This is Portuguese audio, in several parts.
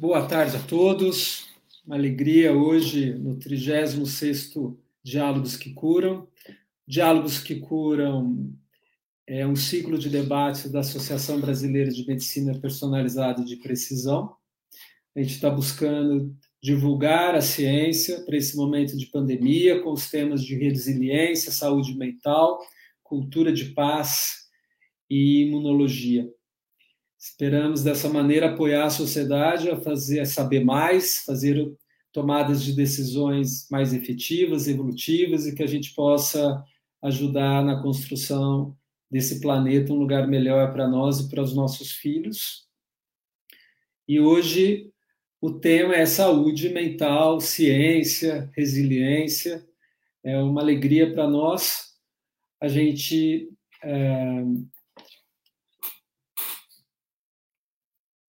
Boa tarde a todos. Uma alegria hoje no 36º Diálogos que Curam. Diálogos que Curam é um ciclo de debates da Associação Brasileira de Medicina Personalizada de Precisão. A gente está buscando divulgar a ciência para esse momento de pandemia, com os temas de resiliência, saúde mental, cultura de paz e imunologia. Esperamos dessa maneira apoiar a sociedade a fazer a saber mais, fazer tomadas de decisões mais efetivas, evolutivas e que a gente possa ajudar na construção desse planeta um lugar melhor para nós e para os nossos filhos. E hoje o tema é saúde mental, ciência, resiliência. É uma alegria para nós a gente é,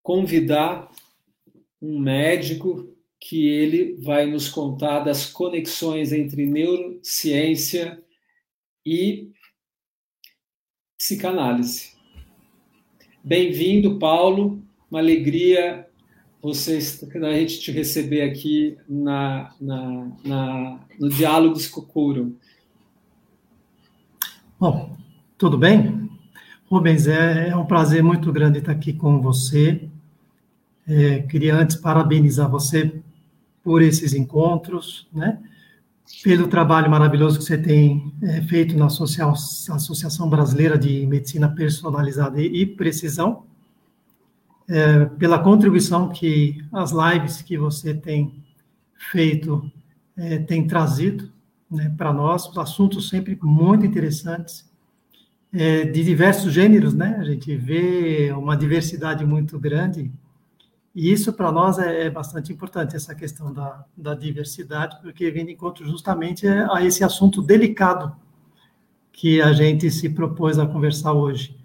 convidar um médico que ele vai nos contar das conexões entre neurociência e psicanálise. Bem-vindo, Paulo. Uma alegria vocês, a gente te receber aqui na, na, na no Diálogos Cucurum. Bom, tudo bem? Rubens, é, é um prazer muito grande estar aqui com você. É, queria antes parabenizar você por esses encontros, né? Pelo trabalho maravilhoso que você tem é, feito na Associação Brasileira de Medicina Personalizada e Precisão, é, pela contribuição que as lives que você tem feito é, tem trazido né, para nós, assuntos sempre muito interessantes, é, de diversos gêneros, né? A gente vê uma diversidade muito grande e isso para nós é, é, bastante importante, essa questão da, da diversidade, porque vem de encontro justamente a esse assunto delicado que a gente se propôs a conversar hoje.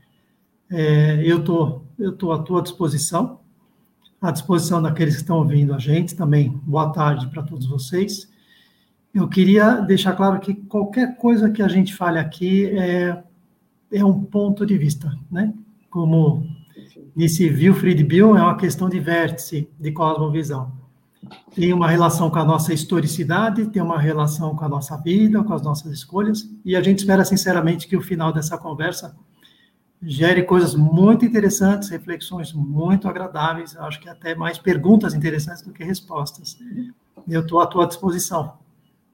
É, eu tô, estou tô à tua disposição, à disposição daqueles que estão ouvindo a gente também. Boa tarde para todos vocês. Eu queria deixar claro que qualquer coisa que a gente fale aqui é, é um ponto de vista, né? Como Nesse Wilfried Bill é uma questão de vértice, de cosmovisão. Tem uma relação com a nossa historicidade, tem uma relação com a nossa vida, com as nossas escolhas, e a gente espera sinceramente que o final dessa conversa gere coisas muito interessantes, reflexões muito agradáveis, acho que até mais perguntas interessantes do que respostas. Eu estou à tua disposição.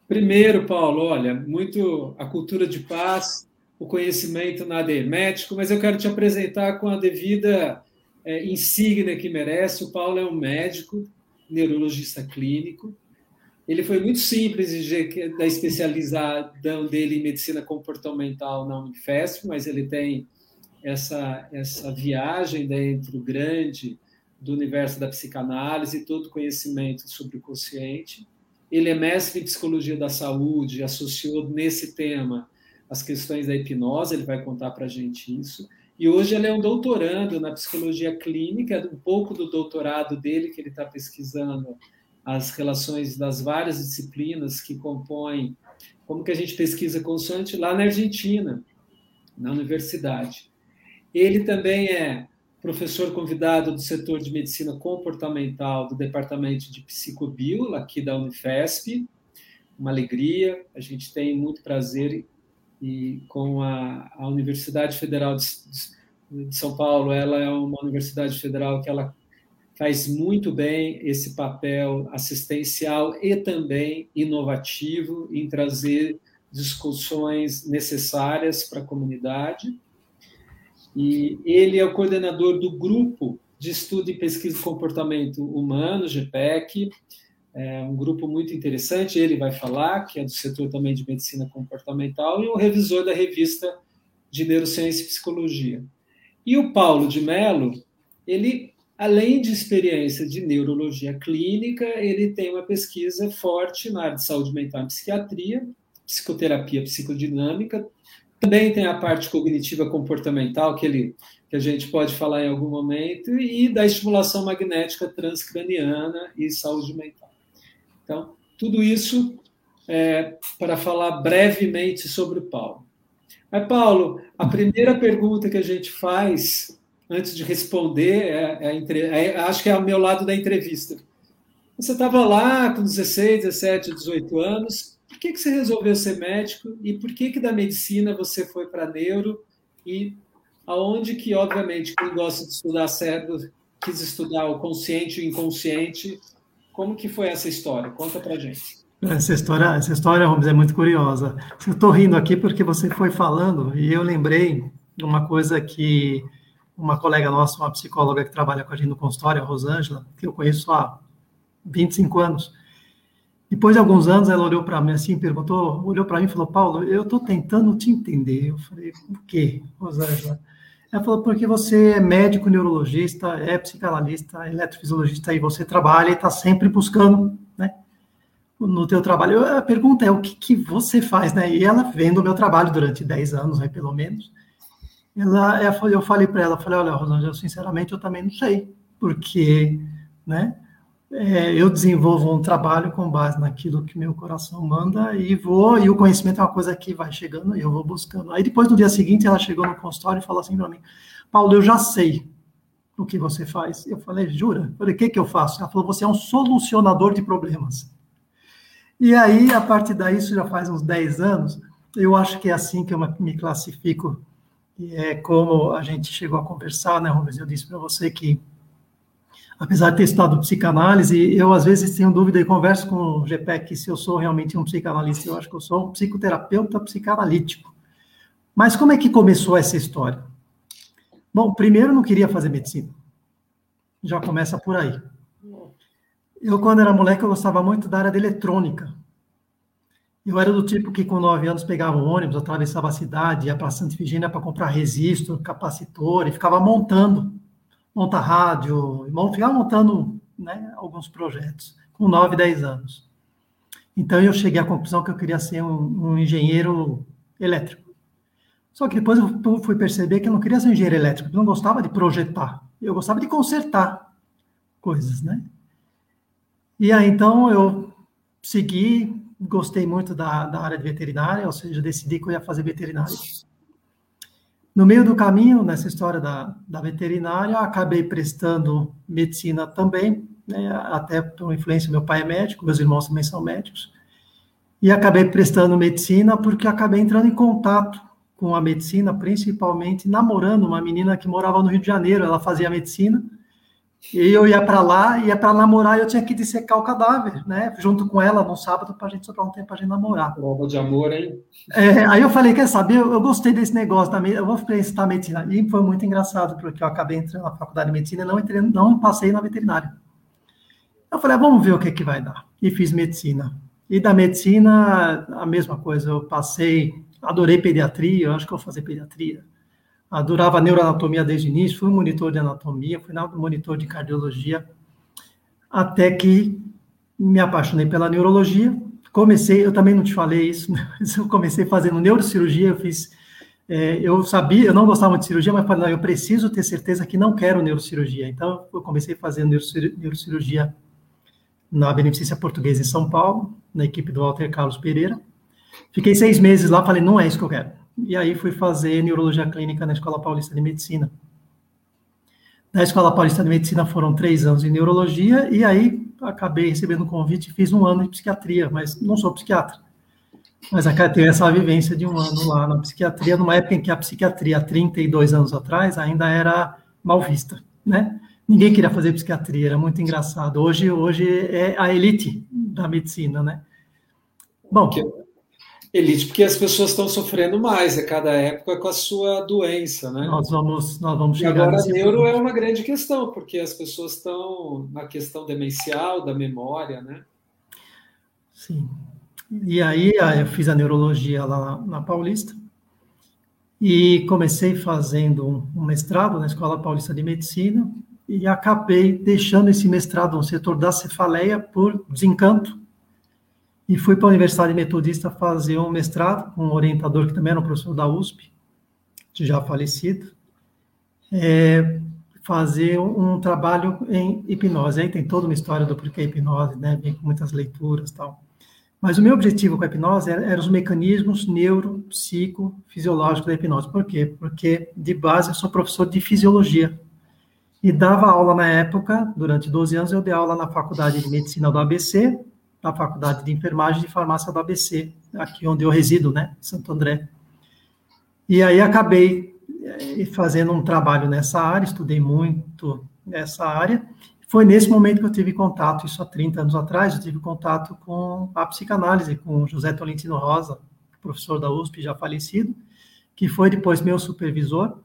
Primeiro, Paulo, olha, muito a cultura de paz, o conhecimento nada hermético, mas eu quero te apresentar com a devida é, insígnia que merece. O Paulo é um médico, neurologista clínico. Ele foi muito simples da especialização dele em medicina comportamental na Unifesp, mas ele tem essa, essa viagem dentro grande do universo da psicanálise e todo conhecimento sobre o consciente. Ele é mestre em psicologia da saúde, associou nesse tema as questões da hipnose, ele vai contar para a gente isso. E hoje ele é um doutorando na psicologia clínica, um pouco do doutorado dele, que ele está pesquisando as relações das várias disciplinas que compõem, como que a gente pesquisa consoante lá na Argentina, na universidade. Ele também é professor convidado do setor de medicina comportamental do departamento de psicobio, aqui da Unifesp. Uma alegria, a gente tem muito prazer e com a, a Universidade Federal de, de, São Paulo, ela é uma universidade federal que ela faz muito bem esse papel assistencial e também inovativo em trazer discussões necessárias para a comunidade. E ele é o coordenador do grupo de estudo e pesquisa do comportamento humano, GPEC, é um grupo muito interessante, ele vai falar, que é do setor também de medicina comportamental, e o revisor da revista de Neurociência e Psicologia. E o Paulo de Mello, ele, além de experiência de neurologia clínica, ele tem uma pesquisa forte na área de saúde mental e psiquiatria, psicoterapia psicodinâmica, também tem a parte cognitiva comportamental, que, ele, que a gente pode falar em algum momento, e da estimulação magnética transcraniana e saúde mental. Então, tudo isso é, para falar brevemente sobre Paulo. Mas, Paulo, a primeira pergunta que a gente faz antes de responder, é, é, é, acho que é o meu lado da entrevista. Você estava lá com 16, 17, 18 anos, por que, que você resolveu ser médico e por que, que da medicina você foi para neuro e aonde que, obviamente, quem gosta de estudar cérebro quis estudar o consciente e o inconsciente, como que foi essa história? Conta para gente. Essa história, essa história, dizer, é muito curiosa. Eu estou rindo aqui porque você foi falando e eu lembrei de uma coisa que uma colega nossa, uma psicóloga que trabalha com a gente no consultório, a Rosângela, que eu conheço há 25 anos. Depois de alguns anos, ela olhou para mim assim, perguntou, olhou para mim e falou: Paulo, eu estou tentando te entender. Eu falei: por quê, Rosângela? Ela falou: porque você é médico neurologista, é psicanalista, é eletrofisiologista e você trabalha e está sempre buscando, né? no teu trabalho. A pergunta é o que, que você faz, né? E ela vendo o meu trabalho durante 10 anos, aí pelo menos, ela, eu falei para ela, falei, olha, Rosângela, sinceramente eu também não sei, porque, né? É, eu desenvolvo um trabalho com base naquilo que meu coração manda e vou, e o conhecimento é uma coisa que vai chegando e eu vou buscando. Aí depois, no dia seguinte, ela chegou no consultório e falou assim para mim, Paulo, eu já sei o que você faz. Eu falei, jura? Eu falei, o que, que eu faço? Ela falou, você é um solucionador de problemas. E aí, a partir daí, isso já faz uns 10 anos, eu acho que é assim que eu me classifico. E é como a gente chegou a conversar, né, Rubens? Eu disse para você que, apesar de ter estudado psicanálise, eu às vezes tenho dúvida e converso com o GPEC se eu sou realmente um psicanalista. Eu acho que eu sou um psicoterapeuta psicanalítico. Mas como é que começou essa história? Bom, primeiro, eu não queria fazer medicina. Já começa por aí. Eu, quando era moleque, eu gostava muito da área de eletrônica. Eu era do tipo que, com nove anos, pegava um ônibus, atravessava a cidade, ia para Santa Efigênia para comprar resistor, capacitor, e ficava montando, monta rádio, ficava montando né, alguns projetos, com nove, dez anos. Então, eu cheguei à conclusão que eu queria ser um, um engenheiro elétrico. Só que depois eu fui perceber que eu não queria ser um engenheiro elétrico, eu não gostava de projetar, eu gostava de consertar coisas, né? E aí, então, eu segui, gostei muito da, da área de veterinária, ou seja, decidi que eu ia fazer veterinária. No meio do caminho, nessa história da, da veterinária, acabei prestando medicina também, né, até por influência, meu pai é médico, meus irmãos também são médicos, e acabei prestando medicina porque acabei entrando em contato com a medicina, principalmente namorando uma menina que morava no Rio de Janeiro, ela fazia medicina, e eu ia para lá, ia para namorar, e eu tinha que dissecar o cadáver, né? Junto com ela no sábado para a gente sobrar um tempo para a gente namorar. Prova de amor, hein? É, aí eu falei, quer saber? Eu, eu gostei desse negócio da eu vou prestar medicina. E foi muito engraçado, porque eu acabei entrando na faculdade de medicina e não, entrei, não passei na veterinária. Eu falei, ah, vamos ver o que, que vai dar. E fiz medicina. E da medicina, a mesma coisa. Eu passei, adorei pediatria, eu acho que eu vou fazer pediatria adorava neuroanatomia desde o início, fui monitor de anatomia, fui monitor de cardiologia, até que me apaixonei pela neurologia. Comecei, eu também não te falei isso, mas eu comecei fazendo neurocirurgia, eu fiz, é, eu sabia, eu não gostava de cirurgia, mas falei, não, eu preciso ter certeza que não quero neurocirurgia. Então, eu comecei fazendo neurocirurgia na Beneficência Portuguesa em São Paulo, na equipe do Walter Carlos Pereira. Fiquei seis meses lá, falei, não é isso que eu quero e aí fui fazer neurologia clínica na Escola Paulista de Medicina. Na Escola Paulista de Medicina foram três anos em neurologia, e aí acabei recebendo um convite e fiz um ano de psiquiatria, mas não sou psiquiatra. Mas tenho essa vivência de um ano lá na psiquiatria, numa época em que a psiquiatria, há 32 anos atrás, ainda era mal vista, né? Ninguém queria fazer psiquiatria, era muito engraçado. Hoje, hoje é a elite da medicina, né? Bom, elite, porque as pessoas estão sofrendo mais a cada época com a sua doença, né? Nós vamos, nós vamos chegar. E agora, a neuro ponto. é uma grande questão, porque as pessoas estão na questão demencial, da memória, né? Sim. E aí eu fiz a neurologia lá na Paulista e comecei fazendo um mestrado na Escola Paulista de Medicina e acabei deixando esse mestrado no setor da cefaleia por desencanto e fui para a Universidade Metodista fazer um mestrado com um orientador que também era um professor da USP, já falecido, é, fazer um, trabalho em hipnose. Aí tem toda uma história do porquê hipnose, né? Vem com muitas leituras tal. Mas o meu objetivo com a hipnose eram era os mecanismos neuropsicofisiológicos da hipnose. Por quê? Porque, de base, eu sou professor de fisiologia. E dava aula na época, durante 12 anos, eu dei aula na Faculdade de Medicina do ABC, na Faculdade de Enfermagem de Farmácia do ABC, aqui onde eu resido, né, Santo André. E aí acabei eh, fazendo um trabalho nessa área, estudei muito nessa área, foi nesse momento que eu tive contato, isso há 30 anos atrás, eu tive contato com a psicanálise, com José Tolentino Rosa, professor da USP, já falecido, que foi depois meu supervisor,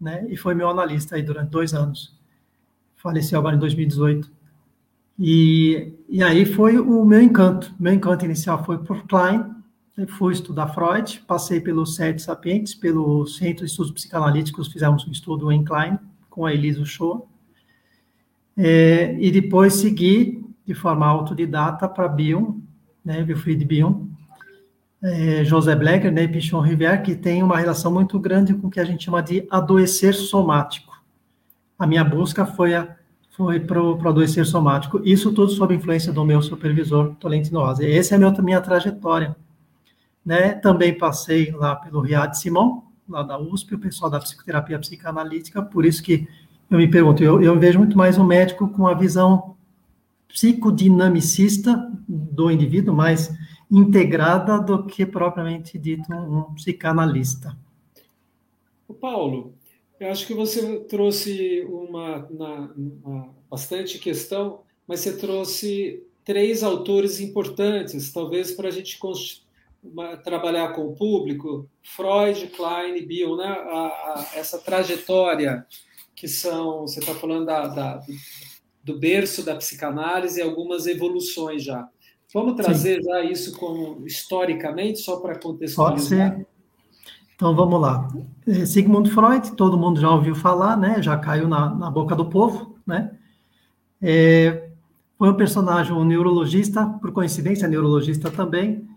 né, e foi meu analista aí durante dois anos. Faleceu agora em 2018. E, e aí foi o meu encanto. Meu encanto inicial foi por Klein, fui estudar Freud, passei pelo Sete Sapientes, pelo Centro de Estudos Psicanalíticos, fizemos um estudo em Klein com a Elisa Shoa, é, e depois segui de forma autodidata para Bion, né, Wilfried Bion, é, José Blecker né, Pichon Rivière, que tem uma relação muito grande com o que a gente chama de adoecer somático. A minha busca foi, a, foi para o adoecer somático, isso tudo sob influência do meu supervisor, Tolentino Rosa. Essa é a minha, minha trajetória. Né? Também passei lá pelo Riad Simon, lá da USP, o pessoal da psicoterapia psicanalítica, por isso que eu me pergunto, eu, eu vejo muito mais um médico com a visão psicodinamicista do indivíduo, mais integrada do que propriamente dito um psicanalista. O Paulo, eu acho que você trouxe uma, uma, uma, bastante questão, mas você trouxe três autores importantes, talvez para a gente uma, trabalhar com o público, Freud, Klein e Bill, né? A, a, essa trajetória que são, você está falando da, da, do berço da psicanálise e algumas evoluções já. Vamos trazer Sim. já isso como historicamente, só para contextualizar? Pode ser. Então vamos lá. É, Sigmund Freud, todo mundo já ouviu falar, né? Já caiu na, na boca do povo, né? É, foi um personagem, um neurologista, por coincidência, neurologista também,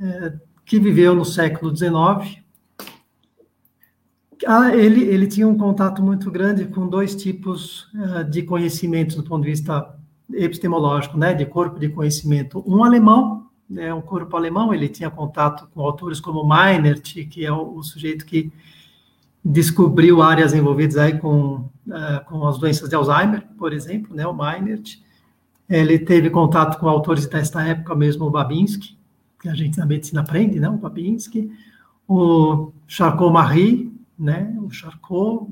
é, que viveu no século XIX, ah, ele, ele tinha um contato muito grande com dois tipos uh, de conhecimentos do ponto de vista epistemológico, né, de corpo de conhecimento. Um alemão, né, um corpo alemão, ele tinha contato com autores como Meinert, que é o, o sujeito que descobriu áreas envolvidas aí com, uh, com as doenças de Alzheimer, por exemplo, né, o Meinert. Ele teve contato com autores desta época mesmo, o Babinski, que a gente na medicina aprende, né, o Babinski, o Charcot-Marie, né, o Charcot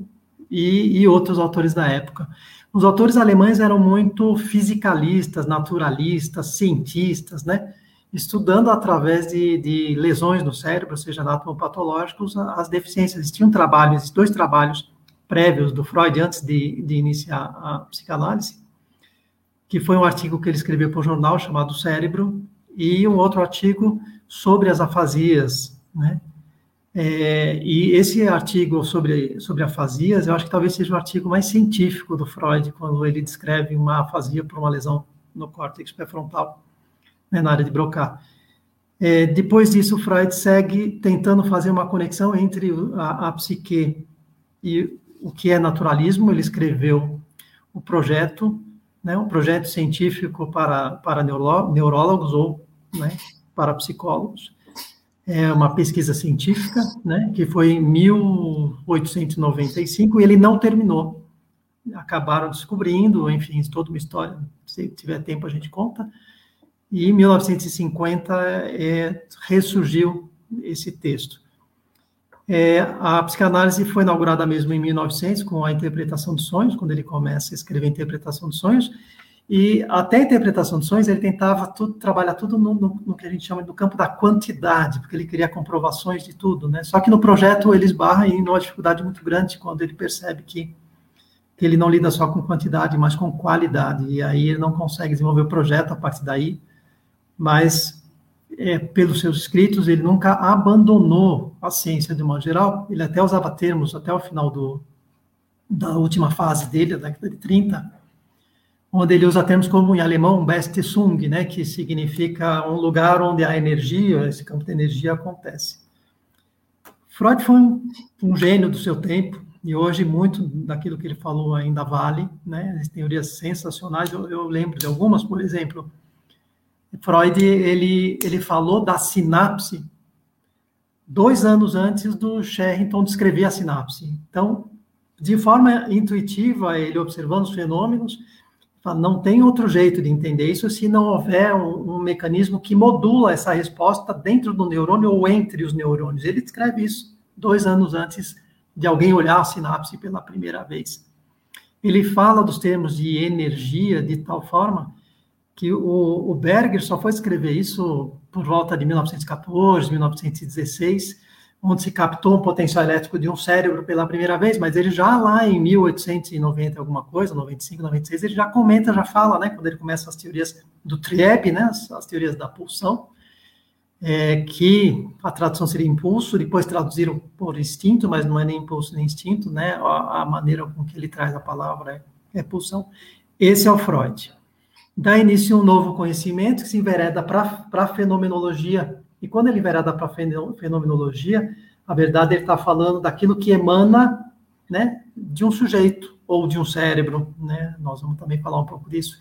e, e, outros autores da época. Os autores alemães eram muito fisicalistas, naturalistas, cientistas, né, estudando através de, de lesões no cérebro, seja anatomopatológicos, as deficiências. Existiam trabalhos, dois trabalhos prévios do Freud antes de, de iniciar a psicanálise, que foi um artigo que ele escreveu para o jornal chamado Cérebro e um outro artigo sobre as afasias, né, é, e esse artigo sobre, sobre afasias, eu acho que talvez seja o artigo mais científico do Freud, quando ele descreve uma afasia por uma lesão no córtex pré-frontal, né, na área de Broca. É, depois disso, Freud segue tentando fazer uma conexão entre a, a psique e o que é naturalismo. Ele escreveu o projeto, né, um projeto científico para, para neurólogos ou né, para psicólogos é uma pesquisa científica, né, que foi em 1895 e ele não terminou. Acabaram descobrindo, enfim, toda uma história, se tiver tempo a gente conta. E em 1950 é, ressurgiu esse texto. É, a psicanálise foi inaugurada mesmo em 1900 com a interpretação dos sonhos, quando ele começa a escrever a interpretação dos sonhos, e até a interpretação de sonhos, ele tentava tudo, trabalhar tudo no, no, no, que a gente chama do campo da quantidade, porque ele queria comprovações de tudo, né? Só que no projeto ele esbarra em uma dificuldade muito grande quando ele percebe que, que ele não lida só com quantidade, mas com qualidade. E aí ele não consegue desenvolver o projeto a partir daí, mas é, pelos seus escritos, ele nunca abandonou a ciência de modo geral. Ele até usava termos até o final do, da última fase dele, da década de 30, onde ele usa termos como em alemão Bestzung, né, que significa um lugar onde a energia, esse campo de energia acontece. Freud foi um, um gênio do seu tempo e hoje muito daquilo que ele falou ainda vale, né? As teorias sensacionais, eu, eu lembro de algumas, por exemplo, Freud ele, ele falou da sinapse dois anos antes do Sherrington descrever a sinapse. Então, de forma intuitiva, ele observando os fenômenos, não tem outro jeito de entender isso se não houver um, um, mecanismo que modula essa resposta dentro do neurônio ou entre os neurônios. Ele descreve isso dois anos antes de alguém olhar a sinapse pela primeira vez. Ele fala dos termos de energia de tal forma que o, o Berger só foi escrever isso por volta de 1914, 1916, onde se captou um potencial elétrico de um cérebro pela primeira vez, mas ele já lá em 1890 alguma coisa, 95, 96, ele já comenta, já fala, né, quando ele começa as teorias do Trieb, né, as, as teorias da pulsão, é, que a tradução seria impulso, depois traduziram por instinto, mas não é nem impulso nem instinto, né, a, a maneira com que ele traz a palavra é, é pulsão. Esse é o Freud dá início a um novo conhecimento que se envereda para a fenomenologia. E quando ele envereda para a fenomenologia, a verdade ele está falando daquilo que emana né, de um sujeito ou de um cérebro. Né? Nós vamos também falar um pouco disso.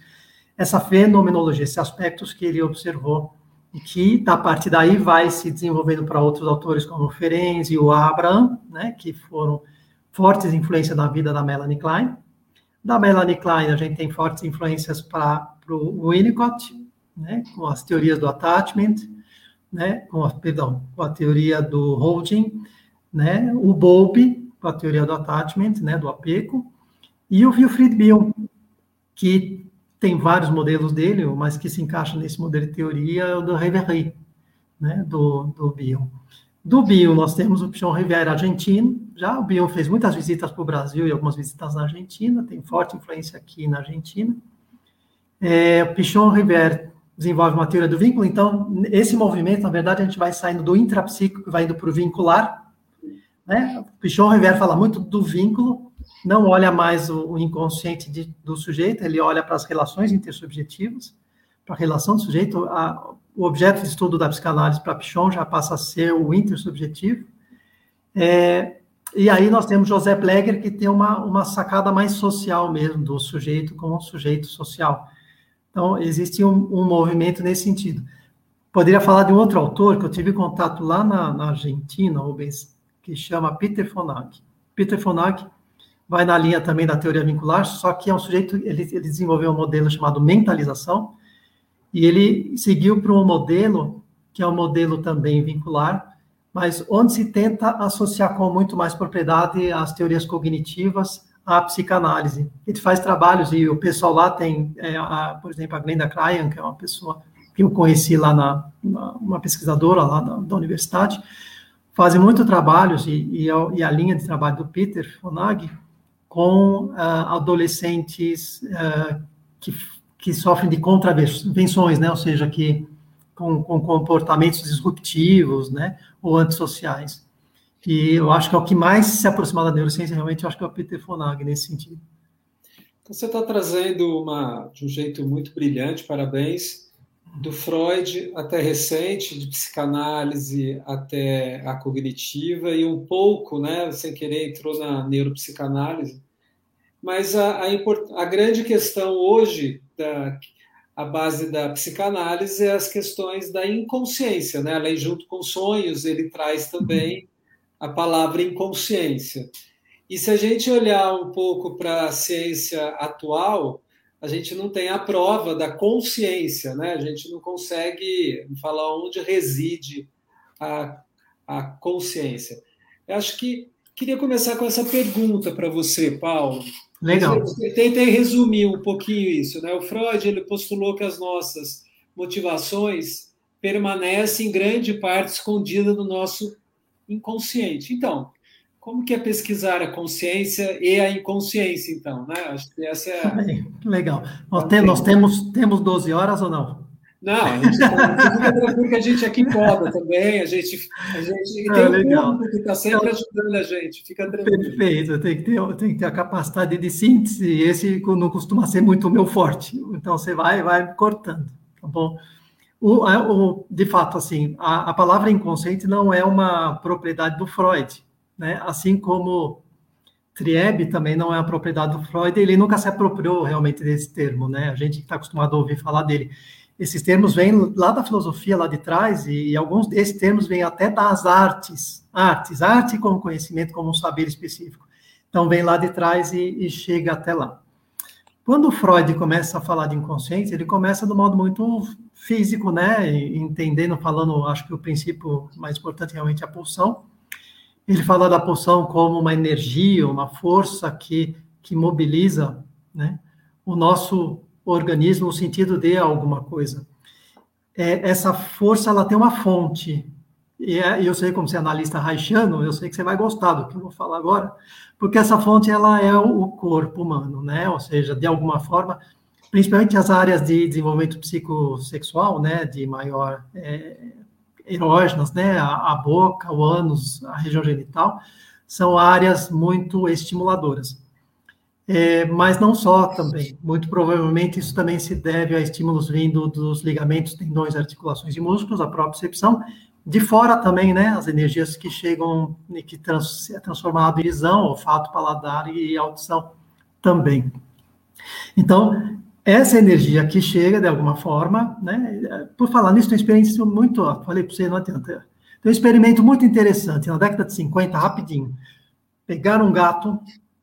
Essa fenomenologia, esses aspectos que ele observou e que, a partir daí, vai se desenvolvendo para outros autores como o Ferenc e o Abraham, né, que foram fortes influências na vida da Melanie Klein. Da Melanie Klein, a gente tem fortes influências para o Winnicott, né, com as teorias do attachment, né, com a, perdão, com a teoria do holding, né, o Bowlby, com a teoria do attachment, né, do apego, e o Wilfried Bion, que tem vários modelos dele, mas que se encaixa nesse modelo de teoria do Reverie, né, do, do Bion. Do Bion, nós temos o Pichon Rivière argentino, já o Bion fez muitas visitas para o Brasil e algumas visitas na Argentina, tem forte influência aqui na Argentina, é, Pichon River desenvolve uma teoria do vínculo, então, esse movimento, na verdade, a gente vai saindo do intrapsíquico vai indo para o vincular. Né? Pichon River fala muito do vínculo, não olha mais o, o inconsciente de, do sujeito, ele olha para as relações intersubjetivas, para a relação do sujeito. A, o objeto de estudo da psicanálise para Pichon já passa a ser o intersubjetivo. É, e aí nós temos José Plegger, que tem uma, uma sacada mais social mesmo, do sujeito como sujeito social. Então, existe um, um, movimento nesse sentido. Poderia falar de um outro autor que eu tive contato lá na, na Argentina, Rubens, que chama Peter Fonag. Peter Fonag vai na linha também da teoria vincular, só que é um sujeito, ele, ele desenvolveu um modelo chamado mentalização, e ele seguiu para um modelo que é um modelo também vincular, mas onde se tenta associar com muito mais propriedade as teorias cognitivas a psicanálise. Ele faz trabalhos e o pessoal lá tem, é, a, por exemplo, a Glenda Cryan, que é uma pessoa que eu conheci lá na, na uma pesquisadora lá da, da universidade, fazem muito trabalhos e, e, a, e, a, linha de trabalho do Peter Fonag com uh, adolescentes uh, que, que sofrem de contravenções, né? Ou seja, que com, com comportamentos disruptivos, né? Ou antissociais. E eu acho que é o que mais se aproxima da neurociência, realmente, eu acho que é o Peter Fonag nesse sentido. Então, você está trazendo uma, de um jeito muito brilhante, parabéns, do Freud até recente, de psicanálise até a cognitiva, e um pouco, né, sem querer, entrou na neuropsicanálise. Mas a, a, a grande questão hoje, da, a base da psicanálise, é as questões da inconsciência, né? Além junto com sonhos, ele traz também a palavra inconsciência. E se a gente olhar um pouco para a ciência atual, a gente não tem a prova da consciência, né? A gente não consegue falar onde reside a, a consciência. Eu acho que queria começar com essa pergunta para você, Paulo. Legal. Tentei resumir um pouquinho isso, né? O Freud ele postulou que as nossas motivações permanecem em grande parte escondidas no nosso inconsciente. Então, como que é pesquisar a consciência e a inconsciência, então, né? Acho que essa é... Bem, legal. Nós, tem, nós temos, temos 12 horas ou não? Não, a gente, fica tranquilo que a gente aqui poda também, a gente, a gente e tem é, um público que está sempre ajudando a gente, fica tranquilo. Perfeito, tem que, ter, tem que ter a capacidade de síntese, esse não costuma ser muito o meu forte, então você vai, vai cortando, tá bom? O, o, de fato, assim, a, a, palavra inconsciente não é uma propriedade do Freud, né? Assim como Trieb também não é uma propriedade do Freud, ele nunca se apropriou realmente desse termo, né? A gente está acostumado a ouvir falar dele. Esses termos vêm lá da filosofia, lá de trás, e, e alguns desses termos vêm até das artes. Artes, arte como conhecimento, como um saber específico. Então, vem lá de trás e, e chega até lá. Quando Freud começa a falar de inconsciente, ele começa de modo muito físico, né? Entendendo, falando, acho que o princípio mais importante realmente é a pulsão. Ele fala da pulsão como uma energia, uma força que, que mobiliza, né? O nosso organismo no sentido de alguma coisa. É, essa força, ela tem uma fonte. E é, eu sei, como você é analista haitiano, eu sei que você vai gostar do que eu vou falar agora, porque essa fonte, ela é o corpo humano, né? Ou seja, de alguma forma, principalmente as áreas de desenvolvimento psicossexual, né? De maior é, erógenas, né? A, a boca, o ânus, a região genital, são áreas muito estimuladoras. É, mas não só também. Muito provavelmente isso também se deve a estímulos vindo dos ligamentos, tendões, articulações e músculos, a propriocepção. De fora também, né, as energias que chegam e que trans, é transformado em visão, olfato, paladar e audição também. Então, essa energia que chega de alguma forma, né, por falar nisso, tem experiência muito, ó, falei para você, não adianta. Tem um experimento muito interessante, na década de 50, rapidinho. Pegaram um gato,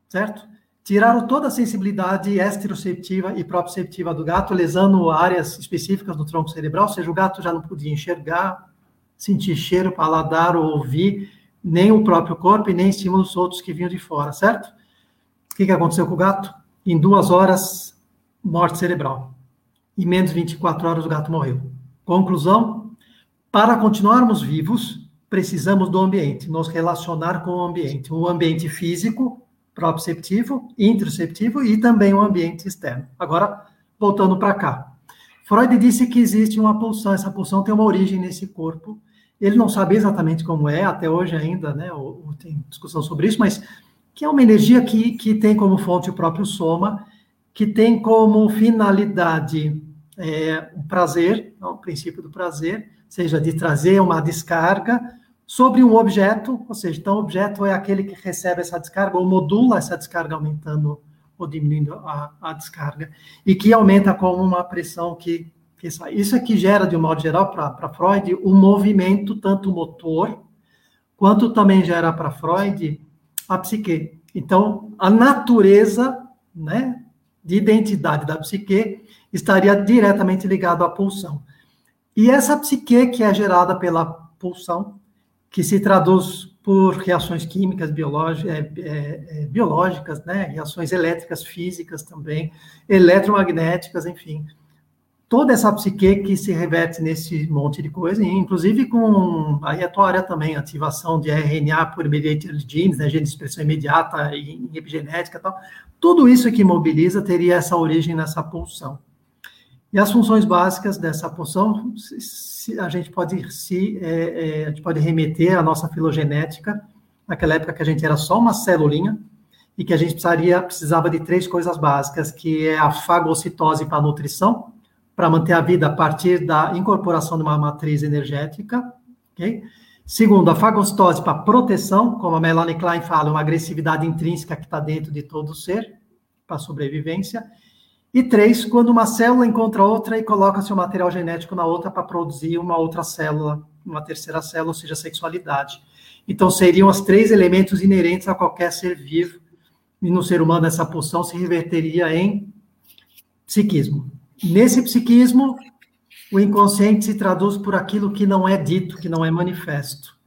certo? tiraram toda a sensibilidade esteroceptiva e proprioceptiva do gato, lesando áreas específicas do tronco cerebral, ou seja, o gato já não podia enxergar, sentir cheiro, paladar ou ouvir, nem o próprio corpo e nem estímulos outros que vinham de fora, certo? O que, que aconteceu com o gato? Em duas horas, morte cerebral. Em menos de 24 horas, o gato morreu. Conclusão: para continuarmos vivos, precisamos do ambiente, nos relacionar com o ambiente. Um ambiente físico, proprioceptivo, interoceptivo e também o ambiente externo. Agora, voltando para cá. Freud disse que existe uma pulsão, essa pulsão tem uma origem nesse corpo. Ele não sabe exatamente como é, até hoje ainda, né? Tem discussão sobre isso, mas que é uma energia que, que tem como fonte o próprio soma, que tem como finalidade é, o prazer, o princípio do prazer, seja de trazer uma descarga sobre um objeto, ou seja, então o objeto é aquele que recebe essa descarga ou modula essa descarga aumentando ou diminuindo a, a descarga, e que aumenta com uma pressão que, que sai. Isso é que gera, de um modo geral, para Freud, o um movimento, tanto motor, quanto também gera para Freud a psique. Então, a natureza né, de identidade da psique estaria diretamente ligado à pulsão. E essa psique que é gerada pela pulsão, que se traduz por reações químicas, biológicas, é, é, é, biológicas, né? reações elétricas, físicas também, eletromagnéticas, enfim. Toda essa psique que se reverte nesse monte de coisa, inclusive com aí a tua também, ativação de RNA por mediator genes, né, gene de expressão imediata e epigenética e tal, tudo isso que mobiliza teria essa origem nessa pulsão. E as funções básicas dessa pulsão, a gente pode se é, é, a gente pode remeter à nossa filogenética, naquela época que a gente era só uma celulinha e que a gente precisaria precisava de três coisas básicas, que é a fagocitose para a nutrição, para manter a vida a partir da incorporação de uma matriz energética, ok? Segundo, a fagocitose para proteção, como a Melanie Klein fala, uma agressividade intrínseca que está dentro de todo o ser, para sobrevivência. E três, quando uma célula encontra outra e coloca seu material genético na outra para produzir uma outra célula, uma terceira célula, ou seja, sexualidade. Então, seriam os três elementos inerentes a qualquer ser vivo. E no ser humano, essa pulsão se reverteria em psiquismo. Nesse psiquismo, o inconsciente se traduz por aquilo que não é dito, que não é manifesto.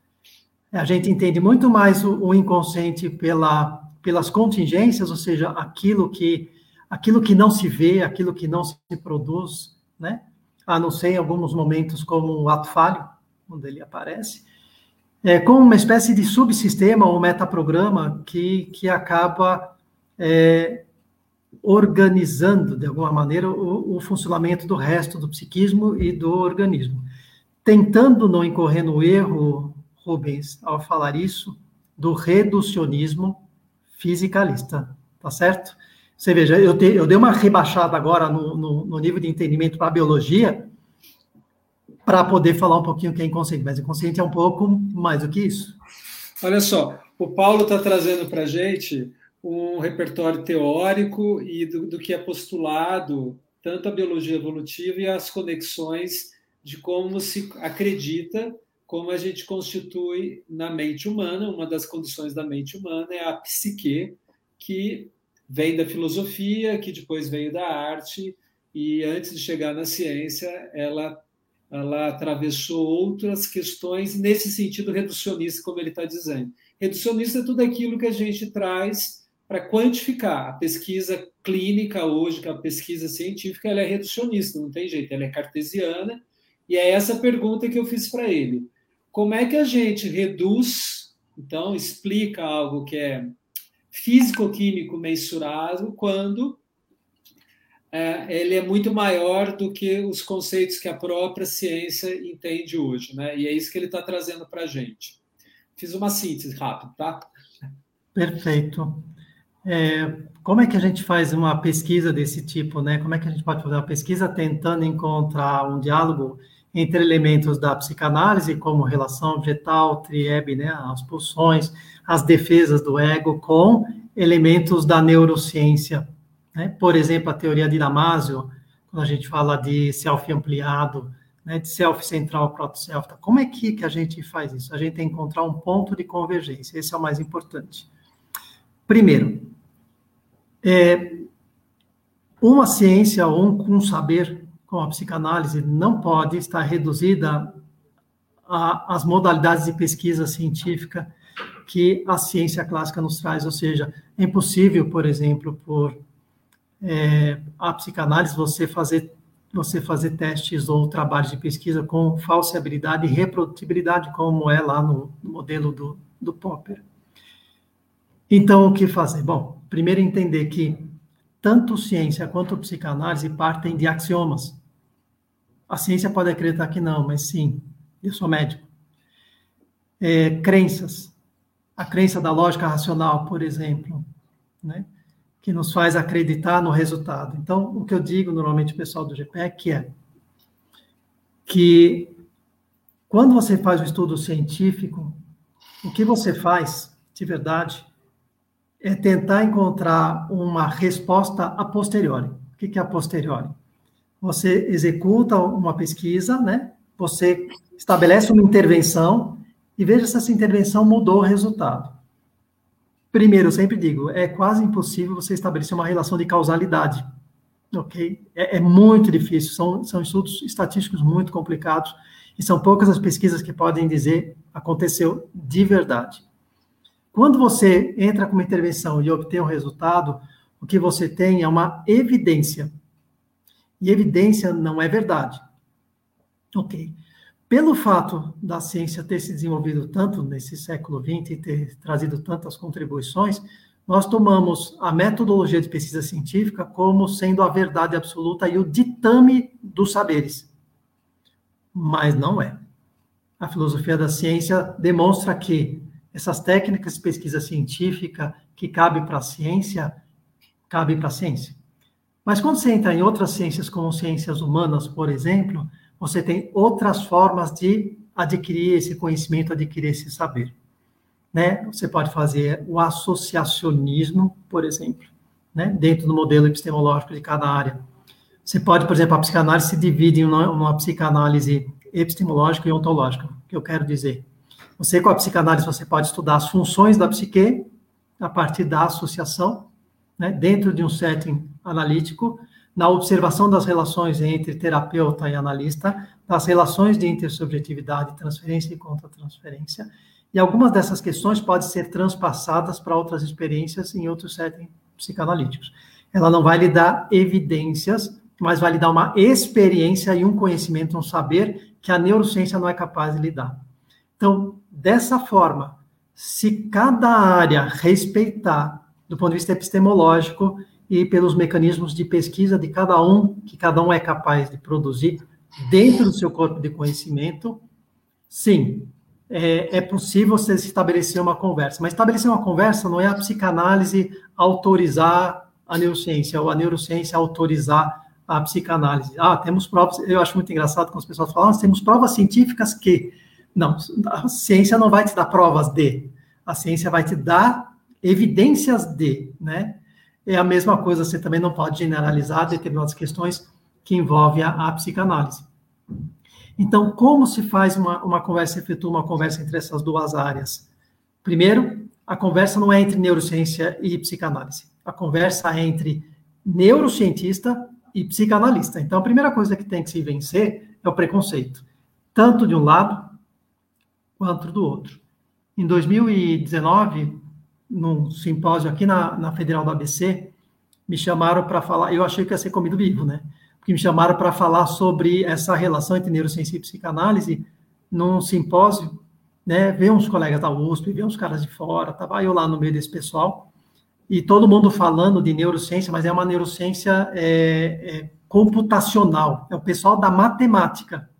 A gente entende muito mais o, o inconsciente pela, pelas contingências, ou seja, aquilo que aquilo que não se vê, aquilo que não se produz, né? A não ser em alguns momentos como o ato falho, onde ele aparece, é como uma espécie de subsistema ou metaprograma que, que acaba é, organizando, de alguma maneira, o, o, funcionamento do resto do psiquismo e do organismo. Tentando não incorrer no erro, Rubens, ao falar isso, do reducionismo fisicalista, tá certo? Você veja, eu, te, eu dei uma rebaixada agora no, no, no nível de entendimento para a biologia, para poder falar um pouquinho o que é inconsciente, mas inconsciente é um pouco mais do que isso. Olha só, o Paulo está trazendo para a gente um repertório teórico e do, do, que é postulado tanto a biologia evolutiva e as conexões de como se acredita, como a gente constitui na mente humana. Uma das condições da mente humana é a psique, que vem da filosofia, que depois veio da arte, e antes de chegar na ciência, ela, ela atravessou outras questões nesse sentido reducionista, como ele está dizendo. Reducionista é tudo aquilo que a gente traz para quantificar. A pesquisa clínica hoje, que é a pesquisa científica, ela é reducionista, não tem jeito, ela é cartesiana, e é essa pergunta que eu fiz para ele. Como é que a gente reduz, então, explica algo que é físico-químico mensurado quando é, ele é muito maior do que os conceitos que a própria ciência entende hoje, né? E é isso que ele está trazendo para a gente. Fiz uma síntese rápida, tá? Perfeito. É, como é que a gente faz uma pesquisa desse tipo, né? Como é que a gente pode fazer uma pesquisa tentando encontrar um diálogo entre elementos da psicanálise, como relação objetal, triebe, né, as pulsões, as defesas do ego, com elementos da neurociência. Né? Por exemplo, a teoria de Damasio, quando a gente fala de self ampliado, né, de self central, proto-self, tá? como é que, que a gente faz isso? A gente tem que encontrar um ponto de convergência, esse é o mais importante. Primeiro, é, uma ciência ou um, um saber com a psicanálise não pode estar reduzida às modalidades de pesquisa científica que a ciência clássica nos traz, ou seja, é impossível, por exemplo, por é, a psicanálise você fazer você fazer testes ou trabalhos de pesquisa com falseabilidade e reprodutibilidade, como é lá no, no modelo do, do Popper. Então, o que fazer? Bom, primeiro entender que tanto ciência quanto psicanálise partem de axiomas. A ciência pode acreditar que não, mas sim, eu sou médico. É, crenças. A crença da lógica racional, por exemplo, né, que nos faz acreditar no resultado. Então, o que eu digo normalmente pessoal do GPEC é que quando você faz um estudo científico, o que você faz, de verdade, é tentar encontrar uma resposta a posteriori. O que é a posteriori? Você executa uma pesquisa, né? Você estabelece uma intervenção e veja se essa intervenção mudou o resultado. Primeiro, eu sempre digo, é quase impossível você estabelecer uma relação de causalidade, ok? É, é muito difícil, são, são estudos estatísticos muito complicados e são poucas as pesquisas que podem dizer aconteceu de verdade. Quando você entra com uma intervenção e obtém um resultado, o que você tem é uma evidência. E evidência não é verdade. Ok. Pelo fato da ciência ter se desenvolvido tanto nesse século XX e ter trazido tantas contribuições, nós tomamos a metodologia de pesquisa científica como sendo a verdade absoluta e o ditame dos saberes. Mas não é. A filosofia da ciência demonstra que essas técnicas de pesquisa científica que cabem para a ciência, cabem para a ciência. Mas quando você entra em outras ciências, como ciências humanas, por exemplo, você tem outras formas de adquirir esse conhecimento, adquirir esse saber. Né? Você pode fazer o associacionismo, por exemplo, né? dentro do modelo epistemológico de cada área. Você pode, por exemplo, a psicanálise se divide em uma, uma psicanálise epistemológica e ontológica, que eu quero dizer. Você, com a psicanálise, você pode estudar as funções da psique a partir da associação, né, dentro de um setting analítico, na observação das relações entre terapeuta e analista, das relações de intersubjetividade, transferência e contra-transferência, e algumas dessas questões podem ser transpassadas para outras experiências em outros settings psicanalíticos. Ela não vai lhe dar evidências, mas vai lhe dar uma experiência e um conhecimento, um saber que a neurociência não é capaz de lhe dar. Então, dessa forma, se cada área respeitar, do ponto de vista epistemológico e pelos mecanismos de pesquisa de cada um, que cada um é capaz de produzir dentro do seu corpo de conhecimento, sim, é, é possível você estabelecer uma conversa. Mas estabelecer uma conversa não é a psicanálise autorizar a neurociência, ou a neurociência autorizar a psicanálise. Ah, temos provas, eu acho muito engraçado quando as pessoas falam, ah, temos provas científicas que não, a ciência não vai te dar provas de, a ciência vai te dar evidências de, né? É a mesma coisa, você também não pode generalizar determinadas questões que envolve a, a psicanálise. Então, como se faz uma, uma conversa, efetua uma conversa entre essas duas áreas? Primeiro, a conversa não é entre neurociência e psicanálise. A conversa é entre neurocientista e psicanalista. Então, a primeira coisa que tem que se vencer é o preconceito, tanto de um lado quanto do outro. Em 2019, num simpósio aqui na, na Federal do ABC, me chamaram para falar, eu achei que ia ser comido vivo, né? Porque me chamaram para falar sobre essa relação entre neurociência e psicanálise num simpósio, né? Ver uns colegas da USP, ver uns caras de fora, tava eu lá no meio desse pessoal, e todo mundo falando de neurociência, mas é uma neurociência é, é, computacional, é o pessoal da matemática.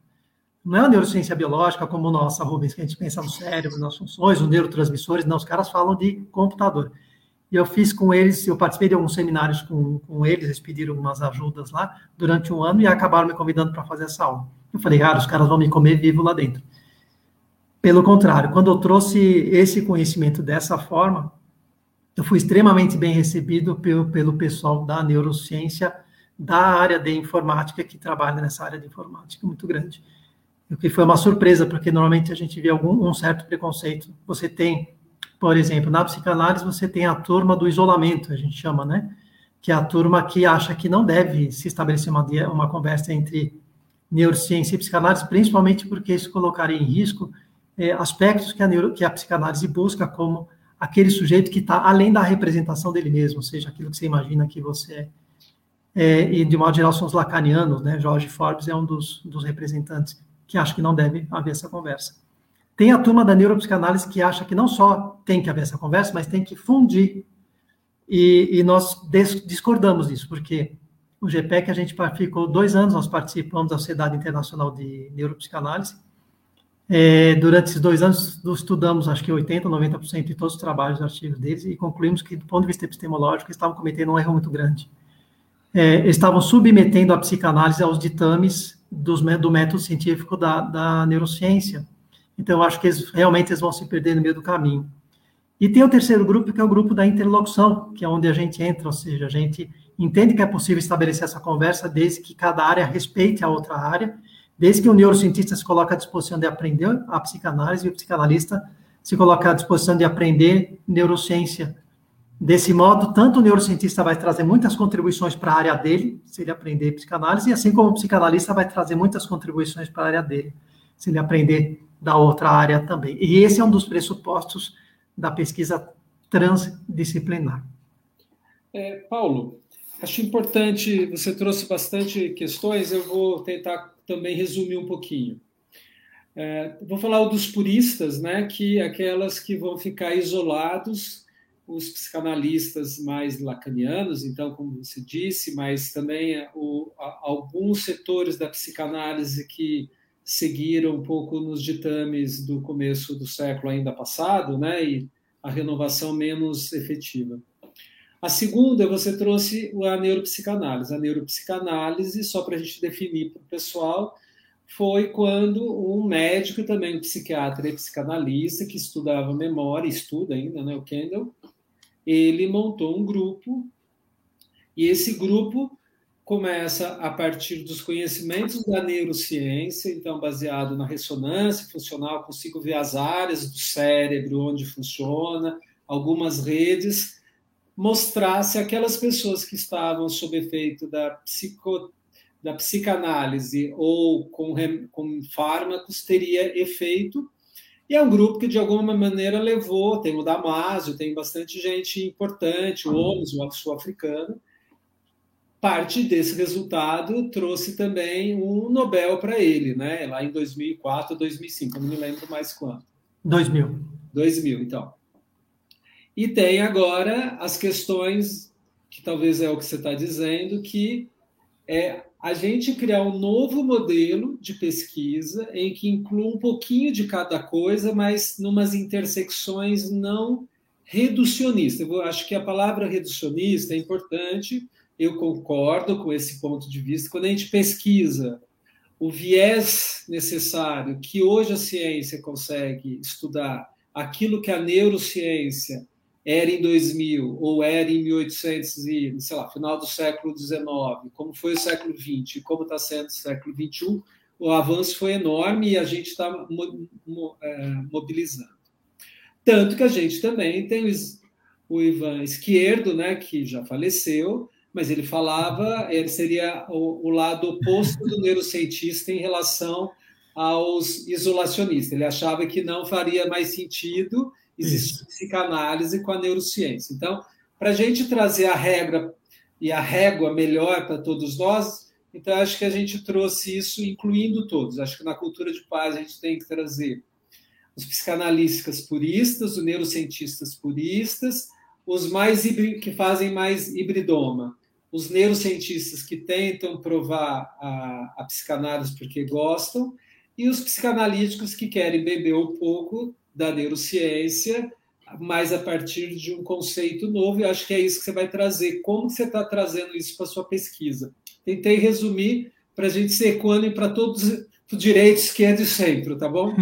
Não é uma neurociência biológica como nossa, Rubens, que a gente pensa no cérebro, nas funções, os neurotransmissores, não, os caras falam de computador. E eu fiz com eles, eu participei de alguns seminários com, com eles, eles pediram umas ajudas lá durante um ano e acabaram me convidando para fazer essa aula. Eu falei, cara, os caras vão me comer vivo lá dentro. Pelo contrário, quando eu trouxe esse conhecimento dessa forma, eu fui extremamente bem recebido pelo, pelo pessoal da neurociência, da área de informática, que trabalha nessa área de informática muito grande. O que foi uma surpresa, porque normalmente a gente vê algum um certo preconceito. Você tem, por exemplo, na psicanálise, você tem a turma do isolamento, a gente chama, né? Que é a turma que acha que não deve se estabelecer uma, uma conversa entre neurociência e psicanálise, principalmente porque isso colocaria em risco é, aspectos que a, neuro, que a psicanálise busca, como aquele sujeito que está além da representação dele mesmo, ou seja, aquilo que você imagina que você é. é e, de modo geral, são os lacanianos, né? Jorge Forbes é um dos, dos representantes que acha que não deve haver essa conversa. Tem a turma da neuropsicanálise que acha que não só tem que haver essa conversa, mas tem que fundir. E, e nós discordamos disso, porque o GPEC, a gente ficou dois anos, nós participamos da Sociedade Internacional de Neuropsicanálise, é, durante esses dois anos, estudamos, acho que 80%, 90% de todos os trabalhos e artigos deles e concluímos que, do ponto de vista epistemológico, eles estavam cometendo um erro muito grande. É, estavam submetendo a psicanálise aos ditames dos, do método científico da, da neurociência. Então, eu acho que eles, realmente eles vão se perder no meio do caminho. E tem o terceiro grupo, que é o grupo da interlocução, que é onde a gente entra, ou seja, a gente entende que é possível estabelecer essa conversa desde que cada área respeite a outra área Desde que o neurocientista se coloca à disposição de aprender a psicanálise e o psicanalista se coloca à disposição de aprender neurociência. Desse modo, tanto o neurocientista vai trazer muitas contribuições para a área dele, se ele aprender psicanálise, e assim como o psicanalista vai trazer muitas contribuições para a área dele, se ele aprender da outra área também. E esse é um dos pressupostos da pesquisa transdisciplinar. É, Paulo, acho importante, você trouxe bastante questões, eu vou tentar também resumir um pouquinho. É, vou falar dos puristas, né, que aquelas que vão ficar isolados, os psicanalistas mais lacanianos, então, como você disse, mas também o, a, alguns setores da psicanálise que seguiram um pouco nos ditames do começo do século ainda passado, né, e a renovação menos efetiva. A segunda, você trouxe a neuropsicanálise. A neuropsicanálise, só para a gente definir para o pessoal, foi quando um médico, também um psiquiatra e psicanalista, que estudava memória, estuda ainda, né, o Kendall, ele montou um grupo, e esse grupo começa a partir dos conhecimentos da neurociência, então baseado na ressonância funcional, consigo ver as áreas do cérebro onde funciona, algumas redes, mostrasse aquelas pessoas que estavam sob efeito da, psico, da psicanálise ou com, com fármacos teria efeito. E é um grupo que, de alguma maneira, levou, tem o Damásio, tem bastante gente importante, o OMS, o sul-africano. Parte desse resultado trouxe também um Nobel para ele, né? lá em 2004, 2005, eu não me lembro mais quando. 2000. 2000, então. E tem agora as questões, que talvez é o que você está dizendo, que é a gente criar um novo modelo de pesquisa em que inclua um pouquinho de cada coisa, mas numas intersecções não reducionistas. Eu acho que a palavra reducionista é importante, eu concordo com esse ponto de vista. Quando a gente pesquisa o viés necessário que hoje a ciência consegue estudar, aquilo que a neurociência era em 2000 ou era em 1800 e, sei lá, final do século XIX, como foi o século XX, como está sendo o século XXI, o avanço foi enorme e a gente está mo, mo, é, mobilizando. Tanto que a gente também tem o, o Ivan Esquerdo, né, que já faleceu, mas ele falava, ele seria o, o lado oposto do neurocientista em relação aos isolacionistas. Ele achava que não faria mais sentido existir psicanálise com a neurociência. Então, para a gente trazer a regra e a régua melhor para todos nós, então acho que a gente trouxe isso incluindo todos. Acho que na cultura de paz a gente tem que trazer os psicanalistas puristas, os neurocientistas puristas, os mais que fazem mais hibridoma, os neurocientistas que tentam provar a, a psicanálise porque gostam, e os psicanalíticos que querem beber um pouco da neurociência, mas a partir de um conceito novo, e acho que é isso que você vai trazer. Como você está trazendo isso para a sua pesquisa? Tentei resumir para a gente ser equânime para todos os direitos, esquerda e centro, tá bom?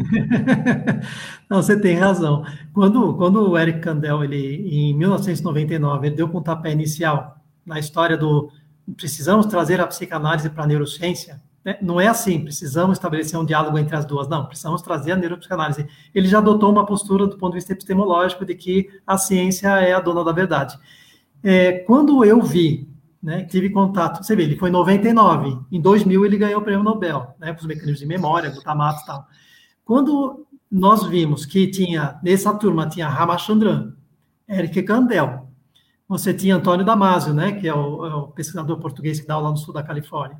Não, você tem razão. Quando, quando o Eric Kandel, ele, em 1999, ele deu o pontapé inicial na história do precisamos trazer a psicanálise para a neurociência, né? Não é assim, precisamos estabelecer um diálogo entre as duas. Não, precisamos trazer a neuropsicanálise. Ele já adotou uma postura do ponto de vista epistemológico de que a ciência é a dona da verdade. É, quando eu vi, né, tive contato, você vê, ele foi em 99, em 2000 ele ganhou o prêmio Nobel, né, para os mecanismos de memória, glutamato e tal. Quando nós vimos que tinha, nessa turma, tinha Ramachandran, Eric Kandel, você tinha Antônio Damasio, né, que é o, é o pesquisador português que dá aula no sul da Califórnia,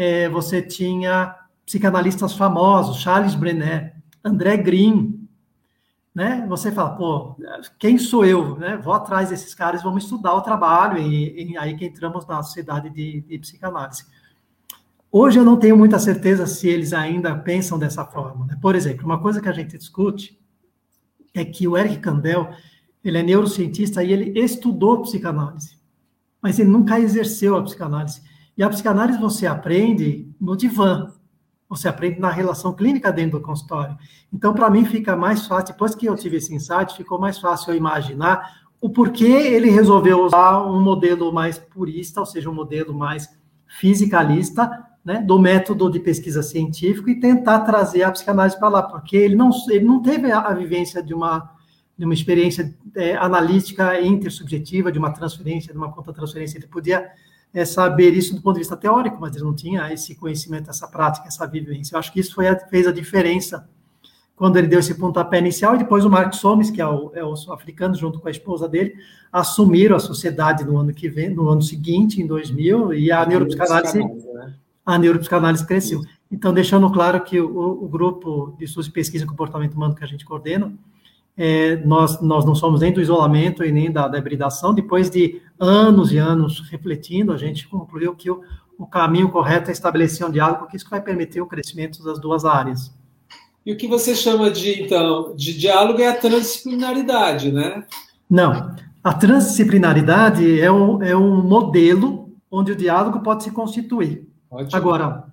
é, você tinha psicanalistas famosos, Charles Brené, André Green, né? Você fala, pô, quem sou eu? Né? Vou atrás desses caras, vamos estudar o trabalho e, e aí que entramos na sociedade de, de, psicanálise. Hoje eu não tenho muita certeza se eles ainda pensam dessa forma. Né? Por exemplo, uma coisa que a gente discute é que o Eric Kandel, ele é neurocientista e ele estudou psicanálise, mas ele nunca exerceu a psicanálise. E a psicanálise você aprende no divã, você aprende na relação clínica dentro do consultório. Então, para mim, fica mais fácil, depois que eu tive esse insight, ficou mais fácil eu imaginar o porquê ele resolveu usar um modelo mais purista, ou seja, um modelo mais fisicalista, né, do método de pesquisa científico e tentar trazer a psicanálise para lá, porque ele não, ele não teve a, vivência de uma, de uma experiência é, analítica intersubjetiva, de uma transferência, de uma contra-transferência. Ele podia é, saber isso do ponto de vista teórico, mas ele não tinha esse conhecimento, essa prática, essa vivência. Eu acho que isso foi a, fez a diferença quando ele deu esse pontapé inicial, e depois o Mark Somes, que é o, é o sul-africano, junto com a esposa dele, assumiram a sociedade no ano que vem, no ano seguinte, em 2000, e a, neuropsicanálise, né? a neuropsicanálise cresceu. Então, deixando claro que o, o grupo de estudos de pesquisa em comportamento humano que a gente coordena, é, nós, nós não somos nem do isolamento e nem da, da hibridação. Depois de anos e anos refletindo, a gente concluiu que o, o caminho correto é estabelecer um diálogo, porque isso vai permitir o crescimento das duas áreas. E o que você chama de, então, de diálogo é a transdisciplinaridade, né? Não. A transdisciplinaridade é um, é um modelo onde o diálogo pode se constituir. Ótimo. Agora,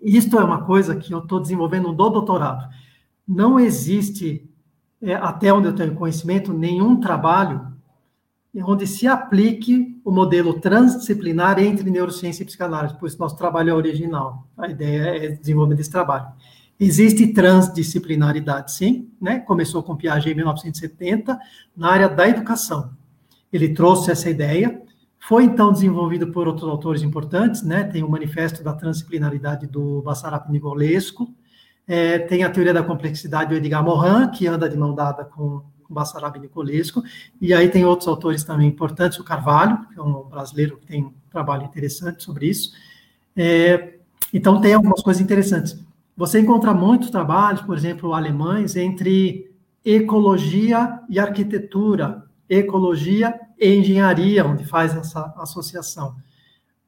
isto é uma coisa que eu estou desenvolvendo no doutorado. Não existe é, até onde eu tenho conhecimento, nenhum trabalho onde se aplique o modelo transdisciplinar entre neurociência e psicanálise, pois nosso trabalho é original. A ideia é desenvolver esse trabalho. Existe transdisciplinaridade, sim, né? Começou com Piaget em 1970, na área da educação. Ele trouxe essa ideia, foi então desenvolvido por outros autores importantes, né? Tem o Manifesto da Transdisciplinaridade do Bassarap Nicolesco, é, tem a teoria da complexidade do Edgar Morin, que anda de mão dada com, com Bassarab Nicolesco, e aí tem outros autores também importantes, o Carvalho, que é um brasileiro que tem um trabalho interessante sobre isso. É, então, tem algumas coisas interessantes. Você encontra muitos trabalhos, por exemplo, alemães, entre ecologia e arquitetura, ecologia e engenharia, onde faz essa associação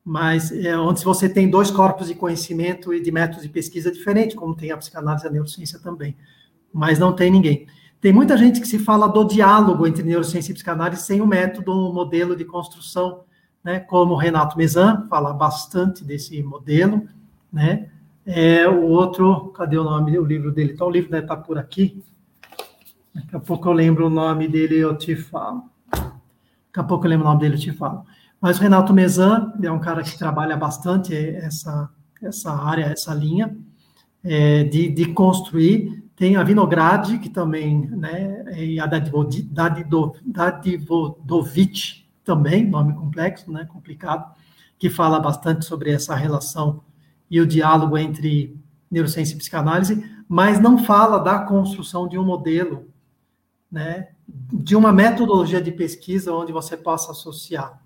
mas é, onde você tem dois corpos de conhecimento e de métodos de pesquisa diferentes, como tem a psicanálise e a neurociência também, mas não tem ninguém. Tem muita gente que se fala do diálogo entre neurociência e psicanálise sem o método, um modelo de construção, né, como o Renato Mezan fala bastante desse modelo, né, é, o outro, cadê o nome, o livro dele? Então, o livro deve estar por aqui, Daqui a pouco eu lembro o nome dele, eu te falo. Daqui a pouco eu lembro o nome dele, eu te falo. Mas o Renato Mezan é um cara que trabalha bastante essa, essa área, essa linha é, de, de construir. Tem a Vinograd, que também, né, e a Dadivovic também, nome complexo, né, complicado, que fala bastante sobre essa relação e o diálogo entre neurociência e psicanálise, mas não fala da construção de um modelo, né, de uma metodologia de pesquisa onde você possa associar.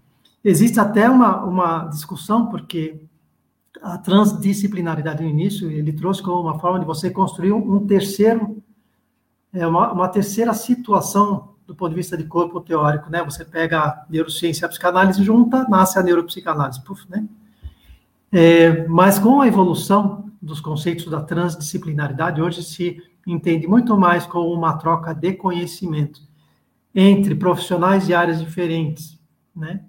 Existe até uma, uma discussão, porque a transdisciplinaridade no início, ele trouxe como uma forma de você construir um, terceiro, é, uma, uma terceira situação do ponto de vista de corpo teórico, né? Você pega a neurociência e a psicanálise junta, nasce a neuropsicanálise, puf, né? É, mas com a evolução dos conceitos da transdisciplinaridade, hoje se entende muito mais como uma troca de conhecimento entre profissionais de áreas diferentes, né?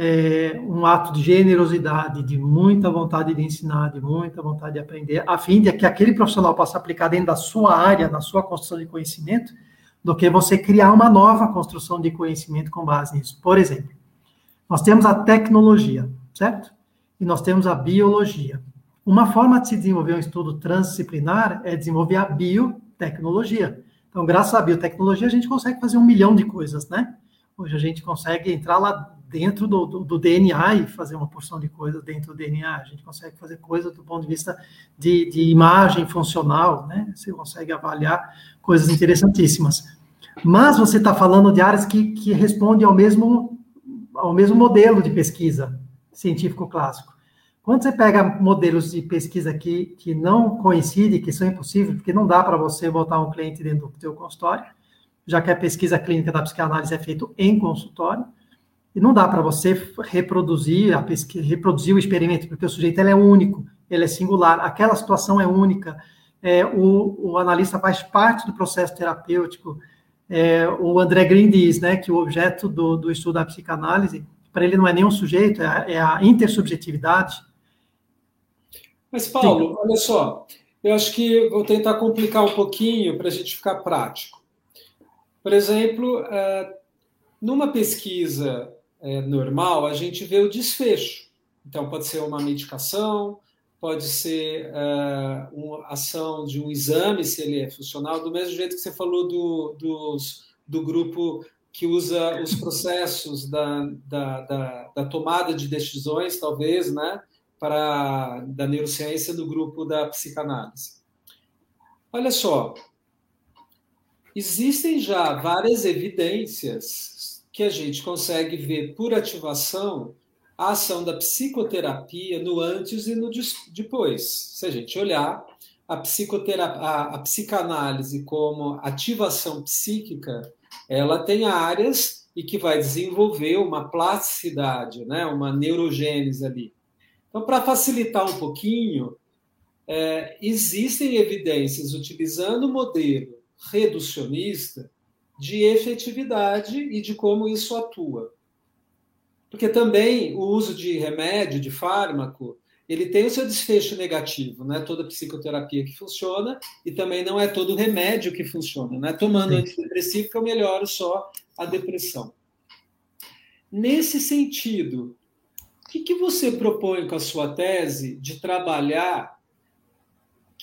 É, um ato de generosidade, de muita vontade de ensinar, de muita vontade de aprender, a fim de que aquele profissional possa aplicar dentro da sua área, na sua construção de conhecimento, do que você criar uma nova construção de conhecimento com base nisso. Por exemplo, nós temos a tecnologia, certo? E nós temos a biologia. Uma forma de se desenvolver um estudo transdisciplinar é desenvolver a biotecnologia. Então, graças à biotecnologia, a gente consegue fazer um milhão de coisas, né? Hoje a gente consegue entrar lá dentro do, do, do, DNA e fazer uma porção de coisas dentro do DNA. A gente consegue fazer coisas do ponto de vista de, de imagem funcional, né? Você consegue avaliar coisas interessantíssimas. Mas você está falando de áreas que, que respondem ao mesmo, ao mesmo modelo de pesquisa científico clássico. Quando você pega modelos de pesquisa que, que não coincidem, que são impossíveis, porque não dá para você botar um cliente dentro do seu consultório, já que a pesquisa clínica da psicanálise é feita em consultório, e não dá para você reproduzir a pesquisa, reproduzir o experimento, porque o sujeito ele é único, ele é singular, aquela situação é única, é, o, o analista faz parte do processo terapêutico, é, o André Green diz, né, que o objeto do, do estudo da psicanálise, para ele não é nenhum sujeito, é a, é a intersubjetividade. Mas, Paulo, Sim. olha só, eu acho que vou tentar complicar um pouquinho para a gente ficar prático. Por exemplo, é, numa pesquisa é, normal, a gente vê o desfecho. Então, pode ser uma medicação, pode ser uh, uma ação de um exame, se ele é funcional, do mesmo jeito que você falou do, dos, do grupo que usa os processos da, da, da, da, tomada de decisões, talvez, né, para, da neurociência do grupo da psicanálise. Olha só, existem já várias evidências que a gente consegue ver por ativação a ação da psicoterapia no antes e no depois. Se a gente olhar a, psicoterapia, a, a psicanálise como ativação psíquica, ela tem áreas e que vai desenvolver uma plasticidade, né, uma neurogênese ali. Então, para facilitar um pouquinho, é, existem evidências utilizando o modelo reducionista de efetividade e de como isso atua. Porque também o uso de remédio, de fármaco, ele tem o seu desfecho negativo, não é toda psicoterapia que funciona e também não é todo remédio que funciona, não é tomando Sim. antidepressivo que eu melhoro só a depressão. Nesse sentido, o que, que você propõe com a sua tese de trabalhar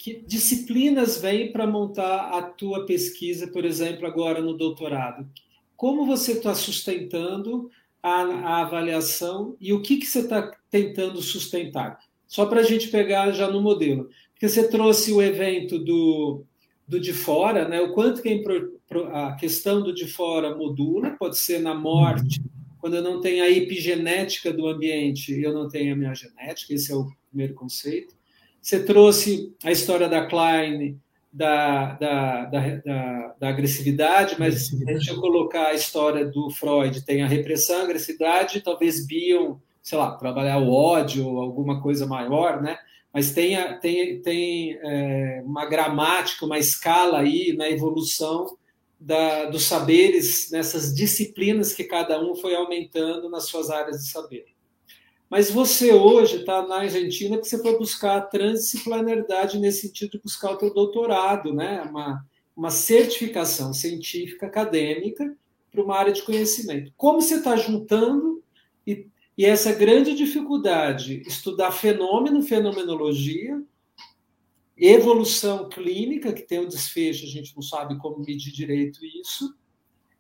que disciplinas vêm para montar a tua pesquisa, por exemplo, agora no doutorado? Como você está sustentando a, a avaliação e o que, que você está tentando sustentar. Só para a gente pegar já no modelo. Porque você trouxe o evento do, do de fora, né? o quanto que a questão do de fora modula, pode ser na morte, quando eu não tenho a epigenética do ambiente eu não tenho a minha genética, esse é o primeiro conceito. Você trouxe a história da Klein, da, da, da, da, agressividade, mas deixa eu colocar a história do Freud, tem a repressão, a agressividade, talvez Bion, sei lá, trabalhar o ódio ou alguma coisa maior, né? Mas tem, tem, tem é, uma gramática, uma escala aí na evolução da, dos saberes, nessas disciplinas que cada um foi aumentando nas suas áreas de saber. Mas você hoje está na Argentina que você foi buscar a transdisciplinaridade nesse sentido de buscar o teu doutorado, né? Uma, uma certificação científica acadêmica para uma área de conhecimento. Como você está juntando e, e essa grande dificuldade, estudar fenômeno, fenomenologia, evolução clínica, que tem o desfecho, a gente não sabe como medir direito isso,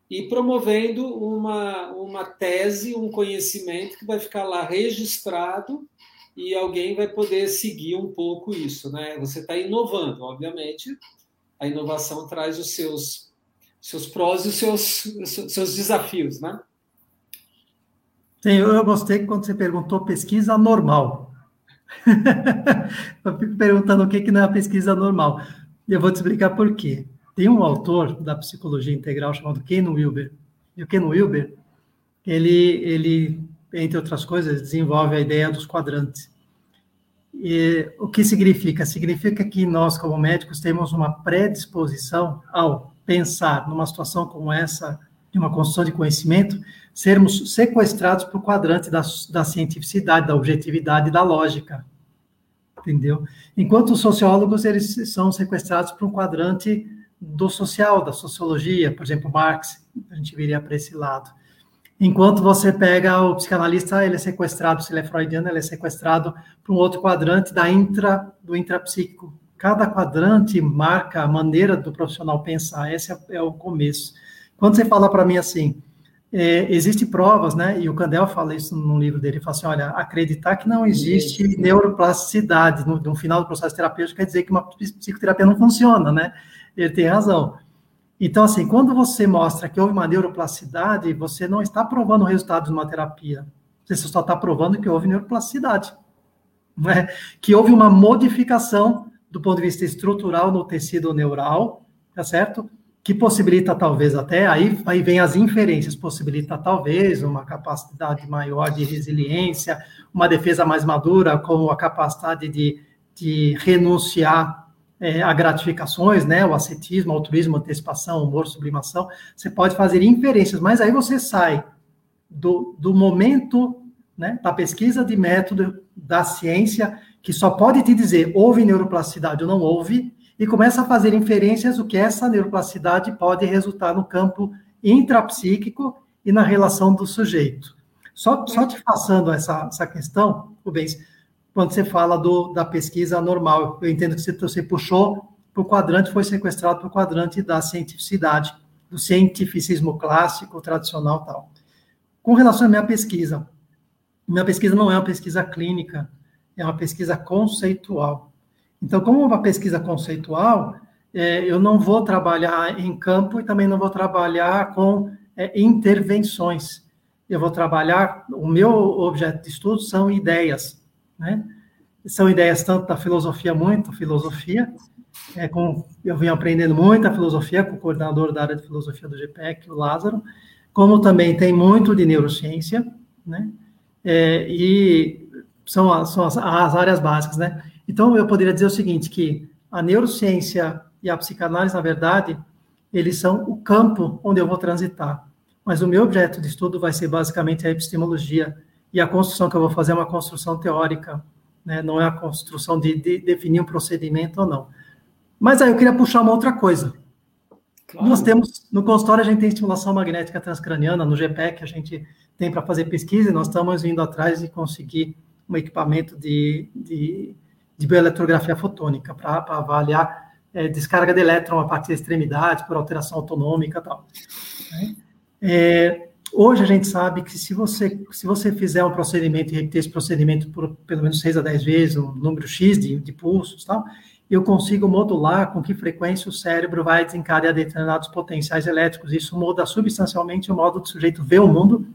e promovendo uma, uma tese, um conhecimento que vai ficar lá registrado e alguém vai poder seguir um pouco isso, né? Você está inovando, obviamente, a inovação traz os seus seus prós e os seus seus desafios, né? Sim, eu gostei quando você perguntou pesquisa normal. eu fico perguntando o que, que não é a pesquisa normal. Eu vou te explicar por quê. Tem um autor da psicologia integral chamado Ken Wilber. E o Ken Wilber, ele, ele, entre outras coisas, desenvolve a ideia dos quadrantes. E, o que significa? Significa que nós, como médicos, temos uma predisposição ao pensar numa situação como essa, de uma construção de conhecimento, sermos sequestrados para o quadrante da, da cientificidade, da objetividade da lógica. Entendeu? Enquanto os sociólogos, eles são sequestrados para um quadrante do social, da sociologia, por exemplo, Marx, a gente viria para esse lado. Enquanto você pega o psicanalista, ele é sequestrado, se ele é freudiano, ele é sequestrado para um outro quadrante da intra, do intrapsíquico. Cada quadrante marca a maneira do profissional pensar, esse é, é o começo. Quando você fala para mim assim, é, existem provas, né? E o Candel fala isso no livro dele, ele fala assim, olha, acreditar que não existe neuroplasticidade no, no final do processo terapêutico quer dizer que uma psicoterapia não funciona, né? Ele tem razão. Então, assim, quando você mostra que houve uma neuroplasticidade, você não está provando o resultado de uma terapia. Você só está provando que houve neuroplasticidade. Né? Que houve uma modificação do ponto de vista estrutural no tecido neural, tá certo? Que possibilita talvez até, aí, aí vem as inferências, possibilita talvez uma capacidade maior de resiliência, uma defesa mais madura, como a capacidade de, de renunciar é, a gratificações, né, o ascetismo, altruísmo, antecipação, humor, sublimação, você pode fazer inferências, mas aí você sai do, do momento né, da pesquisa de método da ciência, que só pode te dizer houve neuroplasticidade ou não houve, e começa a fazer inferências do que essa neuroplasticidade pode resultar no campo intrapsíquico e na relação do sujeito. Só, só te passando essa, essa questão, Rubens, quando você fala do, da pesquisa normal. Eu entendo que você, você puxou para o quadrante, foi sequestrado para o quadrante da cientificidade, do cientificismo clássico, tradicional tal. Com relação à minha pesquisa, minha pesquisa não é uma pesquisa clínica, é uma pesquisa conceitual. Então, como uma pesquisa conceitual, é, eu não vou trabalhar em campo e também não vou trabalhar com é, intervenções. Eu vou trabalhar, o meu objeto de estudo são ideias. Né? São ideias tanto da filosofia, muito filosofia, é, com, eu venho aprendendo muita filosofia com o coordenador da área de filosofia do GPEC, o Lázaro, como também tem muito de neurociência, né? É, e são, as, são as, as, áreas básicas, né? Então, eu poderia dizer o seguinte, que a neurociência e a psicanálise, na verdade, eles são o campo onde eu vou transitar. Mas o meu objeto de estudo vai ser basicamente a epistemologia, e a construção que eu vou fazer é uma construção teórica, né? não é a construção de, de definir um procedimento ou não. Mas aí eu queria puxar uma outra coisa. Claro. Nós temos, no consultório, a gente tem estimulação magnética transcraniana, no GPEC, a gente tem para fazer pesquisa, e nós estamos indo atrás de conseguir um equipamento de, de, de bioeletrografia fotônica para avaliar é, descarga de elétron a partir da extremidade, por alteração autonômica e tal. Né? É, Hoje a gente sabe que se você, se você fizer um procedimento e repetir esse procedimento por pelo menos 6 a 10 vezes, um número X de, de pulsos tal, eu consigo modular com que frequência o cérebro vai desencadear determinados potenciais elétricos. Isso muda substancialmente o modo do sujeito ver o mundo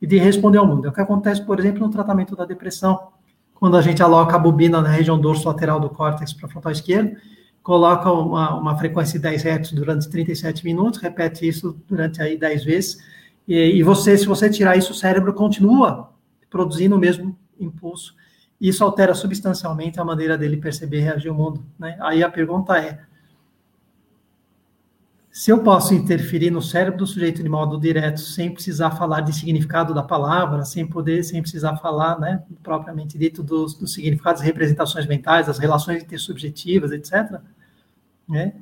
e de responder ao mundo. É o que acontece, por exemplo, no tratamento da depressão. Quando a gente aloca a bobina na região dorso lateral do córtex para a frontal esquerda, coloca uma, uma frequência de 10 Hz durante 37 minutos, repete isso durante aí 10 vezes, e, e você, se você tirar isso, o cérebro continua produzindo o mesmo impulso. Isso altera substancialmente a maneira dele perceber e reagir ao mundo. Né? Aí a pergunta é: se eu posso interferir no cérebro do sujeito de modo direto, sem precisar falar de significado da palavra, sem poder, sem precisar falar, né, propriamente dito, dos, dos significados representações mentais, das relações intersubjetivas, etc., né,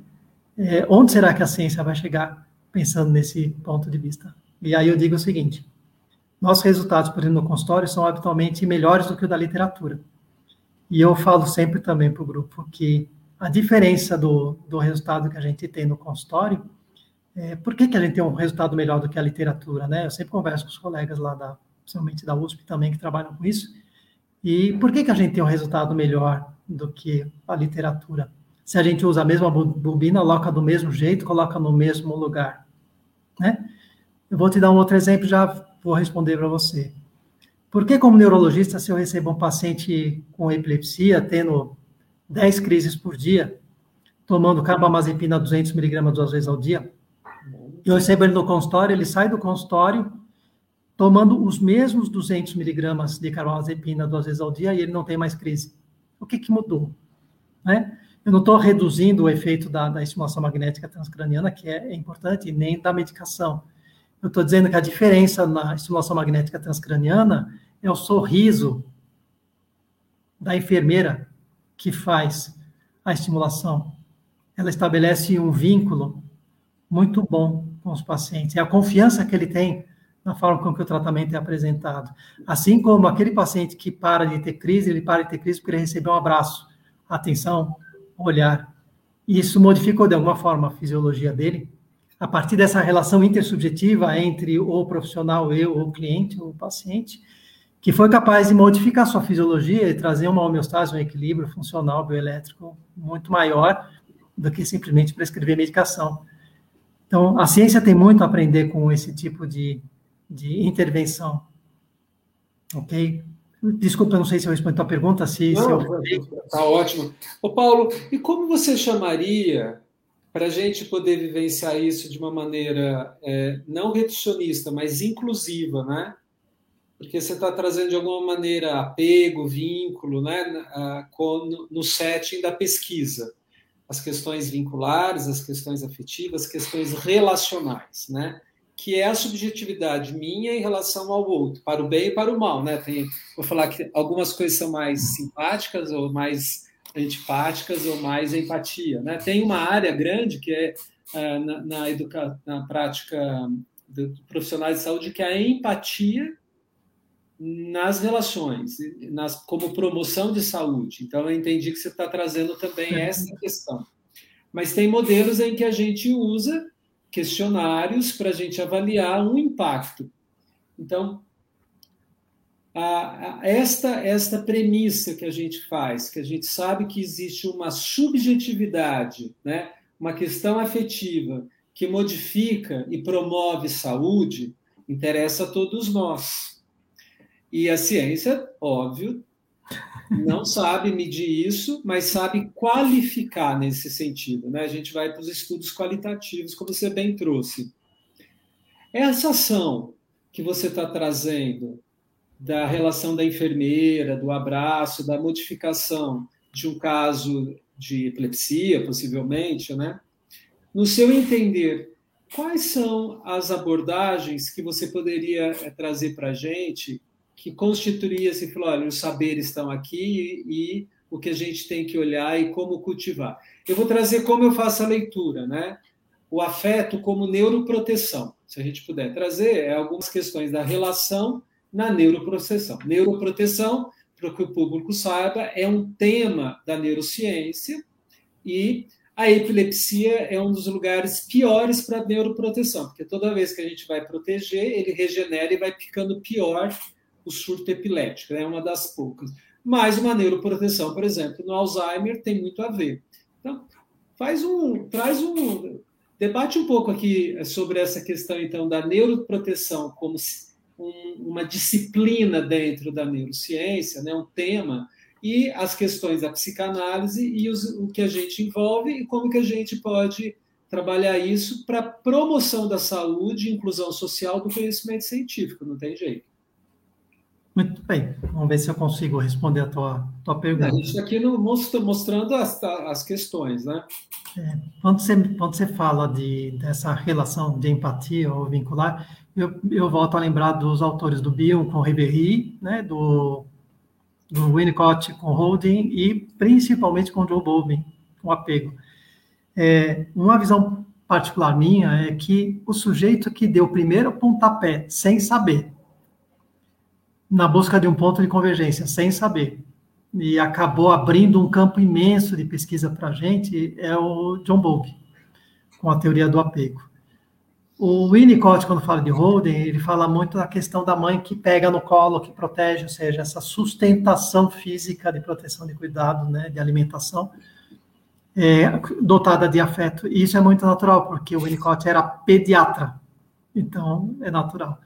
É, onde será que a ciência vai chegar pensando nesse ponto de vista? E aí eu digo o seguinte: nossos resultados, por exemplo, no consultório, são habitualmente melhores do que o da literatura. E eu falo sempre também para o grupo que a diferença do, do resultado que a gente tem no consultório, é, por que, que a gente tem um resultado melhor do que a literatura, né? Eu sempre converso com os colegas lá, da, principalmente da USP também, que trabalham com isso, e por que, que a gente tem um resultado melhor do que a literatura? Se a gente usa a mesma bobina, coloca do mesmo jeito, coloca no mesmo lugar, né? Eu vou te dar um outro exemplo, já vou responder para você. Por que, como neurologista, se eu recebo um paciente com epilepsia, tendo 10 crises por dia, tomando carbamazepina 200 miligramas duas vezes ao dia, eu recebo ele no consultório, ele sai do consultório tomando os mesmos 200 miligramas de carbamazepina duas vezes ao dia e ele não tem mais crise. O que, que mudou? Né? Eu não estou reduzindo o efeito da, da, estimulação magnética transcraniana, que é, é importante, nem da medicação. Eu estou dizendo que a diferença na estimulação magnética transcraniana é o sorriso da enfermeira que faz a estimulação. Ela estabelece um vínculo muito bom com os pacientes. É a confiança que ele tem na forma com que o tratamento é apresentado. Assim como aquele paciente que para de ter crise, ele para de ter crise porque ele recebeu um abraço, atenção, olhar. E isso modificou de alguma forma a fisiologia dele a partir dessa relação intersubjetiva entre o profissional e o cliente, o paciente, que foi capaz de modificar sua fisiologia e trazer uma homeostase, um equilíbrio funcional bioelétrico muito maior do que simplesmente prescrever medicação. Então, a ciência tem muito a aprender com esse tipo de, de intervenção. Ok? Desculpa, não sei se eu respondi a pergunta, se, não, se eu... Tá ótimo. Ô, Paulo, e como você chamaria para a gente poder vivenciar isso de uma maneira é, não reducionista, mas inclusiva, né? Porque você está trazendo de alguma maneira apego, vínculo, né? no setting da pesquisa. As questões vinculares, as questões afetivas, as questões relacionais, né? Que é a subjetividade minha em relação ao outro, para o bem e para o mal, né? Tem, vou falar que algumas coisas são mais simpáticas ou mais antipáticas ou mais empatia. Né? Tem uma área grande que é uh, na, na, educa na prática de profissionais de saúde que é a empatia nas relações, nas, como promoção de saúde. Então, eu entendi que você está trazendo também essa questão. Mas tem modelos em que a gente usa questionários para a gente avaliar um impacto. Então, a, a, esta, esta premissa que a gente faz, que a gente sabe que existe uma subjetividade, né, uma questão afetiva que modifica e promove saúde, interessa a todos nós. E a ciência, óbvio, não sabe medir isso, mas sabe qualificar nesse sentido. Né? A gente vai para os estudos qualitativos, como você bem trouxe. Essa ação que você está trazendo da relação da enfermeira, do abraço, da modificação de um caso de epilepsia, possivelmente, né? No seu entender, quais são as abordagens que você poderia eh, trazer para a gente que constituiria se falar, olha, os saberes estão aqui e o que a gente tem que olhar e como cultivar. Eu vou trazer como eu faço a leitura, né? O afeto como neuroproteção. Se a gente puder trazer, é algumas questões da relação na neuroproteção. Neuroproteção, para que o público saiba, é um tema da neurociência e a epilepsia é um dos lugares piores para a neuroproteção, porque toda vez que a gente vai proteger, ele regenera e vai ficando pior o surto epilético, é uma das poucas. Mas uma neuroproteção, por exemplo, no Alzheimer tem muito a ver. Então, faz um, traz um, debate um pouco aqui sobre essa questão então da neuroproteção como um, uma disciplina dentro da neurociência, né, um tema, e as questões da psicanálise e os, o que a gente envolve e como que a gente pode trabalhar isso para promoção da saúde e inclusão social do conhecimento científico, não tem jeito. Muito bem, vamos ver se eu consigo responder a tua, tua pergunta. A gente está aqui no, mostrando as, as questões, né? É, quando, você, quando você fala de, dessa relação de empatia ou vincular, eu, eu volto a lembrar dos autores do Bill com Ribéry, né, do, do Winnicott com Holding e principalmente com Joe Bowman, com apego. É, uma visão particular minha é que o sujeito que deu o primeiro pontapé sem saber, na busca de um ponto de convergência, sem saber, e acabou abrindo um campo imenso de pesquisa para a gente, é o John Bowlby, com a teoria do apego. O Winnicott, quando fala de Holden, ele fala muito da questão da mãe que pega no colo, que protege, ou seja, essa sustentação física de proteção de cuidado, né, de alimentação, é, dotada de afeto. E isso é muito natural, porque o Winnicott era pediatra, então é natural.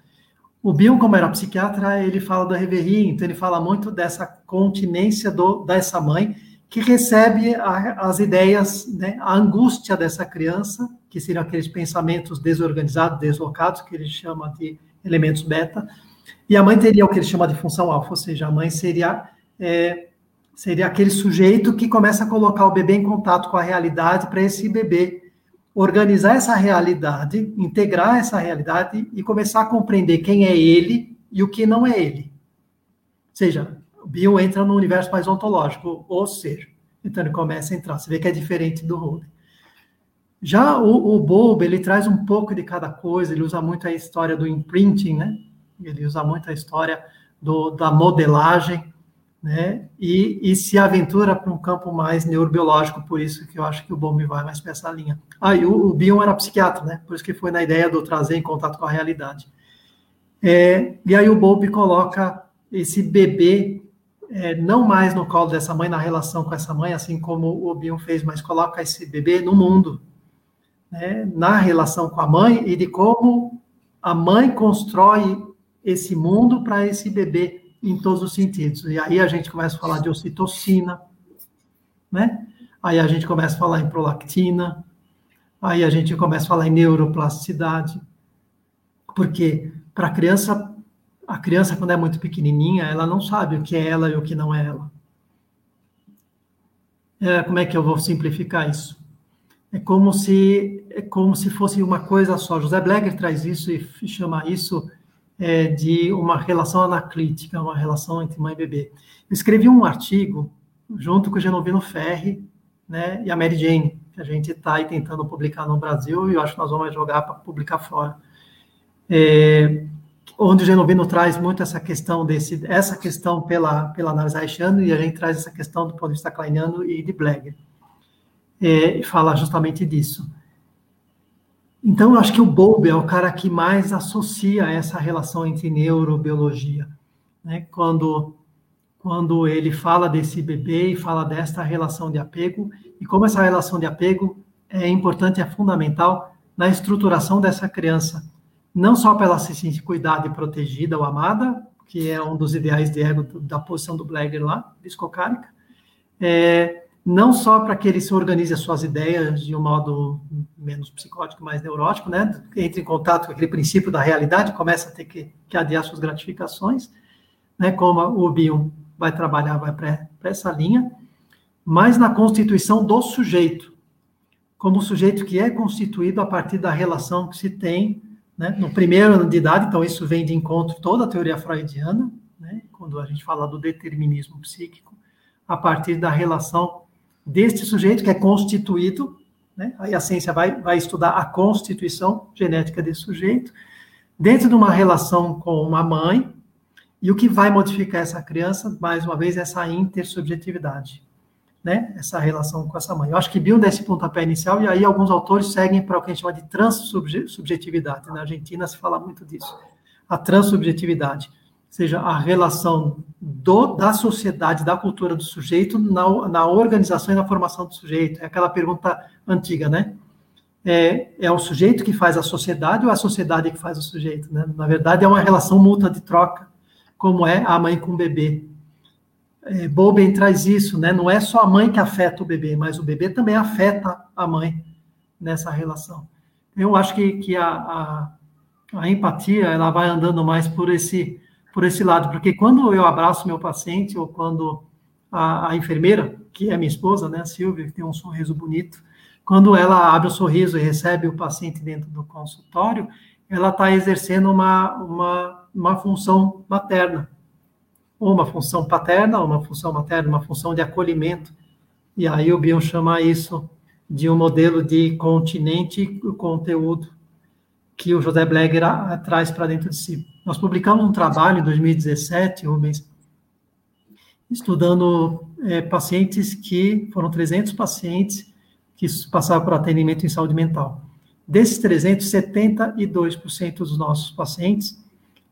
O Bion, como era psiquiatra, ele fala do reverie, então ele fala muito dessa continência do, dessa mãe, que recebe a, as ideias, né, a angústia dessa criança, que seriam aqueles pensamentos desorganizados, deslocados, que ele chama de elementos beta, e a mãe teria o que ele chama de função alfa, ou seja, a mãe seria, é, seria aquele sujeito que começa a colocar o bebê em contato com a realidade para esse bebê organizar essa realidade, integrar essa realidade e começar a compreender quem é ele e o que não é ele. Ou seja, Bill entra no universo mais ontológico, ou seja, então ele começa a entrar. Você vê que é diferente do Holden. Já o, o Bob, ele traz um pouco de cada coisa, ele usa muito a história do imprinting, né? Ele usa muito a história do, da modelagem, né? E, e se aventura para um campo mais neurobiológico, por isso que eu acho que o Bob vai mais para essa linha. Ah, e o, o Bion era psiquiatra, né? Por isso que foi na ideia do trazer em contato com a realidade. É, e aí o Bob coloca esse bebê é, não mais no colo dessa mãe, na relação com essa mãe, assim como o Bion fez, mas coloca esse bebê no mundo, né, na relação com a mãe e de como a mãe constrói esse mundo para esse bebê em todos os sentidos. E aí a gente começa a falar de ocitocina, né? Aí a gente começa a falar em prolactina, aí a gente começa a falar em neuroplasticidade, porque para a criança a criança, quando é muito pequenininha, ela não sabe o que é ela e o que não é ela. É, como é que eu vou simplificar isso? É como se é como se fosse uma coisa só. José Blegger traz isso e chama isso é, de uma relação anaclítica, uma relação entre mãe e bebê. Eu escrevi um artigo junto com o Genovino Ferri né, e a Mary Jane, que a gente está tentando publicar no Brasil e eu acho que nós vamos jogar para publicar fora. É, onde o Genovino traz muito essa questão desse, essa questão pela, pela análise haitiana e a gente traz essa questão do ponto de vista kleiniano e de Blegger. É, fala justamente disso. Então, eu acho que o Bowlby é o cara que mais associa essa relação entre neurobiologia. Né? Quando, quando ele fala desse bebê e fala desta relação de apego, e como essa relação de apego é importante, é fundamental na estruturação dessa criança não só para ela se sentir cuidada e protegida ou amada, que é um dos ideais de ego da posição do Blegger lá, psicocárica, é, não só para que ele se organize as suas ideias de um modo menos psicótico, mais neurótico, né? Entre em contato com aquele princípio da realidade, começa a ter que, que adiar suas gratificações, né? Como o Bion vai trabalhar, vai para essa linha, mas na constituição do sujeito, como sujeito que é constituído a partir da relação que se tem né? no primeiro ano de idade, então isso vem de encontro toda a teoria freudiana, né? quando a gente fala do determinismo psíquico, a partir da relação deste sujeito que é constituído, né? aí a ciência vai, vai estudar a constituição genética desse sujeito, dentro de uma relação com uma mãe, e o que vai modificar essa criança, mais uma vez, é essa intersubjetividade né, essa relação com essa mãe. Eu acho que Bill dá esse pontapé inicial, e aí alguns autores seguem para o que a gente chama de transsubjetividade. Na Argentina se fala muito disso. A transsubjetividade, seja, a relação do, da sociedade, da cultura do sujeito na, na organização e na formação do sujeito. É aquela pergunta antiga, né? É, é o sujeito que faz a sociedade ou é a sociedade que faz o sujeito? Né? Na verdade, é uma relação mútua de troca, como é a mãe com o bebê é, Boben traz isso, né? Não é só a mãe que afeta o bebê, mas o bebê também afeta a mãe nessa relação. Eu acho que, que a, a, a empatia ela vai andando mais por esse por esse lado, porque quando eu abraço meu paciente ou quando a, a enfermeira, que é minha esposa, né, Silvia, que tem um sorriso bonito, quando ela abre o sorriso e recebe o paciente dentro do consultório, ela está exercendo uma, uma, uma função materna ou uma função paterna, ou uma função materna, uma função de acolhimento. E aí o Bion chama isso de um modelo de continente e conteúdo que o José Blegger traz para dentro de si. Nós publicamos um trabalho em 2017, Rubens, estudando é, pacientes que foram 300 pacientes que passaram por atendimento em saúde mental. Desses 300, 72% dos nossos pacientes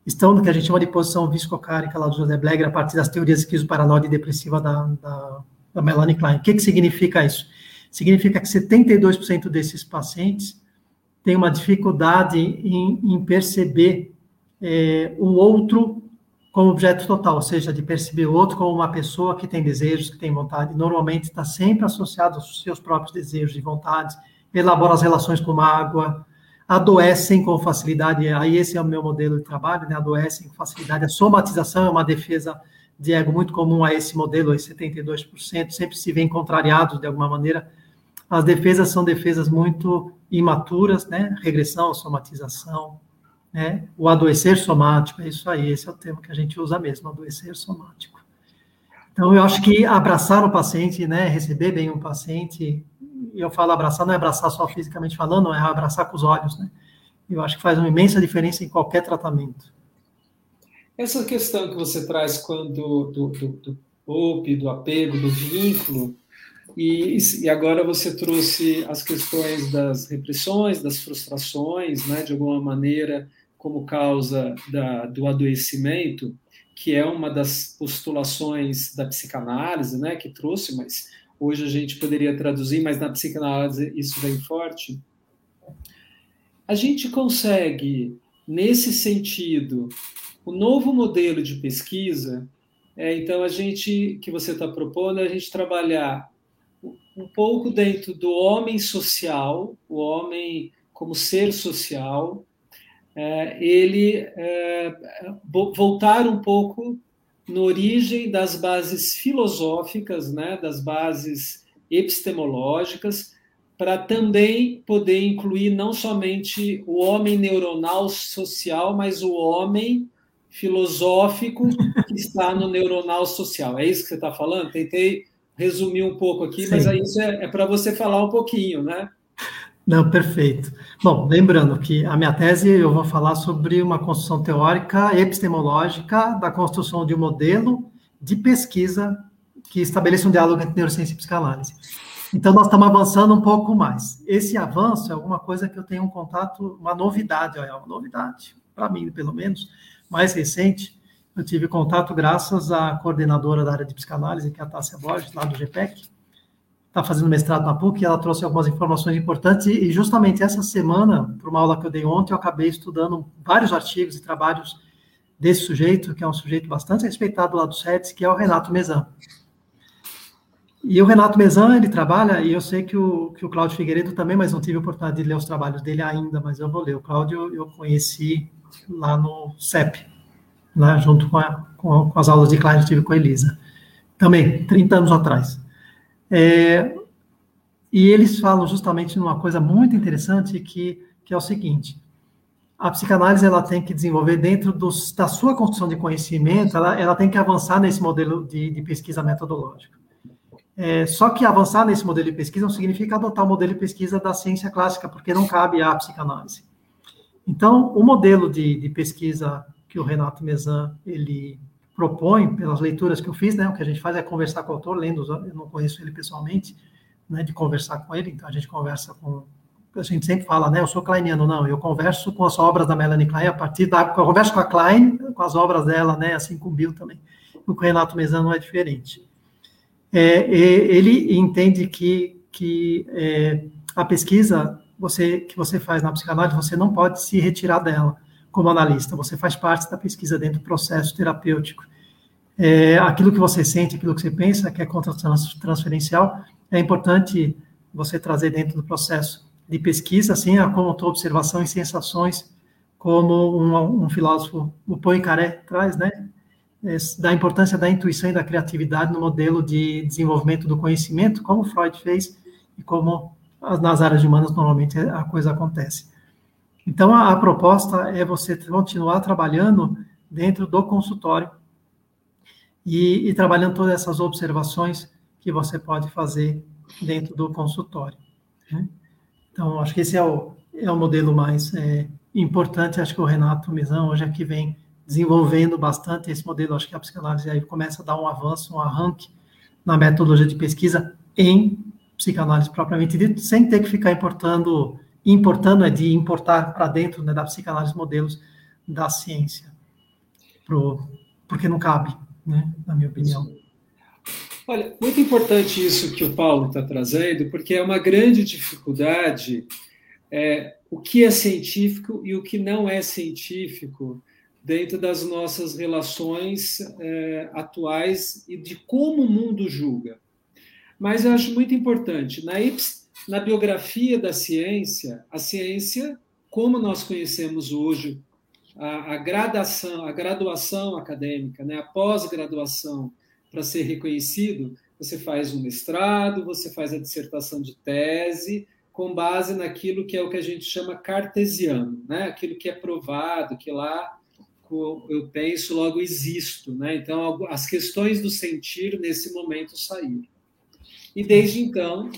estão no que a gente chama de posição viscocárica lá do José Blegger, a partir das teorias esquizoparanoide e depressiva da, da, da Melanie Klein. O que, que significa isso? Significa que 72% desses pacientes têm uma dificuldade em, em perceber é, o outro como objeto total, ou seja, de perceber o outro como uma pessoa que tem desejos, que tem vontade, normalmente está sempre associado aos seus próprios desejos e vontades, elabora as relações com mágoa, adoecem com facilidade, aí esse é o meu modelo de trabalho, né, adoecem com facilidade, a somatização é uma defesa de ego muito comum a esse modelo, aí 72%, sempre se vê contrariados de alguma maneira, as defesas são defesas muito imaturas, né, regressão, somatização, né? O adoecer somático, é isso aí, esse é o termo que a gente usa mesmo, adoecer somático. Então, eu acho que abraçar o paciente, né, receber bem um paciente, eu falo abraçar, não é abraçar só fisicamente falando, é abraçar com os olhos, né? Eu acho que faz uma imensa diferença em qualquer tratamento. Essa questão que você traz quando do, do, do POP, do apego, do vínculo, e, e, agora você trouxe as questões das repressões, das frustrações, né, de alguma maneira, como causa da, do adoecimento, que é uma das postulações da psicanálise, né, que trouxe, mas hoje a gente poderia traduzir, mas na psicanálise isso vem forte. A gente consegue, nesse sentido, o novo modelo de pesquisa, é, então a gente, que você está propondo, é a gente trabalhar um pouco dentro do homem social, o homem como ser social, ele é, voltar um pouco na origem das bases filosóficas, né, das bases epistemológicas, para também poder incluir não somente o homem neuronal social, mas o homem filosófico que está no neuronal social. É isso que você está falando? Tentei resumir um pouco aqui, Sim. mas aí isso é, é para você falar um pouquinho, né? Não, perfeito. Bom, lembrando que a minha tese eu vou falar sobre uma construção teórica epistemológica da construção de um modelo de pesquisa que estabeleça um diálogo entre neurociência e psicanálise. Então, nós estamos avançando um pouco mais. Esse avanço é alguma coisa que eu tenho um contato, uma novidade, é uma novidade, para mim, pelo menos, mais recente. Eu tive contato graças à coordenadora da área de psicanálise, que é a Tássia Borges, lá do GPEC, está fazendo mestrado na PUC, ela trouxe algumas informações importantes, e justamente essa semana, por uma aula que eu dei ontem, eu acabei estudando vários artigos e trabalhos desse sujeito, que é um sujeito bastante respeitado lá do SETS, que é o Renato Mezan. E o Renato Mezan, ele trabalha, e eu sei que o, que o Cláudio Figueiredo também, mas não tive a oportunidade de ler os trabalhos dele ainda, mas eu vou ler. O Cláudio eu conheci lá no CEP, lá junto com, a, com, as aulas de Klein que tive com a Elisa. Também, 30 anos atrás. É, e eles falam justamente numa coisa muito interessante que, que é o seguinte, a psicanálise ela tem que desenvolver dentro dos, da sua construção de conhecimento, ela, ela tem que avançar nesse modelo de, de pesquisa metodológica. É, só que avançar nesse modelo de pesquisa não significa adotar o modelo de pesquisa da ciência clássica, porque não cabe à psicanálise. Então, o modelo de, de pesquisa que o Renato Mezan ele propõe, pelas leituras que eu fiz, né, o que a gente faz é conversar com o autor, lendo, eu não conheço ele pessoalmente, né, de conversar com ele, então a gente conversa com, a gente sempre fala, né, eu sou kleiniano, não, eu converso com as obras da Melanie Klein, a partir da, eu converso com a Klein, com as obras dela, né, assim com o Bill também, o com o Renato Mezan não é diferente. É, ele entende que, que é, a pesquisa você, que você faz na psicanálise, você não pode se retirar dela como analista, você faz parte da pesquisa dentro do processo terapêutico. É, aquilo que você sente, aquilo que você pensa, que é contra-transferencial, é importante você trazer dentro do processo de pesquisa, assim como tua observação e sensações, como um, um filósofo, o Poincaré, traz, né? É, da importância da intuição e da criatividade no modelo de desenvolvimento do conhecimento, como Freud fez e como nas áreas humanas normalmente a coisa acontece. Então, a, a proposta é você continuar trabalhando dentro do consultório e, e, trabalhando todas essas observações que você pode fazer dentro do consultório. Né? Então, acho que esse é o, é o modelo mais é, importante. Acho que o Renato Mizão hoje aqui vem desenvolvendo bastante esse modelo. Acho que a psicanálise aí começa a dar um avanço, um arranque na metodologia de pesquisa em psicanálise propriamente dito, sem ter que ficar importando, importando é de importar para dentro né, da psicanálise modelos da ciência, pro, porque não cabe, né, na minha opinião. Olha, muito importante isso que o Paulo está trazendo, porque é uma grande dificuldade é, o que é científico e o que não é científico dentro das nossas relações é, atuais e de como o mundo julga. Mas eu acho muito importante, na, na biografia da ciência, a ciência, como nós conhecemos hoje, a, a gradação, a graduação acadêmica, né, a pós-graduação, para ser reconhecido, você faz um mestrado, você faz a dissertação de tese, com base naquilo que é o que a gente chama cartesiano, né? aquilo que é provado, que lá eu penso, logo existo. Né? Então, as questões do sentir, nesse momento, saíram. E desde então,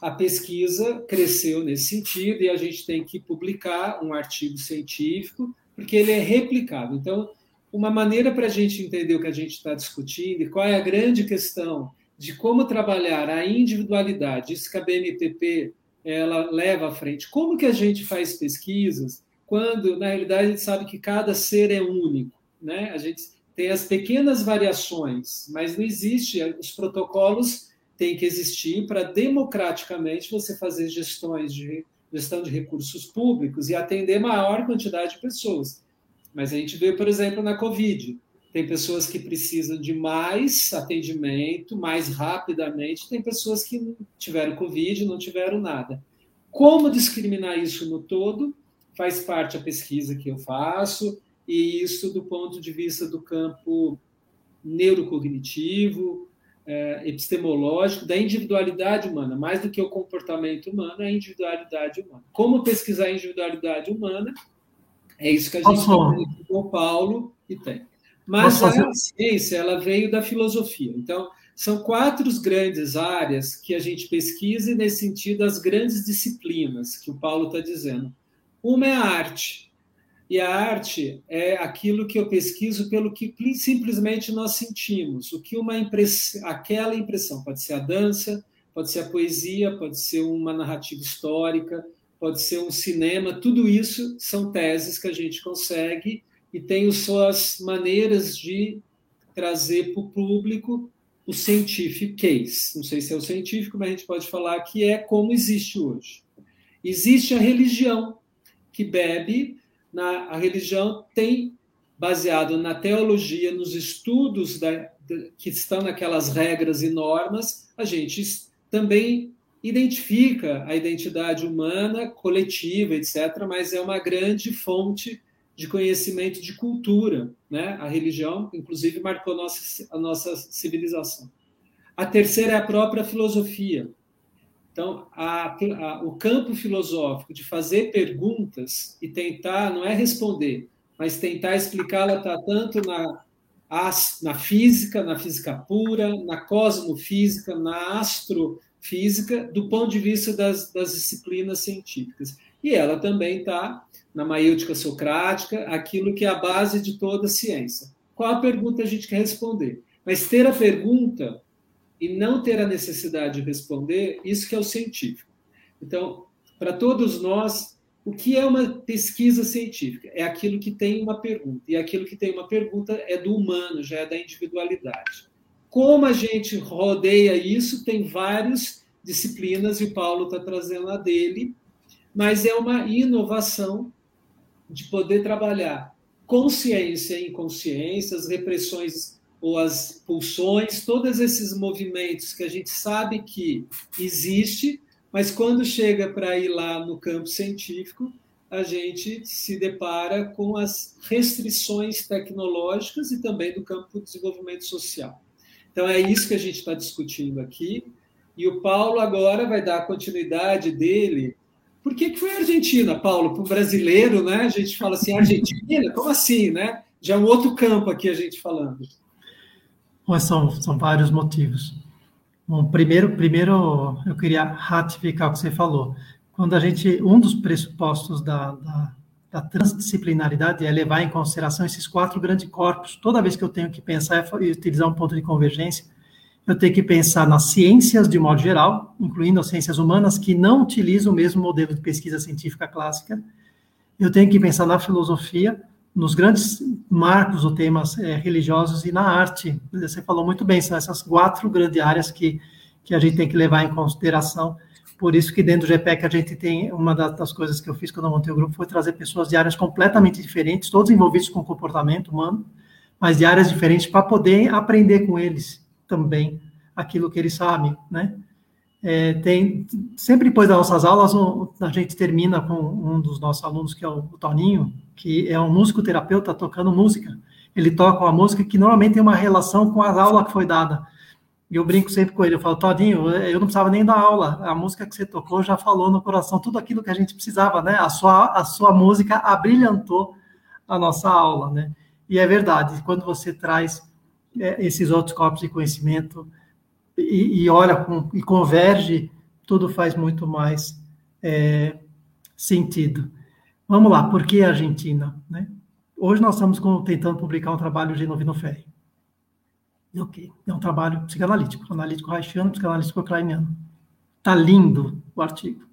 a pesquisa cresceu nesse sentido e a gente tem que publicar um artigo científico, porque ele é replicável. Então, uma maneira para a gente entender o que a gente está discutindo e qual é a grande questão de como trabalhar a individualidade, isso que a BNPP ela leva à frente. Como que a gente faz pesquisas quando, na realidade, a gente sabe que cada ser é único, né? A gente tem as pequenas variações, mas não existe, os protocolos têm que existir para democraticamente você fazer gestões de gestão de recursos públicos e atender maior quantidade de pessoas. Mas a gente vê, por exemplo, na Covid, tem pessoas que precisam de mais atendimento, mais rapidamente, tem pessoas que tiveram Covid, não tiveram nada. Como discriminar isso no todo? faz parte a pesquisa que eu faço, e isso do ponto de vista do campo neurocognitivo, é, epistemológico, da individualidade humana, mais do que o comportamento humano, é a individualidade humana. Como pesquisar a individualidade humana? É isso que a gente está com o Paulo e tem. Mas a ciência ela veio da filosofia. Então, são quatro grandes áreas que a gente pesquisa e, nesse sentido, as grandes disciplinas que o Paulo está dizendo. Uma é a arte. E a arte é aquilo que eu pesquiso pelo que simplesmente nós sentimos. O que uma aquela impressão pode ser a dança, pode ser a poesia, pode ser uma narrativa histórica, pode ser um cinema, tudo isso são teses que a gente consegue e tem suas maneiras de trazer para o público o scientific case. Não sei se é o científico, mas a gente pode falar que é como existe hoje. Existe a religião, que bebe na a religião tem baseado na teologia, nos estudos da, que estão naquelas regras e normas, a gente também identifica a identidade humana coletiva, etc., mas é uma grande fonte de conhecimento de cultura, né? A religião, inclusive, marcou nossa, a nossa civilização. A terceira é a própria filosofia. Então, a, a, o campo filosófico de fazer perguntas e tentar, não é responder, mas tentar explicá-la está tanto na, na física, na física pura, na cosmofísica, na astrofísica, do ponto de vista das, das disciplinas científicas. E ela também está na maêutica socrática, aquilo que é a base de toda a ciência. Qual a pergunta a gente quer responder? Mas ter a pergunta e não ter a necessidade de responder, isso que é o científico. Então, para todos nós, o que é uma pesquisa científica? É aquilo que tem uma pergunta. E aquilo que tem uma pergunta é do humano, já é da individualidade. Como a gente rodeia isso, tem várias disciplinas, e o Paulo está trazendo a dele, mas é uma inovação de poder trabalhar consciência e inconsciência, as repressões ou as pulsões, todos esses movimentos que a gente sabe que existe, mas quando chega para ir lá no campo científico, a gente se depara com as restrições tecnológicas e também do campo do desenvolvimento social. Então é isso que a gente está discutindo aqui. E o Paulo agora vai dar continuidade dele. Por que, que foi a Argentina, Paulo? Para o brasileiro, né? A gente fala assim, Argentina? Como assim, né? Já é um outro campo aqui a gente falando. Mas são, são vários motivos. Bom, primeiro, primeiro eu queria ratificar o que você falou. Quando a gente, um dos pressupostos da, da, da transdisciplinaridade é levar em consideração esses quatro grandes corpos. Toda vez que eu tenho que pensar e utilizar um ponto de convergência, eu tenho que pensar nas ciências de modo geral, incluindo as ciências humanas, que não utilizam o mesmo modelo de pesquisa científica clássica. Eu tenho que pensar na filosofia, nos grandes marcos ou temas é, religiosos e na arte. Você falou muito bem, são essas quatro grandes áreas que, que a gente tem que levar em consideração. Por isso que dentro do GPEC a gente tem, uma das coisas que eu fiz quando eu montei o grupo foi trazer pessoas de áreas completamente diferentes, todos envolvidos com comportamento humano, mas de áreas diferentes para poder aprender com eles também aquilo que eles sabem, né? É, tem, sempre depois das nossas aulas, a gente termina com um dos nossos alunos, que é o Toninho, que é um músico terapeuta tocando música. Ele toca uma música que normalmente tem uma relação com a aula que foi dada. E eu brinco sempre com ele, eu falo, Todinho, eu não precisava nem dar aula, a música que você tocou já falou no coração tudo aquilo que a gente precisava, né? A sua, a sua música abrilhantou a nossa aula, né? E é verdade, quando você traz é, esses outros corpos de conhecimento e, e olha com, e converge, tudo faz muito mais é, sentido. Vamos lá, por que a Argentina? Né? Hoje nós estamos tentando publicar um trabalho de Novino Ferri. Ok, é um trabalho psicanalítico, analítico haitiano, psicanalítico ucraniano. Está lindo o artigo.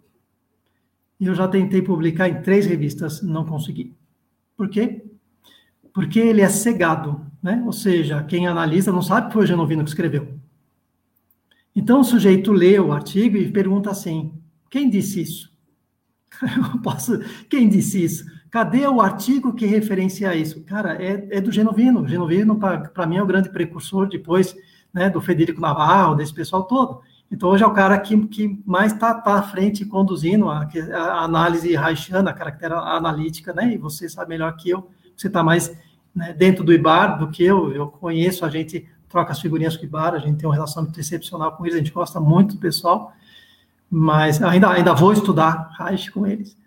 E eu já tentei publicar em três revistas, não consegui. Por quê? Porque ele é cegado né? Ou seja, quem analisa não sabe que foi o Genovino que escreveu. Então o sujeito lê o artigo e pergunta assim: quem disse isso? Eu posso, quem disse isso? Cadê o artigo que referencia isso? Cara, é, é do Genovino. Genovino, para mim, é o grande precursor depois né, do Federico Navarro, desse pessoal todo. Então, hoje é o cara que, que mais está tá à frente conduzindo a, a análise haitiana, a característica analítica, né? E você sabe melhor que eu, você está mais né, dentro do IBAR do que eu. Eu conheço, a gente troca as figurinhas com o IBAR, a gente tem uma relação muito excepcional com eles, a gente gosta muito do pessoal, mas ainda, ainda vou estudar Reich com eles,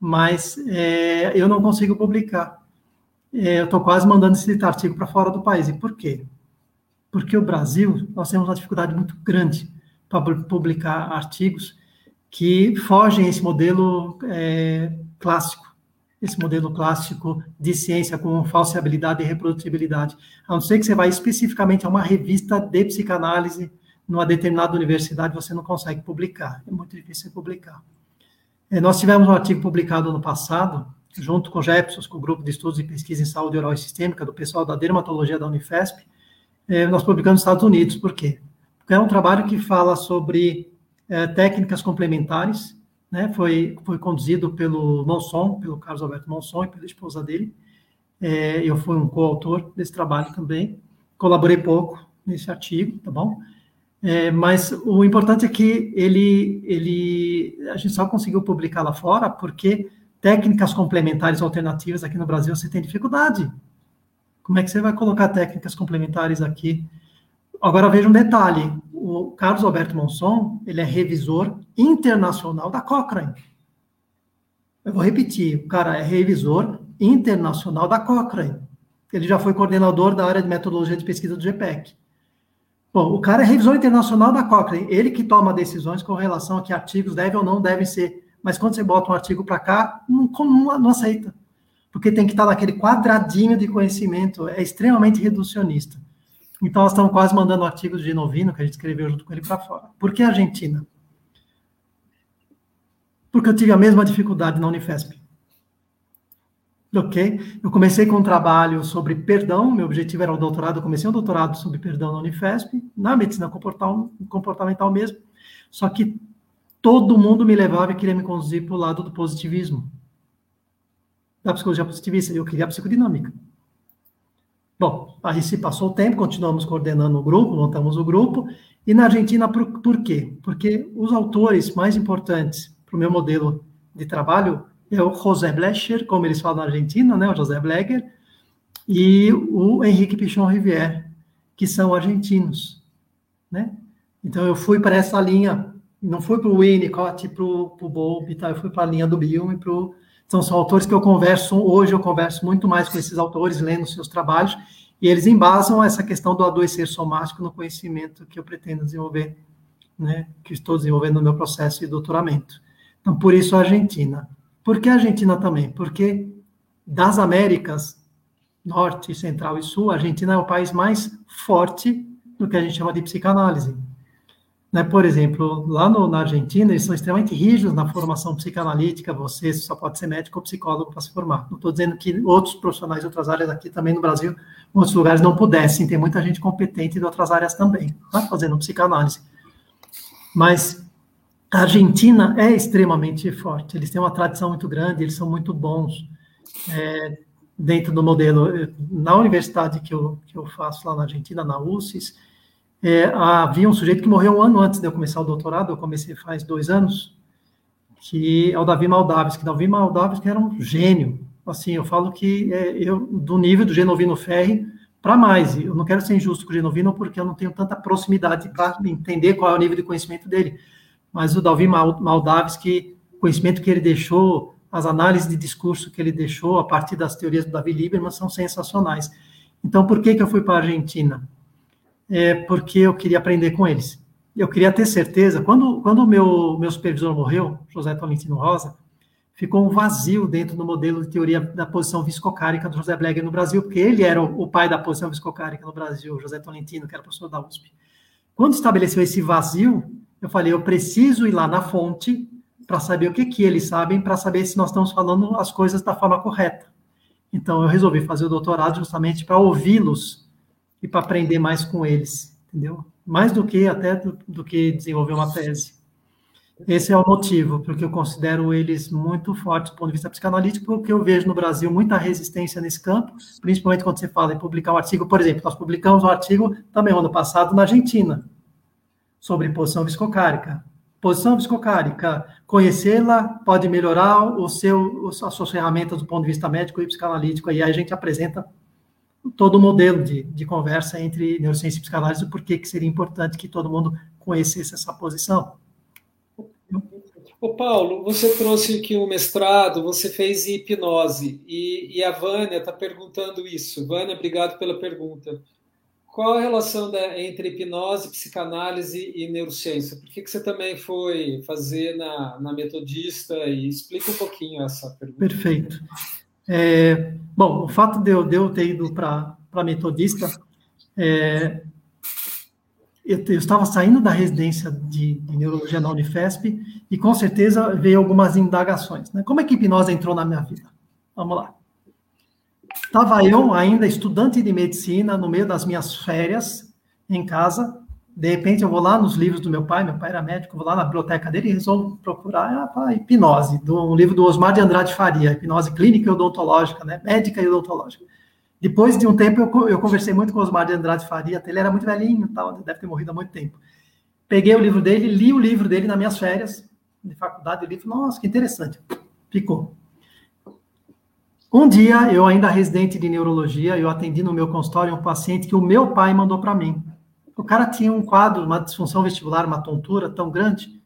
mas é, eu não consigo publicar. É, eu estou quase mandando esse artigo para fora do país. E por quê? Porque o Brasil, nós temos uma dificuldade muito grande para publicar artigos que fogem esse modelo é, clássico esse modelo clássico de ciência com falsibilidade e reprodutibilidade. A não ser que você vá especificamente a uma revista de psicanálise numa determinada universidade, você não consegue publicar. É muito difícil publicar. É, nós tivemos um artigo publicado no passado, junto com o Jepsos, com o grupo de estudos e pesquisa em saúde oral e sistêmica, do pessoal da dermatologia da Unifesp. É, nós publicamos nos Estados Unidos. Por quê? Porque é um trabalho que fala sobre é, técnicas complementares né, foi, foi conduzido pelo Monson, pelo Carlos Alberto Monson e pela esposa dele. É, eu fui um coautor desse trabalho também, colaborei pouco nesse artigo, tá bom? É, mas o importante é que ele, ele, a gente só conseguiu publicar lá fora porque técnicas complementares alternativas aqui no Brasil você tem dificuldade. Como é que você vai colocar técnicas complementares aqui? Agora veja um detalhe: o Carlos Alberto Monson, ele é revisor internacional da Cochrane. Eu vou repetir, o cara é revisor internacional da Cochrane. Ele já foi coordenador da área de metodologia de pesquisa do GPEC. Bom, o cara é revisor internacional da Cochrane, ele que toma decisões com relação a que artigos devem ou não devem ser. Mas quando você bota um artigo para cá, não, não, não aceita. Porque tem que estar naquele quadradinho de conhecimento, é extremamente reducionista. Então, nós estamos quase mandando artigos de Novino, que a gente escreveu junto com ele, para fora. Por que Argentina? Porque eu tive a mesma dificuldade na Unifesp. Ok? Eu comecei com um trabalho sobre perdão, meu objetivo era o doutorado, eu comecei um doutorado sobre perdão na Unifesp, na medicina comportamental mesmo, só que todo mundo me levava e queria me conduzir para o lado do positivismo, da psicologia positivista, eu queria a psicodinâmica. Bom, aí se passou o tempo, continuamos coordenando o grupo, montamos o grupo, e na Argentina, por, por quê? Porque os autores mais importantes para o meu modelo de trabalho é o José Blecher, como eles falam na Argentina, né, o José Blecher, e o Henrique Pichon Rivière, que são argentinos, né? Então eu fui para essa linha, não fui para o Winnicott, para o Bowlby, tá? eu fui para a linha do Bill e para então, são autores que eu converso, hoje eu converso muito mais com esses autores, lendo seus trabalhos, e eles embasam essa questão do adoecer somático no conhecimento que eu pretendo desenvolver né, que estou desenvolvendo no meu processo de doutoramento. Então, por isso a Argentina. Por que a Argentina também? Porque das Américas, Norte, Central e Sul, a Argentina é o país mais forte do que a gente chama de psicanálise. Né? Por exemplo, lá no, na Argentina, eles são extremamente rígidos na formação psicanalítica, você só pode ser médico ou psicólogo para se formar. Não estou dizendo que outros profissionais de outras áreas aqui também no Brasil, em outros lugares, não pudessem, tem muita gente competente de outras áreas também, tá? fazendo psicanálise. Mas a Argentina é extremamente forte, eles têm uma tradição muito grande, eles são muito bons. É, dentro do modelo, na universidade que eu, que eu faço lá na Argentina, na UCIS, é, havia um sujeito que morreu um ano antes de eu começar o doutorado, eu comecei faz dois anos, que é o Davi Maldaves, que Davi Maldaves que era um gênio. Assim, eu falo que é, eu, do nível do Genovino Ferri para mais, eu não quero ser injusto com o Genovino, porque eu não tenho tanta proximidade para entender qual é o nível de conhecimento dele, mas o Davi Maldaves, que o conhecimento que ele deixou, as análises de discurso que ele deixou a partir das teorias do Davi Lieberman são sensacionais. Então, por que, que eu fui para a Argentina? é, porque eu queria aprender com eles. Eu queria ter certeza. Quando, quando o meu, meu supervisor morreu, José Tolentino Rosa, ficou um vazio dentro do modelo de teoria da posição viscocárica do José Blegger no Brasil, porque ele era o, o pai da posição viscocárica no Brasil, José Tolentino, que era professor da USP. Quando estabeleceu esse vazio, eu falei, eu preciso ir lá na fonte para saber o que, que eles sabem, para saber se nós estamos falando as coisas da forma correta. Então, eu resolvi fazer o doutorado justamente para ouvi-los e para aprender mais com eles, entendeu? Mais do que até do, do, que desenvolver uma tese. Esse é o motivo, porque eu considero eles muito fortes do ponto de vista psicanalítico, porque eu vejo no Brasil muita resistência nesse campo, principalmente quando você fala em publicar um artigo. Por exemplo, nós publicamos um artigo também no ano passado na Argentina, sobre posição viscocárica. Posição viscocárica, conhecê-la pode melhorar o seu, as suas ferramentas do ponto de vista médico e psicanalítico, e aí a gente apresenta todo o modelo de, de conversa entre neurociência e psicanálise, por que seria importante que todo mundo conhecesse essa posição. Ô Paulo, você trouxe aqui um mestrado, você fez hipnose, e, e a Vânia está perguntando isso. Vânia, obrigado pela pergunta. Qual a relação da, entre hipnose, psicanálise e neurociência? Por que, que você também foi fazer na, na Metodista? E explica um pouquinho essa pergunta. Perfeito. É, bom, o fato de eu, de eu ter ido para a metodista, é, eu, eu, estava saindo da residência de, de, neurologia na Unifesp e com certeza veio algumas indagações. Né? Como é que hipnose entrou na minha vida? Vamos lá. Estava eu ainda estudante de medicina no meio das minhas férias em casa de repente eu vou lá nos livros do meu pai, meu pai era médico, vou lá na biblioteca dele e resolvo procurar a hipnose, do, um livro do Osmar de Andrade Faria, hipnose clínica e odontológica, né? médica e odontológica. Depois de um tempo, eu, eu conversei muito com o Osmar de Andrade Faria, ele era muito velhinho, tal, deve ter morrido há muito tempo. Peguei o livro dele, li o livro dele nas minhas férias de faculdade, e li, nossa, que interessante, ficou. Um dia, eu ainda residente de neurologia, eu atendi no meu consultório um paciente que o meu pai mandou para mim. O cara tinha um quadro, uma disfunção vestibular, uma tontura tão grande,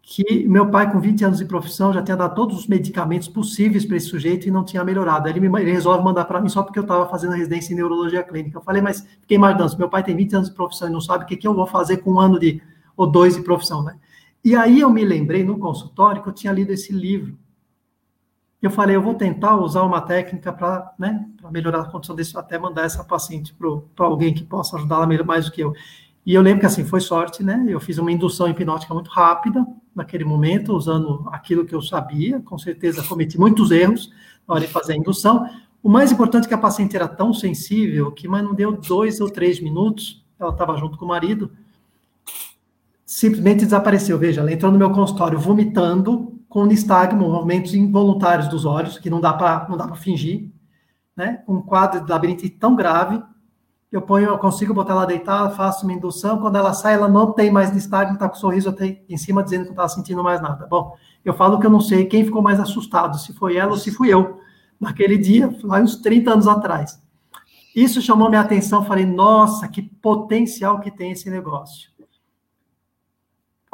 que meu pai, com 20 anos de profissão, já tinha dado todos os medicamentos possíveis para esse sujeito e não tinha melhorado. Ele, me, ele resolve mandar para mim só porque eu estava fazendo residência em neurologia clínica. Eu falei, mas fiquei imaginando, se meu pai tem 20 anos de profissão e não sabe o que, que eu vou fazer com um ano de, ou dois de profissão, né? E aí eu me lembrei no consultório que eu tinha lido esse livro eu falei, eu vou tentar usar uma técnica para né, melhorar a condição desse, até mandar essa paciente para alguém que possa ajudá-la mais do que eu. E eu lembro que assim, foi sorte, né? Eu fiz uma indução hipnótica muito rápida naquele momento, usando aquilo que eu sabia, com certeza cometi muitos erros na hora de fazer a indução. O mais importante é que a paciente era tão sensível que, mas não deu dois ou três minutos, ela estava junto com o marido, simplesmente desapareceu. Veja, ela entrou no meu consultório vomitando, com nistagmo, movimentos involuntários dos olhos, que não dá para fingir, né? Um quadro de labirintite tão grave, eu ponho, eu consigo botar ela deitada, faço uma indução, quando ela sai, ela não tem mais nistagmo, está com o sorriso até em cima dizendo que não está sentindo mais nada. Bom, eu falo que eu não sei quem ficou mais assustado, se foi ela ou se fui eu, naquele dia, lá uns 30 anos atrás. Isso chamou minha atenção, falei, nossa, que potencial que tem esse negócio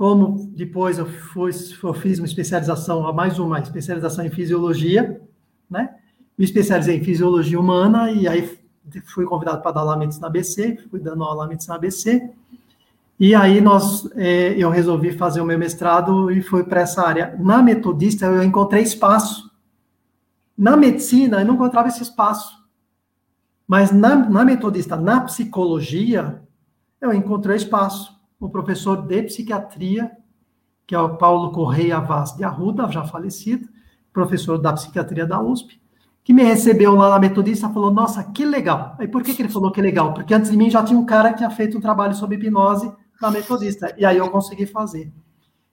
como depois eu, fui, eu fiz uma especialização, mais uma especialização em fisiologia, né? Me especializei em fisiologia humana e aí fui convidado para dar aula medicina ABC, fui dando aula medicina ABC. E aí nós, é, eu resolvi fazer o meu mestrado e fui para essa área. Na metodista eu encontrei espaço. Na medicina eu não encontrava esse espaço. Mas na, na metodista, na psicologia, eu encontrei espaço. O professor de psiquiatria, que é o Paulo Correia Vaz de Arruda, já falecido, professor da psiquiatria da USP, que me recebeu lá na Metodista falou: Nossa, que legal. Aí por que, que ele falou que legal? Porque antes de mim já tinha um cara que tinha feito um trabalho sobre hipnose na Metodista, e aí eu consegui fazer.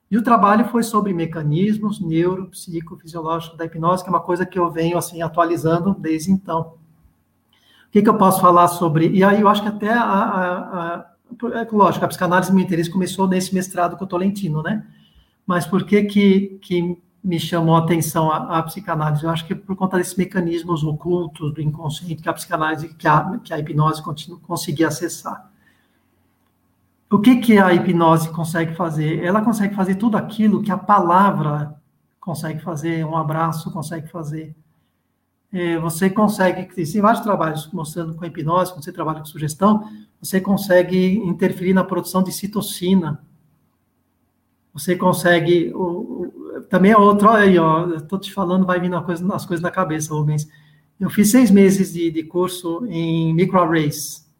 E o trabalho foi sobre mecanismos neuropsicofisiológicos da hipnose, que é uma coisa que eu venho assim atualizando desde então. O que, que eu posso falar sobre? E aí eu acho que até a, a, a lógico, a psicanálise, meu interesse começou nesse mestrado com o Tolentino, né? Mas por que que, que me chamou a atenção a, a, psicanálise. Eu acho que por conta desses mecanismos ocultos do inconsciente que a psicanálise, que a, que a hipnose conseguia acessar. O que, que a hipnose consegue fazer? Ela consegue fazer tudo aquilo que a palavra consegue fazer, um abraço consegue fazer. É, você consegue, existem vários trabalhos mostrando com a hipnose, quando você trabalha com sugestão, você consegue interferir na produção de citocina. Você consegue, o, também é outro, olha aí, ó, eu tô te falando, vai vindo coisa, as coisas na cabeça, Rubens. Eu fiz seis meses de, de curso em microarrays.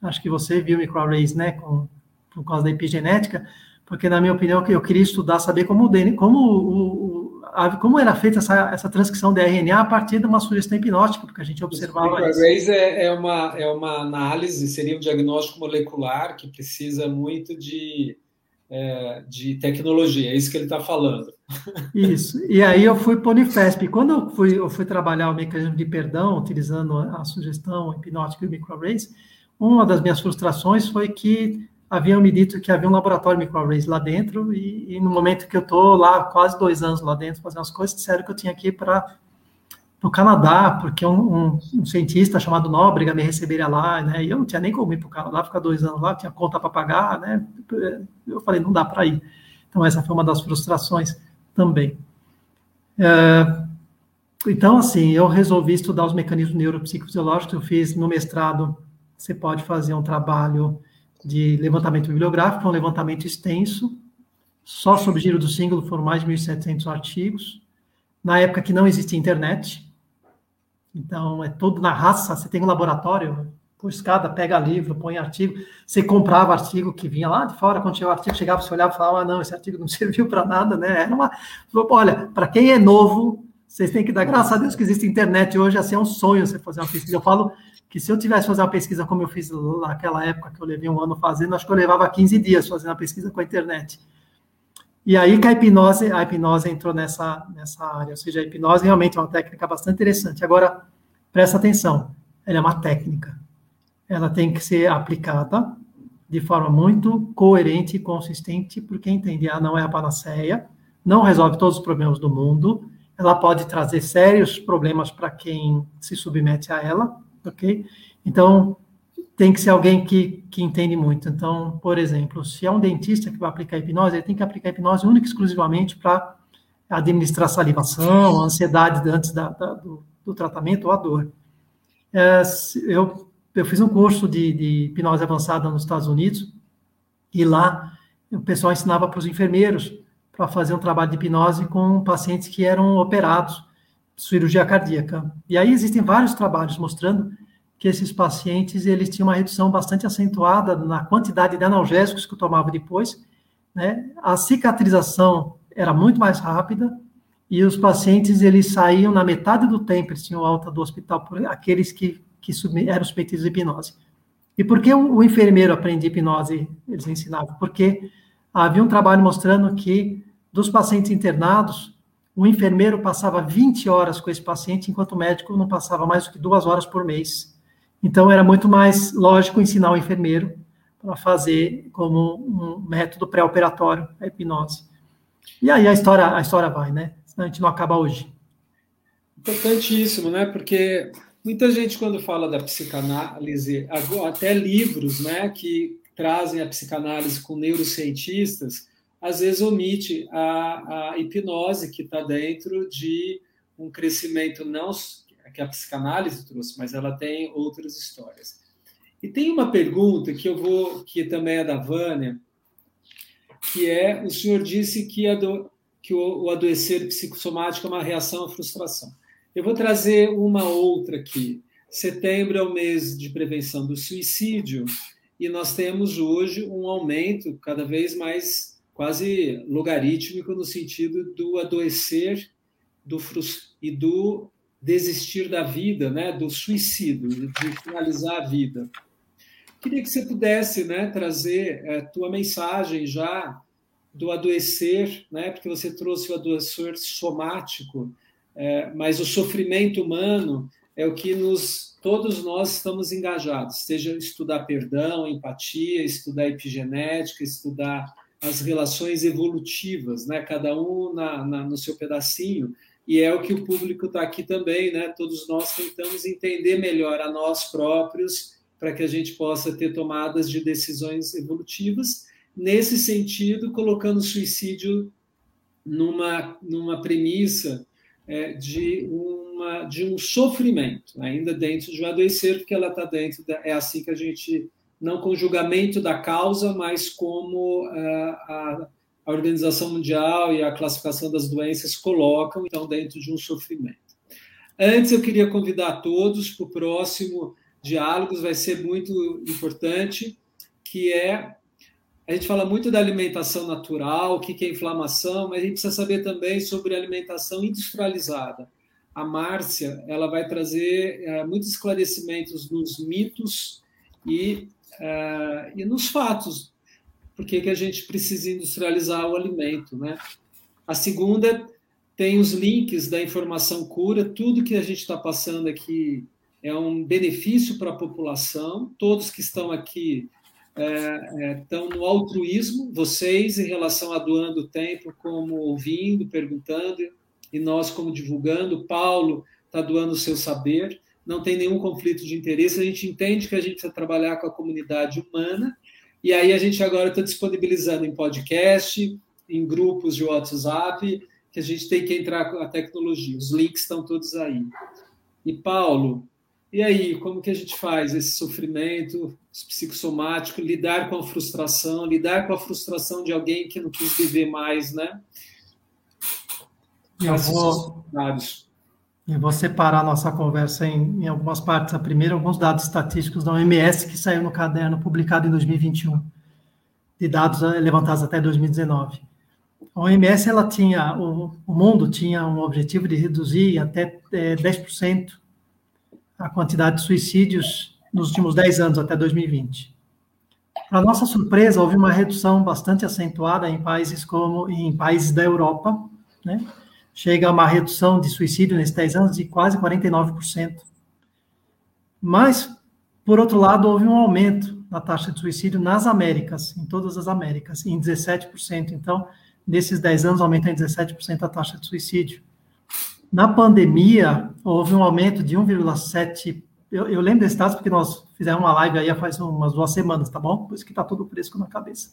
Acho que você viu microarrays, né, com, por causa da epigenética, porque, na minha opinião, eu queria estudar, saber como o DNA, como, o, a, como era feita essa, essa transcrição de RNA a partir de uma sugestão hipnótica, porque a gente observava Os microarrays é, é, uma, é uma análise, seria um diagnóstico molecular que precisa muito de é, de tecnologia, é isso que ele está falando. Isso. E aí eu fui para o Unifesp. Quando eu fui, eu fui trabalhar o mecanismo de perdão, utilizando a sugestão hipnótica e microarrays, uma das minhas frustrações foi que haviam me dito que havia um laboratório microarrays lá dentro, e, e no momento que eu estou lá, quase dois anos lá dentro, fazendo as coisas, disseram que eu tinha que ir para no Canadá, porque um, um, um, cientista chamado Nóbrega me receberia lá, né? E eu não tinha nem como ir para o Canadá, ficar dois anos lá, tinha conta para pagar, né? Eu falei, não dá para ir. Então, essa foi uma das frustrações também. É, então, assim, eu resolvi estudar os mecanismos neuropsicofisiológicos. Eu fiz no mestrado, você pode fazer um trabalho de levantamento bibliográfico, um levantamento extenso, só sobre giro do símbolo foram mais de 1.700 artigos. Na época que não existia internet, então, é tudo na raça. Você tem um laboratório, põe escada, pega livro, põe artigo. Você comprava artigo que vinha lá de fora, quando tinha o artigo, chegava, você olhava e falava, ah, não, esse artigo não serviu para nada, né? Era uma... Olha, para quem é novo, vocês têm que dar graças a Deus que existe internet hoje, assim, é um sonho você fazer uma pesquisa. Eu falo que se eu tivesse fazer uma pesquisa como eu fiz naquela época, que eu levei um ano fazendo, acho que eu levava 15 dias fazendo a pesquisa com a internet. E aí que a hipnose, a hipnose entrou nessa, nessa área, ou seja, a hipnose realmente é uma técnica bastante interessante. Agora, presta atenção, ela é uma técnica. Ela tem que ser aplicada de forma muito coerente e consistente, porque entende, ela não é a panaceia, não resolve todos os problemas do mundo, ela pode trazer sérios problemas para quem se submete a ela, ok? Então, tem que ser alguém que, que entende muito. Então, por exemplo, se é um dentista que vai aplicar hipnose, ele tem que aplicar hipnose única e exclusivamente para administrar salivação, ansiedade antes da, da, do, do, tratamento ou a dor. É, eu, eu fiz um curso de, de hipnose avançada nos Estados Unidos e lá o pessoal ensinava para os enfermeiros para fazer um trabalho de hipnose com pacientes que eram operados, cirurgia cardíaca. E aí existem vários trabalhos mostrando que esses pacientes eles tinham uma redução bastante acentuada na quantidade de analgésicos que eu tomava depois, né? A cicatrização era muito mais rápida e os pacientes eles saíam na metade do tempo, eles tinham alta do hospital por aqueles que, que eram submetidos à hipnose. E por que o, o enfermeiro aprende hipnose? Eles ensinavam porque havia um trabalho mostrando que dos pacientes internados, o enfermeiro passava 20 horas com esse paciente, enquanto o médico não passava mais do que duas horas por mês. Então, era muito mais lógico ensinar o enfermeiro para fazer como um método pré-operatório a hipnose. E aí a história, a história vai, né? Senão a gente não acaba hoje. Importantíssimo, né? Porque muita gente, quando fala da psicanálise, até livros né, que trazem a psicanálise com neurocientistas, às vezes omite a, a hipnose que está dentro de um crescimento não que a psicanálise trouxe, mas ela tem outras histórias. E tem uma pergunta que eu vou, que também é da Vânia, que é: o senhor disse que, ado, que o, o adoecer psicossomático é uma reação à frustração. Eu vou trazer uma outra aqui. Setembro é o mês de prevenção do suicídio e nós temos hoje um aumento cada vez mais quase logarítmico no sentido do adoecer do e do desistir da vida, né, do suicídio, de finalizar a vida. Queria que você pudesse, né, trazer a é, tua mensagem já do adoecer, né, porque você trouxe o adoecer somático, é, mas o sofrimento humano é o que nos todos nós estamos engajados, seja estudar perdão, empatia, estudar epigenética, estudar as relações evolutivas, né, cada um na, na no seu pedacinho, e é o que o público está aqui também, né? Todos nós tentamos entender melhor a nós próprios para que a gente possa ter tomadas de decisões evolutivas. Nesse sentido, colocando o suicídio numa, numa premissa é, de, uma, de um sofrimento, ainda dentro de um adoecer, porque ela está dentro, da, é assim que a gente, não com julgamento da causa, mas como a, a a Organização Mundial e a classificação das doenças colocam, então, dentro de um sofrimento. Antes, eu queria convidar todos para o próximo diálogos, vai ser muito importante, que é a gente fala muito da alimentação natural, o que é inflamação, mas a gente precisa saber também sobre alimentação industrializada. A Márcia ela vai trazer é, muitos esclarecimentos nos mitos e, é, e nos fatos por que, que a gente precisa industrializar o alimento, né? A segunda tem os links da informação cura, tudo que a gente está passando aqui é um benefício para a população, todos que estão aqui é, é, estão no altruísmo, vocês em relação a doando tempo, como ouvindo, perguntando, e nós como divulgando, Paulo está doando o seu saber, não tem nenhum conflito de interesse, a gente entende que a gente precisa trabalhar com a comunidade humana, e aí a gente agora está disponibilizando em podcast, em grupos de WhatsApp, que a gente tem que entrar com a tecnologia. Os links estão todos aí. E Paulo, e aí, como que a gente faz esse sofrimento psicossomático, lidar com a frustração, lidar com a frustração de alguém que não quis viver mais, né? Eu vou, eu vou separar nossa conversa em, em, algumas partes. A primeira, alguns dados estatísticos da OMS que saiu no caderno publicado em 2021, de dados eh, levantados até 2019. A OMS, ela tinha, o, o mundo tinha um objetivo de reduzir até é, eh, 10% a quantidade de suicídios nos últimos 10 anos, até 2020. Para nossa surpresa, houve uma redução bastante acentuada em países como em países da Europa, né? Chega a uma redução de suicídio nesses 10 anos de quase 49%. Mas, por outro lado, houve um aumento na taxa de suicídio nas Américas, em todas as Américas, em 17%. Então, nesses 10 anos, aumenta em 17% a taxa de suicídio. Na pandemia, houve um aumento de 1,7%. Eu, eu lembro desses dados porque nós fizemos uma live aí faz umas duas semanas, tá bom? Por isso que está tudo fresco na cabeça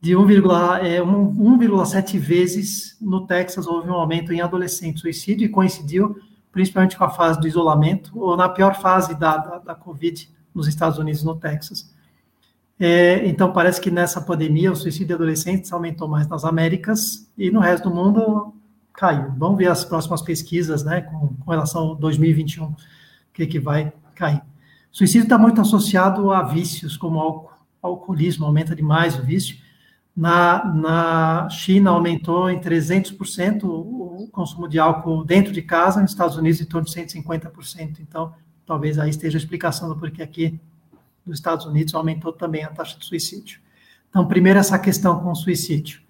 de 1,7 é, vezes no Texas houve um aumento em adolescente suicídio e coincidiu principalmente com a fase do isolamento ou na pior fase da, da, da Covid nos Estados Unidos, no Texas. É, então, parece que nessa pandemia o suicídio de adolescentes aumentou mais nas Américas e no resto do mundo caiu. Vamos ver as próximas pesquisas, né, com, com relação a 2021, o que, que vai cair. Suicídio está muito associado a vícios, como álcool, alcoolismo, aumenta demais o vício, na, na China aumentou em 300% o consumo de álcool dentro de casa, nos Estados Unidos em torno de 150%. Então, talvez aí esteja a explicação do porquê aqui nos Estados Unidos aumentou também a taxa de suicídio. Então, primeiro essa questão com suicídio.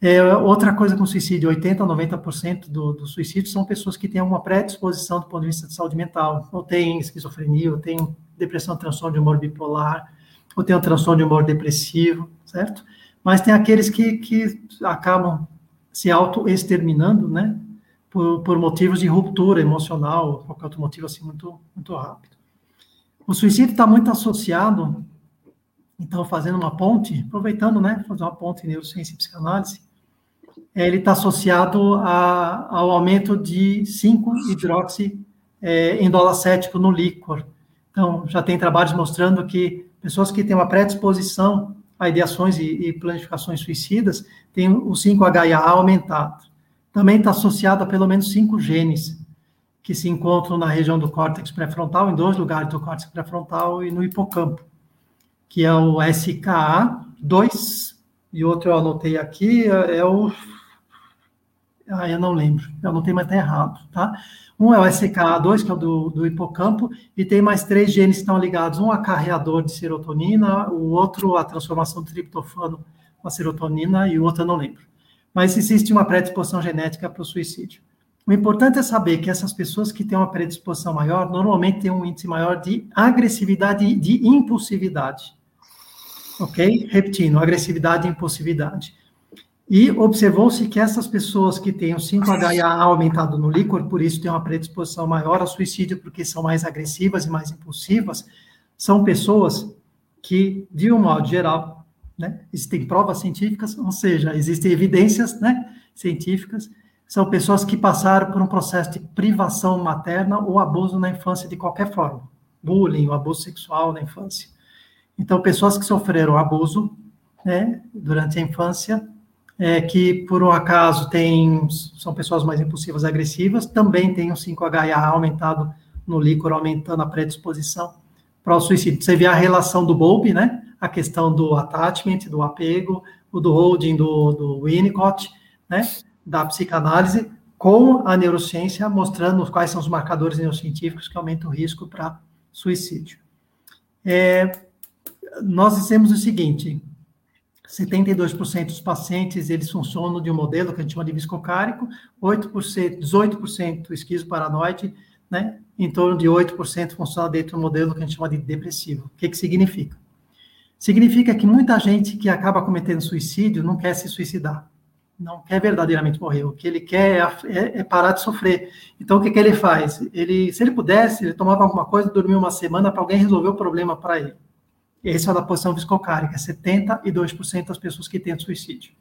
É, outra coisa com suicídio, 80% a 90% do, do suicídio são pessoas que têm uma predisposição do ponto de vista de saúde mental, ou têm esquizofrenia, ou têm depressão, transtorno de humor bipolar, ou têm um transtorno de humor depressivo, certo? Mas tem aqueles que, que acabam se auto-exterminando, né? Por, por, motivos de ruptura emocional, qualquer outro motivo assim muito, muito rápido. O suicídio está muito associado, então, fazendo uma ponte, aproveitando, né? Fazer uma ponte em neurociência e psicanálise, é, ele está associado a, ao aumento de 5-hidroxi é, endolacético no líquor. Então, já tem trabalhos mostrando que pessoas que têm uma predisposição a ideações e, e planificações suicidas têm o 5HA aumentado. Também está associado a pelo menos cinco genes que se encontram na região do córtex pré-frontal, em dois lugares do córtex pré-frontal e no hipocampo, que é o SKA2 e outro eu anotei aqui, é, é o ah, eu não lembro, eu anotei, mas está errado, tá? Um é o SKA2, que é o do, do hipocampo, e tem mais três genes que estão ligados. Um acarreador de serotonina, o outro a transformação do triptofano com a serotonina, e o outro eu não lembro. Mas existe uma predisposição genética para o suicídio. O importante é saber que essas pessoas que têm uma predisposição maior, normalmente têm um índice maior de agressividade e de impulsividade. Ok? Repetindo, agressividade e impulsividade. E observou-se que essas pessoas que têm o 5-HA aumentado no líquor, por isso têm uma predisposição maior ao suicídio, porque são mais agressivas e mais impulsivas, são pessoas que, de um modo geral, né, existem provas científicas, ou seja, existem evidências né, científicas, são pessoas que passaram por um processo de privação materna ou abuso na infância de qualquer forma, bullying, ou abuso sexual na infância. Então, pessoas que sofreram abuso né, durante a infância é, que por um acaso tem, são pessoas mais impulsivas e agressivas, também tem o 5HA aumentado no líquor, aumentando a predisposição para o suicídio. Você vê a relação do Bowlby, né? A questão do attachment, do apego, o do holding do, do Winnicott, né? Da psicanálise, com a neurociência, mostrando quais são os marcadores neurocientíficos que aumentam o risco para suicídio. É, nós dissemos o seguinte, 72% dos pacientes, eles funcionam de um modelo que a gente chama de viscocárico, 8%, 18% esquizoparanoide, né? Em torno de 8% funciona dentro do modelo que a gente chama de depressivo. O que que significa? Significa que muita gente que acaba cometendo suicídio não quer se suicidar, não quer verdadeiramente morrer. O que ele quer é, é, é parar de sofrer. Então, o que, que ele faz? Ele, se ele pudesse, ele tomava alguma coisa, dormia uma semana para alguém resolver o problema para ele. Esse é da posição viscocárica, 72% das pessoas que tentam suicídio.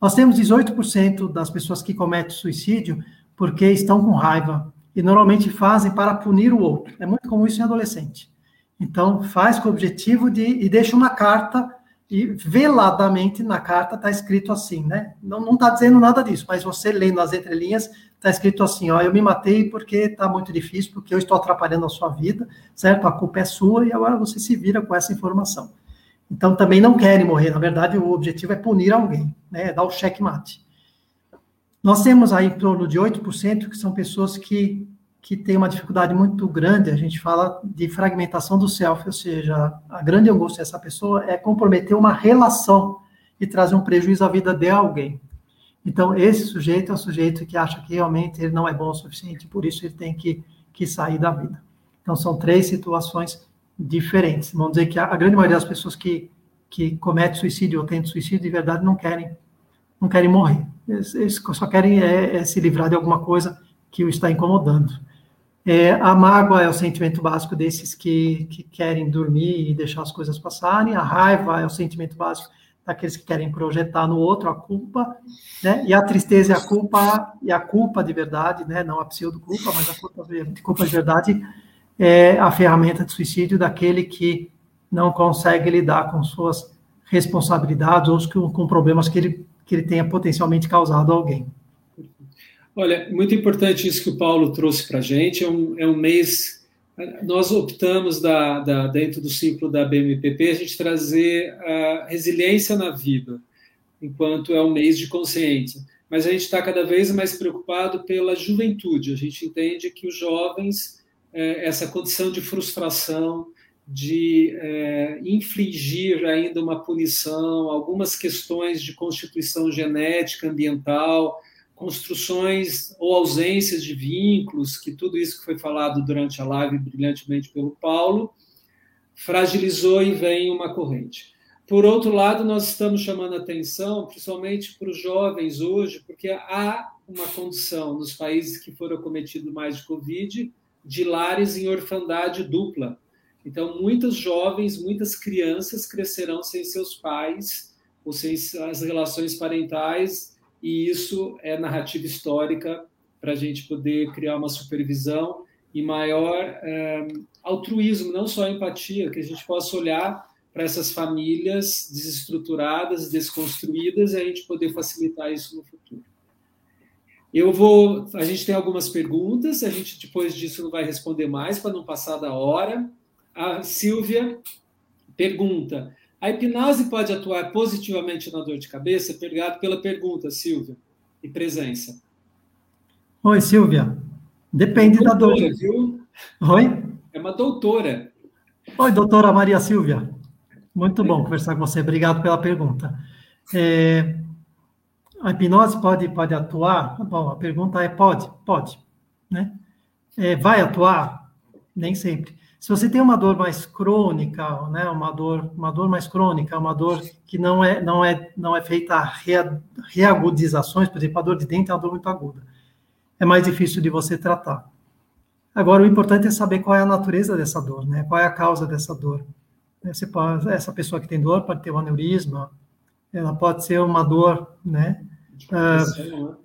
Nós temos 18% das pessoas que cometem suicídio porque estão com raiva e normalmente fazem para punir o outro. É muito comum isso em adolescente. Então, faz com o objetivo de e deixa uma carta e veladamente na carta está escrito assim, né? Não está dizendo nada disso, mas você lendo as entrelinhas, está escrito assim, ó, eu me matei porque está muito difícil, porque eu estou atrapalhando a sua vida, certo? A culpa é sua e agora você se vira com essa informação. Então, também não querem morrer, na verdade, o objetivo é punir alguém, né? É dar o checkmate. Nós temos aí em torno de 8% que são pessoas que que tem uma dificuldade muito grande, a gente fala de fragmentação do self, ou seja, a grande angústia dessa pessoa é comprometer uma relação e trazer um prejuízo à vida de alguém. Então, esse sujeito é o sujeito que acha que realmente ele não é bom o suficiente, por isso ele tem que, que sair da vida. Então, são três situações diferentes. Vamos dizer que a, a grande maioria das pessoas que, que comete suicídio ou tentam suicídio, de verdade, não querem, não querem morrer. Eles, eles só querem é, é se livrar de alguma coisa que o está incomodando. É, a mágoa é o sentimento básico desses que, que querem dormir e deixar as coisas passarem. A raiva é o sentimento básico daqueles que querem projetar no outro a culpa, né? E a tristeza e a culpa e a culpa de verdade, né? Não a pseudo culpa, mas a culpa de, culpa de verdade é a ferramenta de suicídio daquele que não consegue lidar com suas responsabilidades ou com, com problemas que ele que ele tenha potencialmente causado a alguém. Olha, muito importante isso que o Paulo trouxe para a gente. É um, é um mês. Nós optamos, da, da, dentro do ciclo da BMPP, a gente trazer a resiliência na vida, enquanto é um mês de consciência. Mas a gente está cada vez mais preocupado pela juventude. A gente entende que os jovens, é, essa condição de frustração, de é, infligir ainda uma punição, algumas questões de constituição genética, ambiental, construções ou ausências de vínculos, que tudo isso que foi falado durante a live brilhantemente pelo Paulo, fragilizou e vem uma corrente. Por outro lado, nós estamos chamando atenção, principalmente para os jovens hoje, porque há uma condição nos países que foram acometidos mais de Covid, de lares em orfandade dupla. Então, muitos jovens, muitas crianças crescerão sem seus pais, ou sem as relações parentais, e isso é narrativa histórica para a gente poder criar uma supervisão e maior é, altruísmo, não só empatia, que a gente possa olhar para essas famílias desestruturadas, desconstruídas, e a gente poder facilitar isso no futuro. Eu vou. A gente tem algumas perguntas, a gente depois disso não vai responder mais para não passar da hora. A Silvia pergunta: a hipnose pode atuar positivamente na dor de cabeça? Obrigado pela pergunta, Silvia, e presença. Oi, Silvia. Depende é doutora, da dor. Viu? Oi? É uma doutora. Oi, doutora Maria Silvia. Muito bom conversar com você. Obrigado pela pergunta. É, a hipnose pode, pode atuar? Bom, a pergunta é pode? Pode. Né? É, vai atuar? Nem sempre. Se você tem uma dor mais crônica, né, uma dor, uma dor mais crônica, uma dor que não é, não é, não é feita a reagudizações, por exemplo, a dor de dente é uma dor muito aguda. É mais difícil de você tratar. Agora, o importante é saber qual é a natureza dessa dor, né? Qual é a causa dessa dor. Você pode, essa pessoa que tem dor pode ter um aneurisma, ela pode ser uma dor, né? Uh,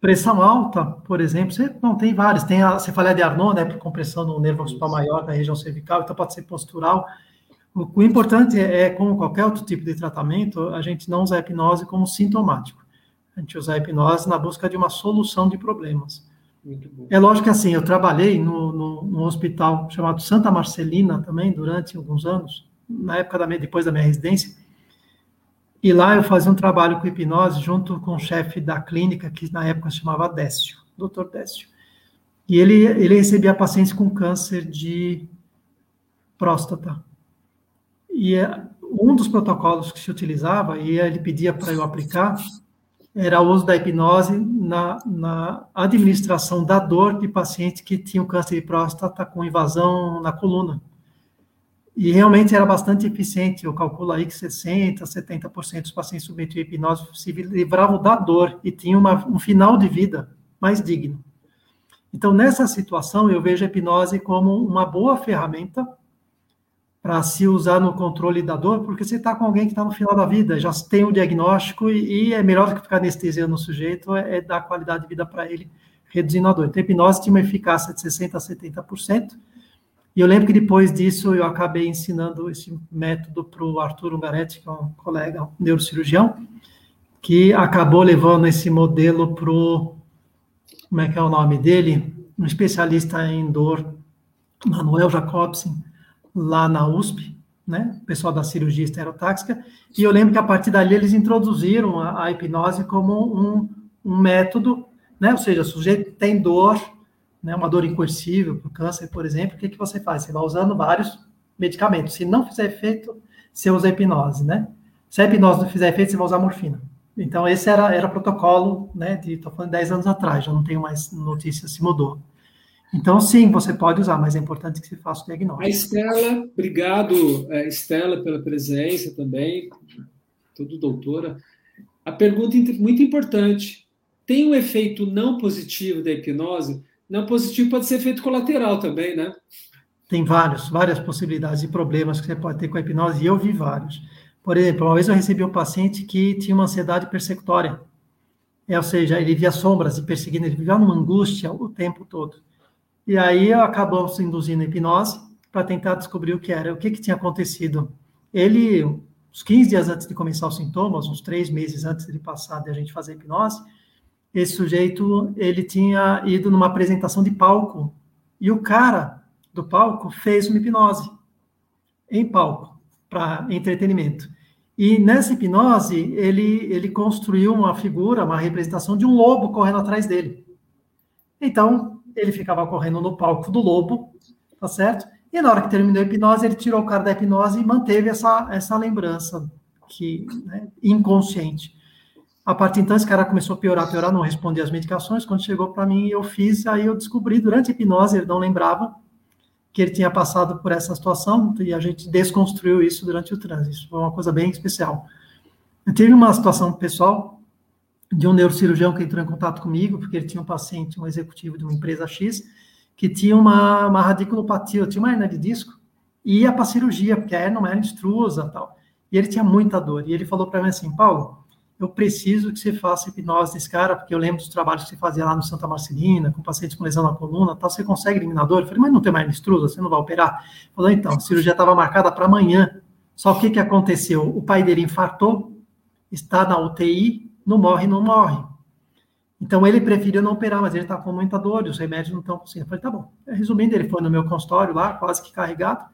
pressão alta, por exemplo, você não tem várias. Tem a cefaleia de Arnold, né, por compressão no nervo occipital maior da região cervical, então pode ser postural. O, o importante é, é, como qualquer outro tipo de tratamento, a gente não usa a hipnose como sintomático. A gente usa a hipnose na busca de uma solução de problemas. É lógico que assim, eu trabalhei no, no, no, hospital chamado Santa Marcelina também durante alguns anos, na época da minha, depois da minha residência, e lá eu fazia um trabalho com hipnose junto com o chefe da clínica, que na época se chamava Décio, Dr. Décio. E ele, ele recebia pacientes com câncer de próstata. E é, um dos protocolos que se utilizava, e ele pedia para eu aplicar, era o uso da hipnose na, na administração da dor de pacientes que tinham câncer de próstata com invasão na coluna. E realmente era bastante eficiente. Eu calculo aí que 60%, 70% dos pacientes submetidos à hipnose se livravam da dor e tinham uma, um final de vida mais digno. Então, nessa situação, eu vejo a hipnose como uma boa ferramenta para se usar no controle da dor, porque você está com alguém que está no final da vida, já tem o diagnóstico e, e, é melhor do que ficar anestesiando o sujeito, é, é dar qualidade de vida para ele, reduzindo a dor. Então, a hipnose tinha uma eficácia de 60% a 70%, e eu lembro que depois disso eu acabei ensinando esse método para o Arthur Ungaretti, que é um colega, um neurocirurgião, que acabou levando esse modelo para o. Como é que é o nome dele? Um especialista em dor, Manuel Jacobsen, lá na USP, né? O pessoal da cirurgia estereotáxica. E eu lembro que a partir dali eles introduziram a, a hipnose como um, um método, né? Ou seja, o sujeito tem dor, né, uma dor incoercível para o câncer, por exemplo, o que, que você faz? Você vai usando vários medicamentos. Se não fizer efeito, você usa hipnose, né? Se a hipnose não fizer efeito, você vai usar morfina. Então, esse era, era protocolo, né, de, estou falando 10 anos atrás, já não tenho mais notícias, se mudou. Então, sim, você pode usar, mas é importante que você faça o diagnóstico. A Estela, obrigado, é, Estela, pela presença também, tudo doutora. A pergunta muito importante, tem um efeito não positivo da hipnose? Não positivo pode ser efeito colateral também, né? Tem vários, várias possibilidades e problemas que você pode ter com a hipnose, e eu vi vários. Por exemplo, uma vez eu recebi um paciente que tinha uma ansiedade persecutória. É, ou seja, ele via sombras e perseguindo, ele vivia uma angústia o tempo todo. E aí acabamos induzindo hipnose para tentar descobrir o que era, o que, que tinha acontecido. Ele, uns 15 dias antes de começar os sintomas, uns três meses antes de passar de a gente fazer a hipnose, esse sujeito ele tinha ido numa apresentação de palco e o cara do palco fez uma hipnose em palco para entretenimento. E nessa hipnose ele ele construiu uma figura, uma representação de um lobo correndo atrás dele. Então ele ficava correndo no palco do lobo, tá certo? E na hora que terminou a hipnose ele tirou o cara da hipnose e manteve essa essa lembrança que né, inconsciente. A partir então, esse cara começou a piorar, piorar, não respondia às medicações. Quando chegou para mim, eu fiz, aí eu descobri durante a hipnose, ele não lembrava que ele tinha passado por essa situação e a gente desconstruiu isso durante o trânsito. Isso foi uma coisa bem especial. Eu tive uma situação pessoal de um neurocirurgião que entrou em contato comigo, porque ele tinha um paciente, um executivo de uma empresa X, que tinha uma, uma radiculopatia, tinha uma hernia de disco, e ia para cirurgia, porque a hernia não era extrusa tal. E ele tinha muita dor. E ele falou para mim assim, Paulo, eu preciso que você faça hipnose desse cara, porque eu lembro dos trabalhos que você fazia lá no Santa Marcelina, com pacientes com lesão na coluna, tal, você consegue eliminador? Eu falei, mas não tem mais extrusa, você não vai operar? Falou, então, a cirurgia estava marcada para amanhã, só que o que aconteceu? O pai dele infartou, está na UTI, não morre, não morre. Então ele preferiu não operar, mas ele está com muita dor e os remédios não estão conseguindo. Eu falei, tá bom. Resumindo, ele foi no meu consultório lá, quase que carregado.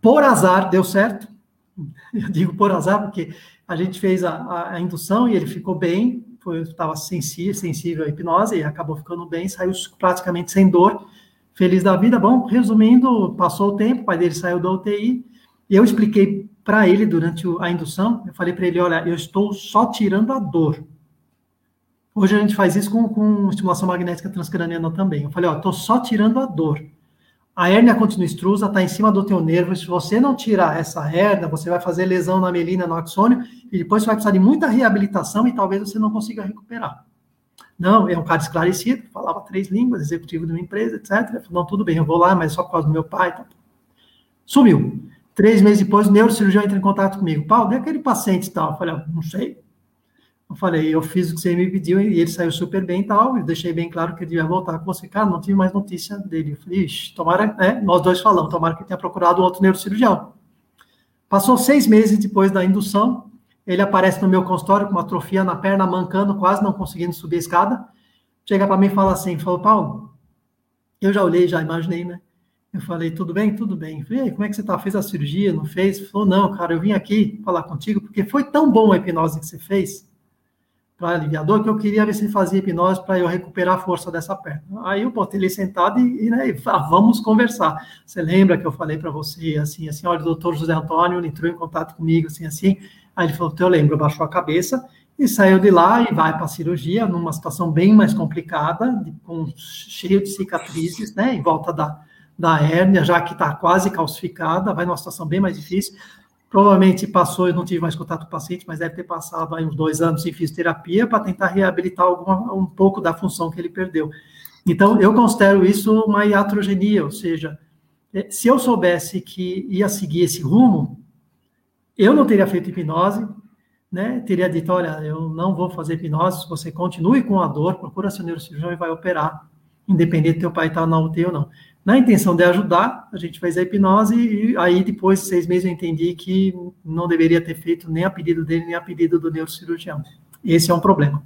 Por azar, deu certo. Eu digo por azar, porque a gente fez a, a indução e ele ficou bem, estava sensível, sensível à hipnose e acabou ficando bem, saiu praticamente sem dor, feliz da vida. Bom, resumindo, passou o tempo, o pai dele saiu da UTI, e eu expliquei para ele durante a indução, eu falei para ele, olha, eu estou só tirando a dor. Hoje a gente faz isso com, com estimulação magnética transcraniana também. Eu falei, ó, estou só tirando a dor. A hérnia continua extrusa, está em cima do teu nervo. Se você não tirar essa hérnia, você vai fazer lesão na melina, no axônio, e depois você vai precisar de muita reabilitação e talvez você não consiga recuperar. Não, é um cara esclarecido, falava três línguas, executivo de uma empresa, etc. Falei, não, tudo bem, eu vou lá, mas só por causa do meu pai. Tá. Sumiu. Três meses depois, o neurocirurgião entra em contato comigo. Paulo, é aquele paciente e tal? Eu falei, ah, não sei. Eu falei, eu fiz o que você me pediu e ele saiu super bem e tal. E deixei bem claro que ele ia voltar com você. Cara, não tive mais notícia dele. Eu falei, Ixi, tomara, né? Nós dois falamos, tomara que tenha procurado outro neurocirurgião. Passou seis meses depois da indução, ele aparece no meu consultório com uma atrofia na perna, mancando, quase não conseguindo subir a escada. Chega para mim e fala assim: falou, Paulo, eu já olhei, já imaginei, né? Eu falei, tudo bem? Tudo bem. Eu falei, como é que você tá? Fez a cirurgia? Não fez? Ele falou, não, cara, eu vim aqui falar contigo porque foi tão bom a hipnose que você fez para aliviar dor, que eu queria ver se ele fazia hipnose para eu recuperar a força dessa perna. Aí eu botei ele sentado e, e, né, ah, vamos conversar. Você lembra que eu falei para você, assim, assim, olha, o doutor José Antônio entrou em contato comigo, assim, assim. Aí ele falou, eu lembro, baixou a cabeça e saiu de lá e vai para a cirurgia, numa situação bem mais complicada, de, com, cheio de cicatrizes, né, em volta da, da hérnia, já que está quase calcificada, vai numa situação bem mais difícil. Provavelmente passou, eu não tive mais contato com o paciente, mas deve ter passado aí uns dois anos em fisioterapia para tentar reabilitar alguma, um pouco da função que ele perdeu. Então, eu considero isso uma iatrogenia, ou seja, é, se eu soubesse que ia seguir esse rumo, eu não teria feito hipnose, né? Teria dito, olha, eu não vou fazer hipnose, você continue com a dor, procura seu neurocirurgião e vai operar, independente do teu pai estar tá na UTI ou não na intenção de ajudar, a gente fez a hipnose e aí depois de seis meses eu entendi que não deveria ter feito nem a pedido dele, nem a pedido do neurocirurgião. Esse é um problema.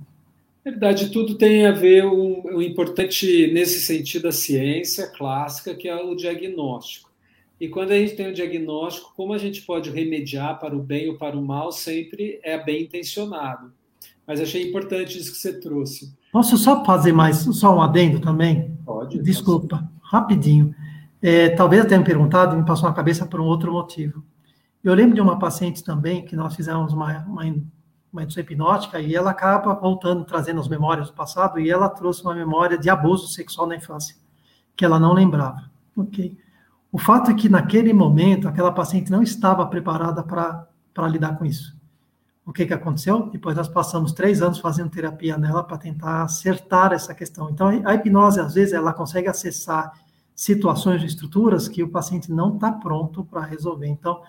verdade, tudo tem a ver, o, o importante nesse sentido, a ciência clássica, que é o diagnóstico. E quando a gente tem o diagnóstico, como a gente pode remediar para o bem ou para o mal, sempre é bem intencionado. Mas achei importante isso que você trouxe. Posso só fazer mais, só um adendo também? Pode. Desculpa. Pode rapidinho. É, talvez tenha me perguntado, me passou na cabeça por um outro motivo. Eu lembro de uma paciente também que nós fizemos uma, uma, uma indução hipnótica e ela acaba voltando, trazendo as memórias do passado e ela trouxe uma memória de abuso sexual na infância, que ela não lembrava. Ok. O fato é que naquele momento aquela paciente não estava preparada para lidar com isso. O que, que aconteceu? Depois nós passamos três anos fazendo terapia nela para tentar acertar essa questão. Então, a hipnose, às vezes, ela consegue acessar situações e estruturas que o paciente não está pronto para resolver. Então,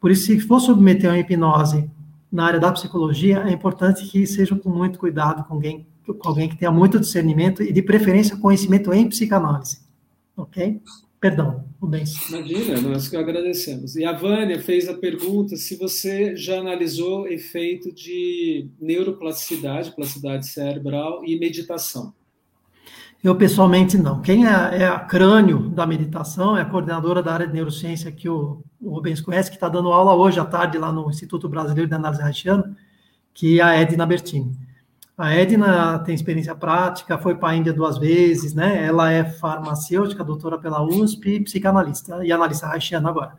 por isso, se for submeter uma hipnose na área da psicologia, é importante que seja com muito cuidado com alguém, com alguém que tenha muito discernimento e, de preferência, conhecimento em psicanálise. Ok? Perdão, Rubens. Imagina, nós que agradecemos. E a Vânia fez a pergunta se você já analisou efeito de neuroplasticidade, plasticidade cerebral e meditação. Eu, pessoalmente, não. Quem é, é, a crânio da meditação é a coordenadora da área de neurociência que o, o Rubens conhece, que está dando aula hoje à tarde lá no Instituto Brasileiro de Análise Haitiana, que é a Edna Bertini. A Edna tem experiência prática, foi para a Índia duas vezes, né? Ela é farmacêutica, doutora pela USP, psicanalista e analista haitiana agora.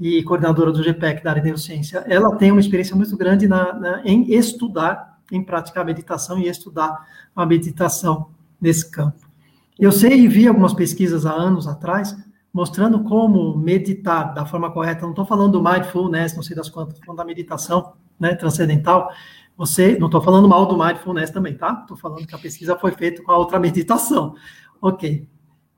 E coordenadora do GPEC da área de neurociência. Ela tem uma experiência muito grande na, na, em estudar, em praticar meditação e estudar a meditação nesse campo. Eu sei e vi algumas pesquisas há anos atrás mostrando como meditar da forma correta. Não estou falando do mindfulness, não sei das quantas, estou falando da meditação né, transcendental você, não estou falando mal do mindfulness também, tá? Estou falando que a pesquisa foi feita com a outra meditação. Ok.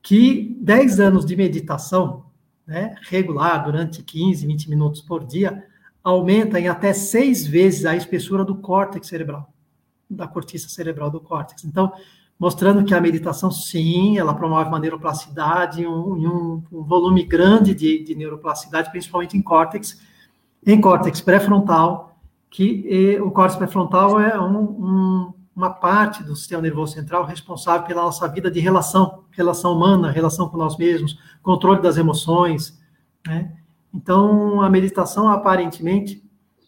Que 10 anos de meditação, né, regular, durante 15, 20 minutos por dia, aumenta em até seis vezes a espessura do córtex cerebral, da cortiça cerebral do córtex. Então, mostrando que a meditação, sim, ela promove uma neuroplasticidade, um, um, um volume grande de, de, neuroplasticidade, principalmente em córtex, em córtex pré-frontal, que e, o córtex pré-frontal é um, uma parte do sistema nervoso central responsável pela nossa vida de relação, relação humana, relação com nós mesmos, controle das emoções, né? Então, a meditação, aparentemente,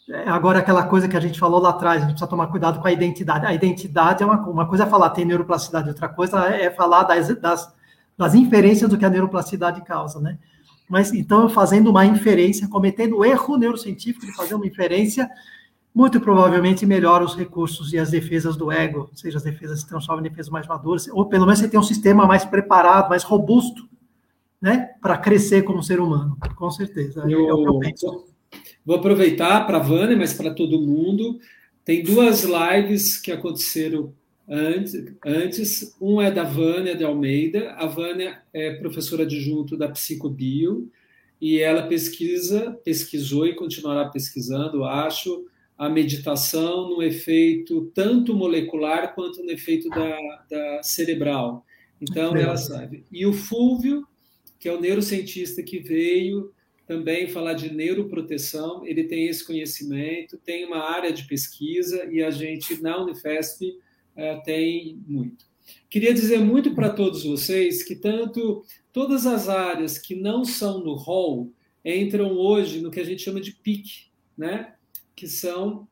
é agora aquela coisa que a gente falou lá atrás, a gente precisa tomar cuidado com a identidade. A identidade é uma, uma coisa é falar tem neuroplasticidade, outra coisa é falar das, das, das inferências do que a neuroplasticidade causa, né? Mas, então, fazendo uma inferência, cometendo o erro neurocientífico de fazer uma inferência, muito provavelmente melhora os recursos e as defesas do ego, seja as defesas se transformam em defesas mais maduras, ou pelo menos você tem um sistema mais preparado, mais robusto, né, para crescer como ser humano, com certeza. Eu, é o que eu Vou aproveitar para a Vânia, mas para todo mundo. Tem duas lives que aconteceram antes, antes. Um é da Vânia de Almeida. A Vânia é professora adjunto da Psicobio e ela pesquisa, pesquisou e continuará pesquisando, acho, a meditação no efeito tanto molecular quanto no efeito da, da cerebral. Então, ela sabe. E o Fúvio, que é o neurocientista que veio também falar de neuroproteção, ele tem esse conhecimento, tem uma área de pesquisa e a gente na Unifesp uh, tem muito. Queria dizer muito para todos vocês que tanto todas as áreas que não são no hall entram hoje no que a gente chama de PIC, né? Que são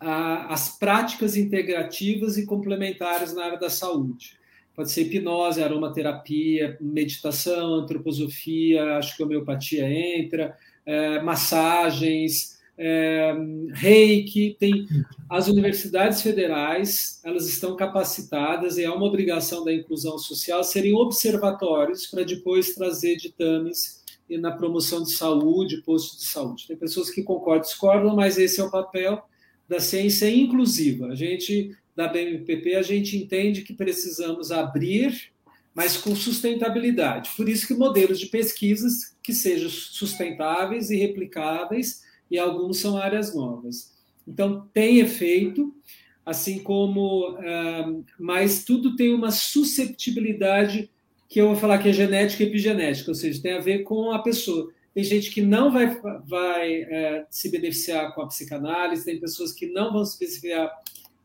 a, as práticas integrativas e complementares na área da saúde. Pode ser hipnose, aromaterapia, meditação, antroposofia, acho que homeopatia entra, é, massagens, é, reiki, tem as universidades federais, elas estão capacitadas e é uma obrigação da inclusão social serem observatórios para depois trazer ditames na promoção de saúde, posto de saúde. Tem pessoas que concordam, discordam, mas esse é o papel da ciência inclusiva. A gente da BMPP, a gente entende que precisamos abrir, mas com sustentabilidade. Por isso que modelos de pesquisas que sejam sustentáveis e replicáveis, e alguns são áreas novas. Então, tem efeito, assim como. Uh, mas tudo tem uma susceptibilidade que eu vou falar que é genética e epigenética, ou seja, tem a ver com a pessoa. Tem gente que não vai, vai é, se beneficiar com a psicanálise, tem pessoas que não vão se beneficiar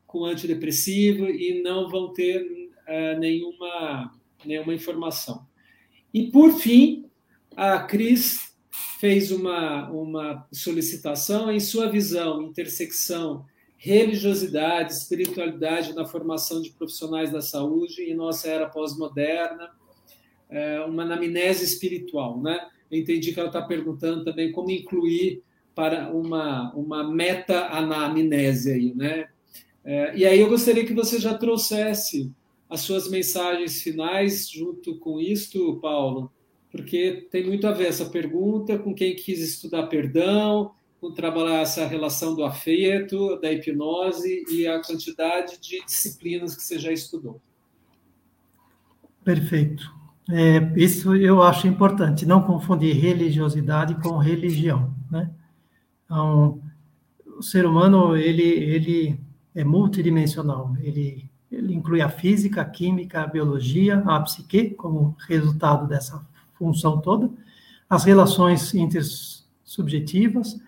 com antidepressivo e não vão ter uh, nenhuma, nenhuma informação. E, por fim, a Cris fez uma, uma solicitação em sua visão, intersecção religiosidade, espiritualidade na formação de profissionais da saúde em nossa era pós-moderna, é, uma anamnese espiritual, né? Eu entendi que ela está perguntando também como incluir para uma, uma meta-anamnese aí, né? É, e aí eu gostaria que você já trouxesse as suas mensagens finais junto com isto, Paulo, porque tem muito a ver essa pergunta com quem quis estudar perdão, com trabalhar essa relação do afeto, da hipnose e a quantidade de disciplinas que você já estudou. Perfeito. É, isso eu acho importante, não confundir religiosidade com religião, né? Então, o ser humano, ele, ele é multidimensional. Ele, ele inclui a física, a química, a biologia, a psique, como resultado dessa função toda, as relações intersubjetivas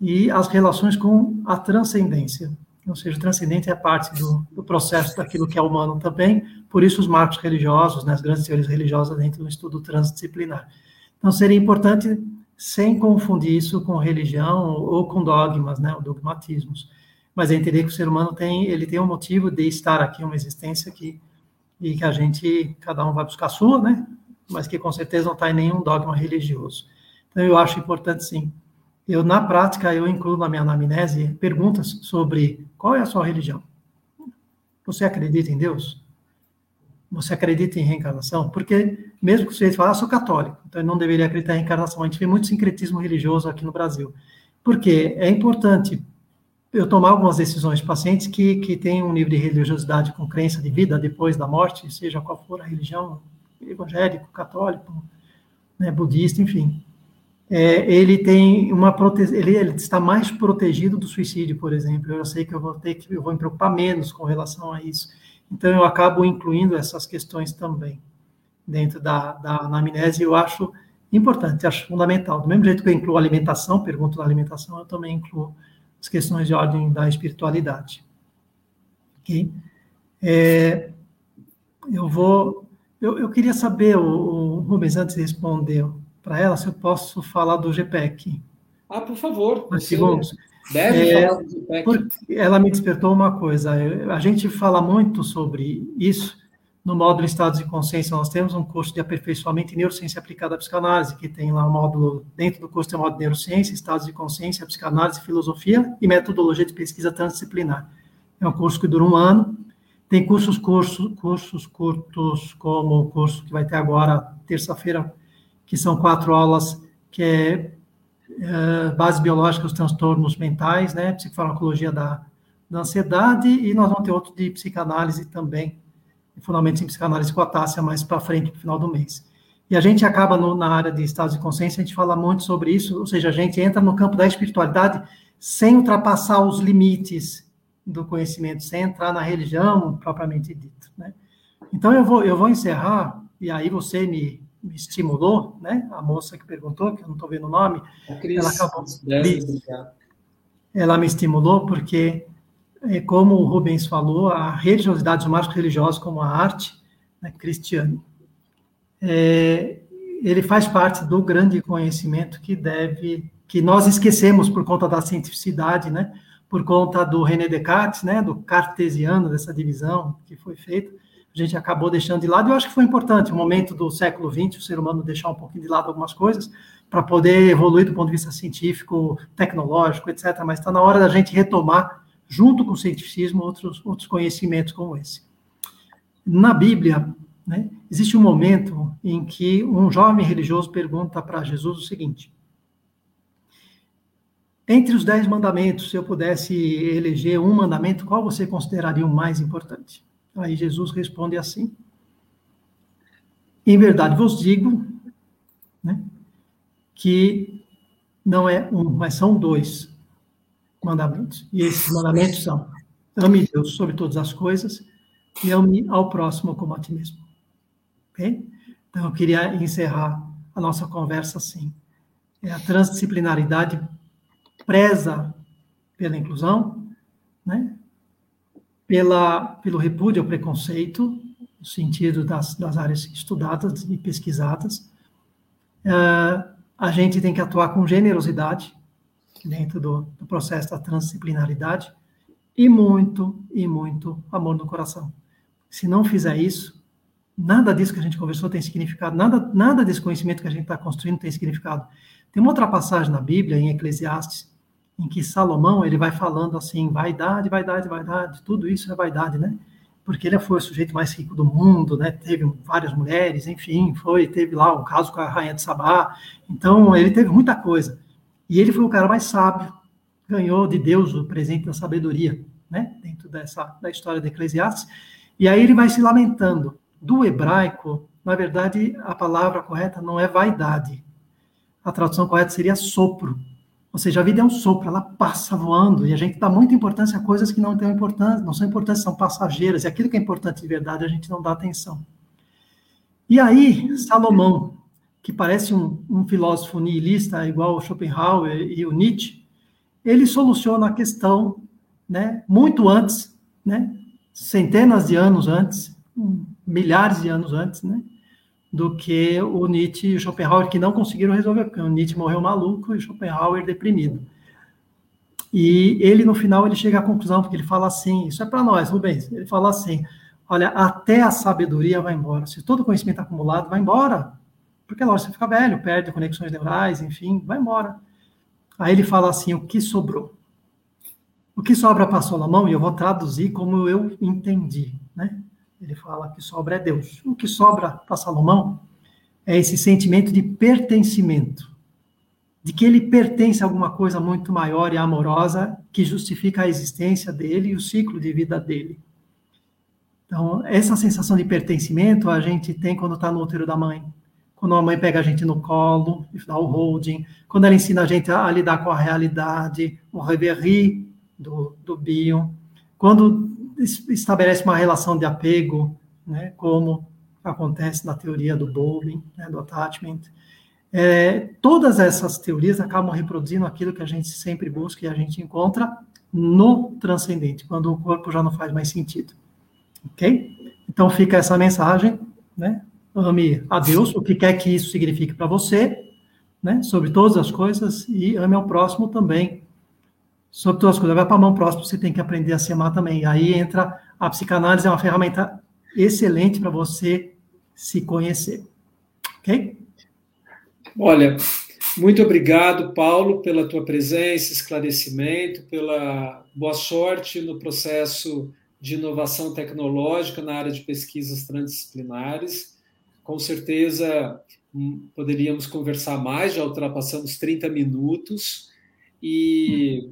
e as relações com a transcendência. Ou seja, transcendente é parte do, do, processo daquilo que é humano também, por isso os marcos religiosos, né, as grandes teorias religiosas dentro do estudo transdisciplinar. Então, seria importante, sem confundir isso com religião ou com dogmas, né, ou dogmatismos mas entender que o ser humano tem, ele tem um motivo de estar aqui, uma existência aqui, e que a gente, cada um vai buscar a sua, né? Mas que com certeza não está em nenhum dogma religioso. Então, eu acho importante, sim. Eu, na prática, eu incluo na minha anamnese perguntas sobre qual é a sua religião. Você acredita em Deus? Você acredita em reencarnação? Porque, mesmo que você fale, ah, sou católico, então eu não deveria acreditar em reencarnação. A gente vê muito sincretismo religioso aqui no Brasil. Porque é importante eu tomar algumas decisões de pacientes que, que têm um nível de religiosidade com crença de vida depois da morte, seja qual for a religião, evangélico, católico, né, budista, enfim. é, ele tem uma prote... ele, ele, está mais protegido do suicídio, por exemplo. Eu sei que eu vou ter que eu vou me preocupar menos com relação a isso. Então eu acabo incluindo essas questões também dentro da, da anamnese. Eu acho importante, acho fundamental. Do mesmo jeito que eu incluo alimentação, pergunto da alimentação, eu também incluo as questões de ordem da espiritualidade. Ok? É, eu vou. Eu, eu, queria saber, o, o Rubens, antes de responder para ela, se eu posso falar do GPEC. Ah, por favor. Dois segundos. Deve é, falar do GPEC. Ela me despertou uma coisa. A gente fala muito sobre isso no módulo Estados de Consciência, nós temos um curso de aperfeiçoamento em neurociência aplicada à psicanálise, que tem lá um módulo, dentro do curso tem o módulo de neurociência, estados de consciência, psicanálise, filosofia e metodologia de pesquisa transdisciplinar. É um curso que dura um ano. Tem cursos, cursos, cursos curtos, como o curso que vai ter agora, terça-feira, que são quatro aulas, que é, é base biológica dos transtornos mentais, né, psicofarmacologia da, da ansiedade, e nós vamos ter outro de psicanálise também, fundamentos em psicanálise com a Tássia mais para frente, no final do mês. E a gente acaba no, na área de estados de consciência, a gente fala muito sobre isso, ou seja, a gente entra no campo da espiritualidade sem ultrapassar os limites do conhecimento, sem entrar na religião propriamente dita, né? Então eu vou eu vou encerrar e aí você me, me estimulou, né? A moça que perguntou, que eu não estou vendo o nome, ela acabou, ela me estimulou porque é, como o Rubens falou, a religiosidade, os marcos religiosos como a arte né, cristiana, é, ele faz parte do grande conhecimento que deve, que nós esquecemos por conta da cientificidade, né, por conta do René Descartes, né, do cartesiano, dessa divisão que foi feita, a gente acabou deixando de lado, e eu acho que foi importante, o momento do século XX, o ser humano deixar um pouquinho de lado algumas coisas, para poder evoluir do ponto de vista científico, tecnológico, etc., mas está na hora da gente retomar junto com o cientificismo, outros, outros conhecimentos como esse. Na Bíblia, né, existe um momento em que um jovem religioso pergunta para Jesus o seguinte: entre os dez mandamentos, se eu pudesse eleger um mandamento, qual você consideraria o mais importante? Aí Jesus responde assim: Em verdade vos digo, né, que não é um, mas são dois mandamentos. E esses mandamentos são: ame Deus sobre todas as coisas e ame ao próximo como a ti mesmo. Então, eu queria encerrar a nossa conversa assim. É a transdisciplinaridade preza pela inclusão, né? Pela, pelo repúdio ao preconceito, no sentido das, das áreas estudadas e pesquisadas. Uh, a gente tem que atuar com generosidade, dentro do, do processo da transdisciplinaridade, e muito, e muito amor no coração. Se não fizer isso, nada disso que a gente conversou tem significado, nada, nada desse conhecimento que a gente está construindo tem significado. Tem uma outra passagem na Bíblia, em Eclesiastes, em que Salomão ele vai falando assim, vaidade, vaidade, vaidade, tudo isso é vaidade, né? Porque ele foi o sujeito mais rico do mundo, né? Teve várias mulheres, enfim, foi, teve lá um caso com a rainha de Sabá. Então, ele teve muita coisa. E ele foi o cara mais sábio, ganhou de Deus o presente da sabedoria, né? Dentro dessa da história de Eclesiastes. E aí ele vai se lamentando. Do hebraico, na verdade, a palavra correta não é vaidade. A tradução correta seria sopro. Ou seja, a vida é um sopro, ela passa voando, e a gente dá muita importância a coisas que não têm importância, não são importantes, são passageiras, e aquilo que é importante de verdade a gente não dá atenção. E aí, Salomão, que parece um, um filósofo nihilista igual Schopenhauer e o Nietzsche, ele soluciona a questão né, muito antes, né, centenas de anos antes, milhares de anos antes, né, do que o Nietzsche e o Schopenhauer, que não conseguiram resolver, porque o Nietzsche morreu maluco e o Schopenhauer deprimido. E ele, no final, ele chega à conclusão, porque ele fala assim, isso é para nós, Rubens, ele fala assim, olha, até a sabedoria vai embora, se todo conhecimento acumulado vai embora, porque, lógico, você fica velho, perde conexões neurais, enfim, vai embora. Aí ele fala assim: o que sobrou? O que sobra para Salomão, e eu vou traduzir como eu entendi? Ele fala que sobra é Deus. O que sobra para Salomão é esse sentimento de pertencimento, de que ele pertence a alguma coisa muito maior e amorosa que justifica a existência dele e o ciclo de vida dele. Então, essa sensação de pertencimento a gente tem quando está no útero da mãe quando a mãe pega a gente no colo dá o holding, quando ela ensina a gente a, a lidar com a realidade, o reverie do, do bio, quando estabelece uma relação de apego, né, como acontece na teoria do Bowling, né, do attachment. É, todas essas teorias acabam reproduzindo aquilo que a gente sempre busca e a gente encontra no transcendente, quando o corpo já não faz mais sentido. Ok? Então fica essa mensagem, né? Ame a Deus, o que quer que isso signifique para você, né? Sobre todas as coisas, e ame ao próximo também. Sobre todas as coisas. Vai para a mão próxima, você tem que aprender a se amar também. Aí entra a psicanálise, é uma ferramenta excelente para você se conhecer. Ok? Olha, muito obrigado, Paulo, pela tua presença, esclarecimento, pela boa sorte no processo de inovação tecnológica na área de pesquisas transdisciplinares. Com certeza hum, poderíamos conversar mais, já ultrapassamos 30 minutos. E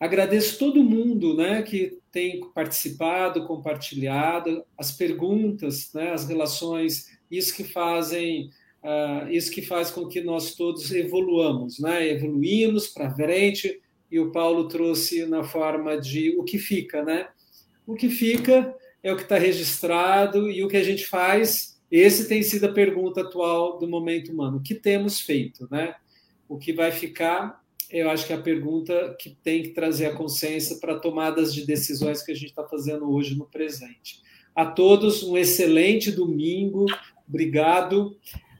agradeço todo mundo né, que tem participado, compartilhado, as perguntas, né, as relações, isso que fazem uh, isso que faz com que nós todos evoluamos, né? Evoluímos para frente, e o Paulo trouxe na forma de o que fica, né? O que fica é o que está registrado e o que a gente faz. Esse tem sido a pergunta atual do momento humano. O que temos feito, né? O que vai ficar, eu acho que é a pergunta que tem que trazer a consciência para tomadas de decisões que a gente está fazendo hoje no presente. A todos, um excelente domingo. Obrigado.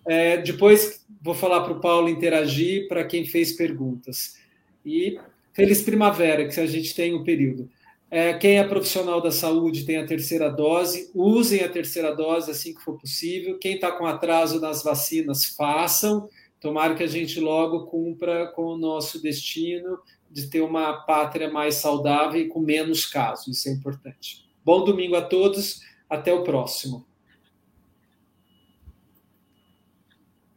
É, depois vou falar para o Paulo interagir para quem fez perguntas. E feliz primavera, que a gente tem um período. É, quem é profissional da saúde tem a terceira dose, usem a terceira dose assim que for possível. Quem está com atraso nas vacinas, façam. Tomara que a gente logo cumpra com o nosso destino de ter uma pátria mais saudável e com menos casos. Isso é importante. Bom domingo a todos. Até o próximo.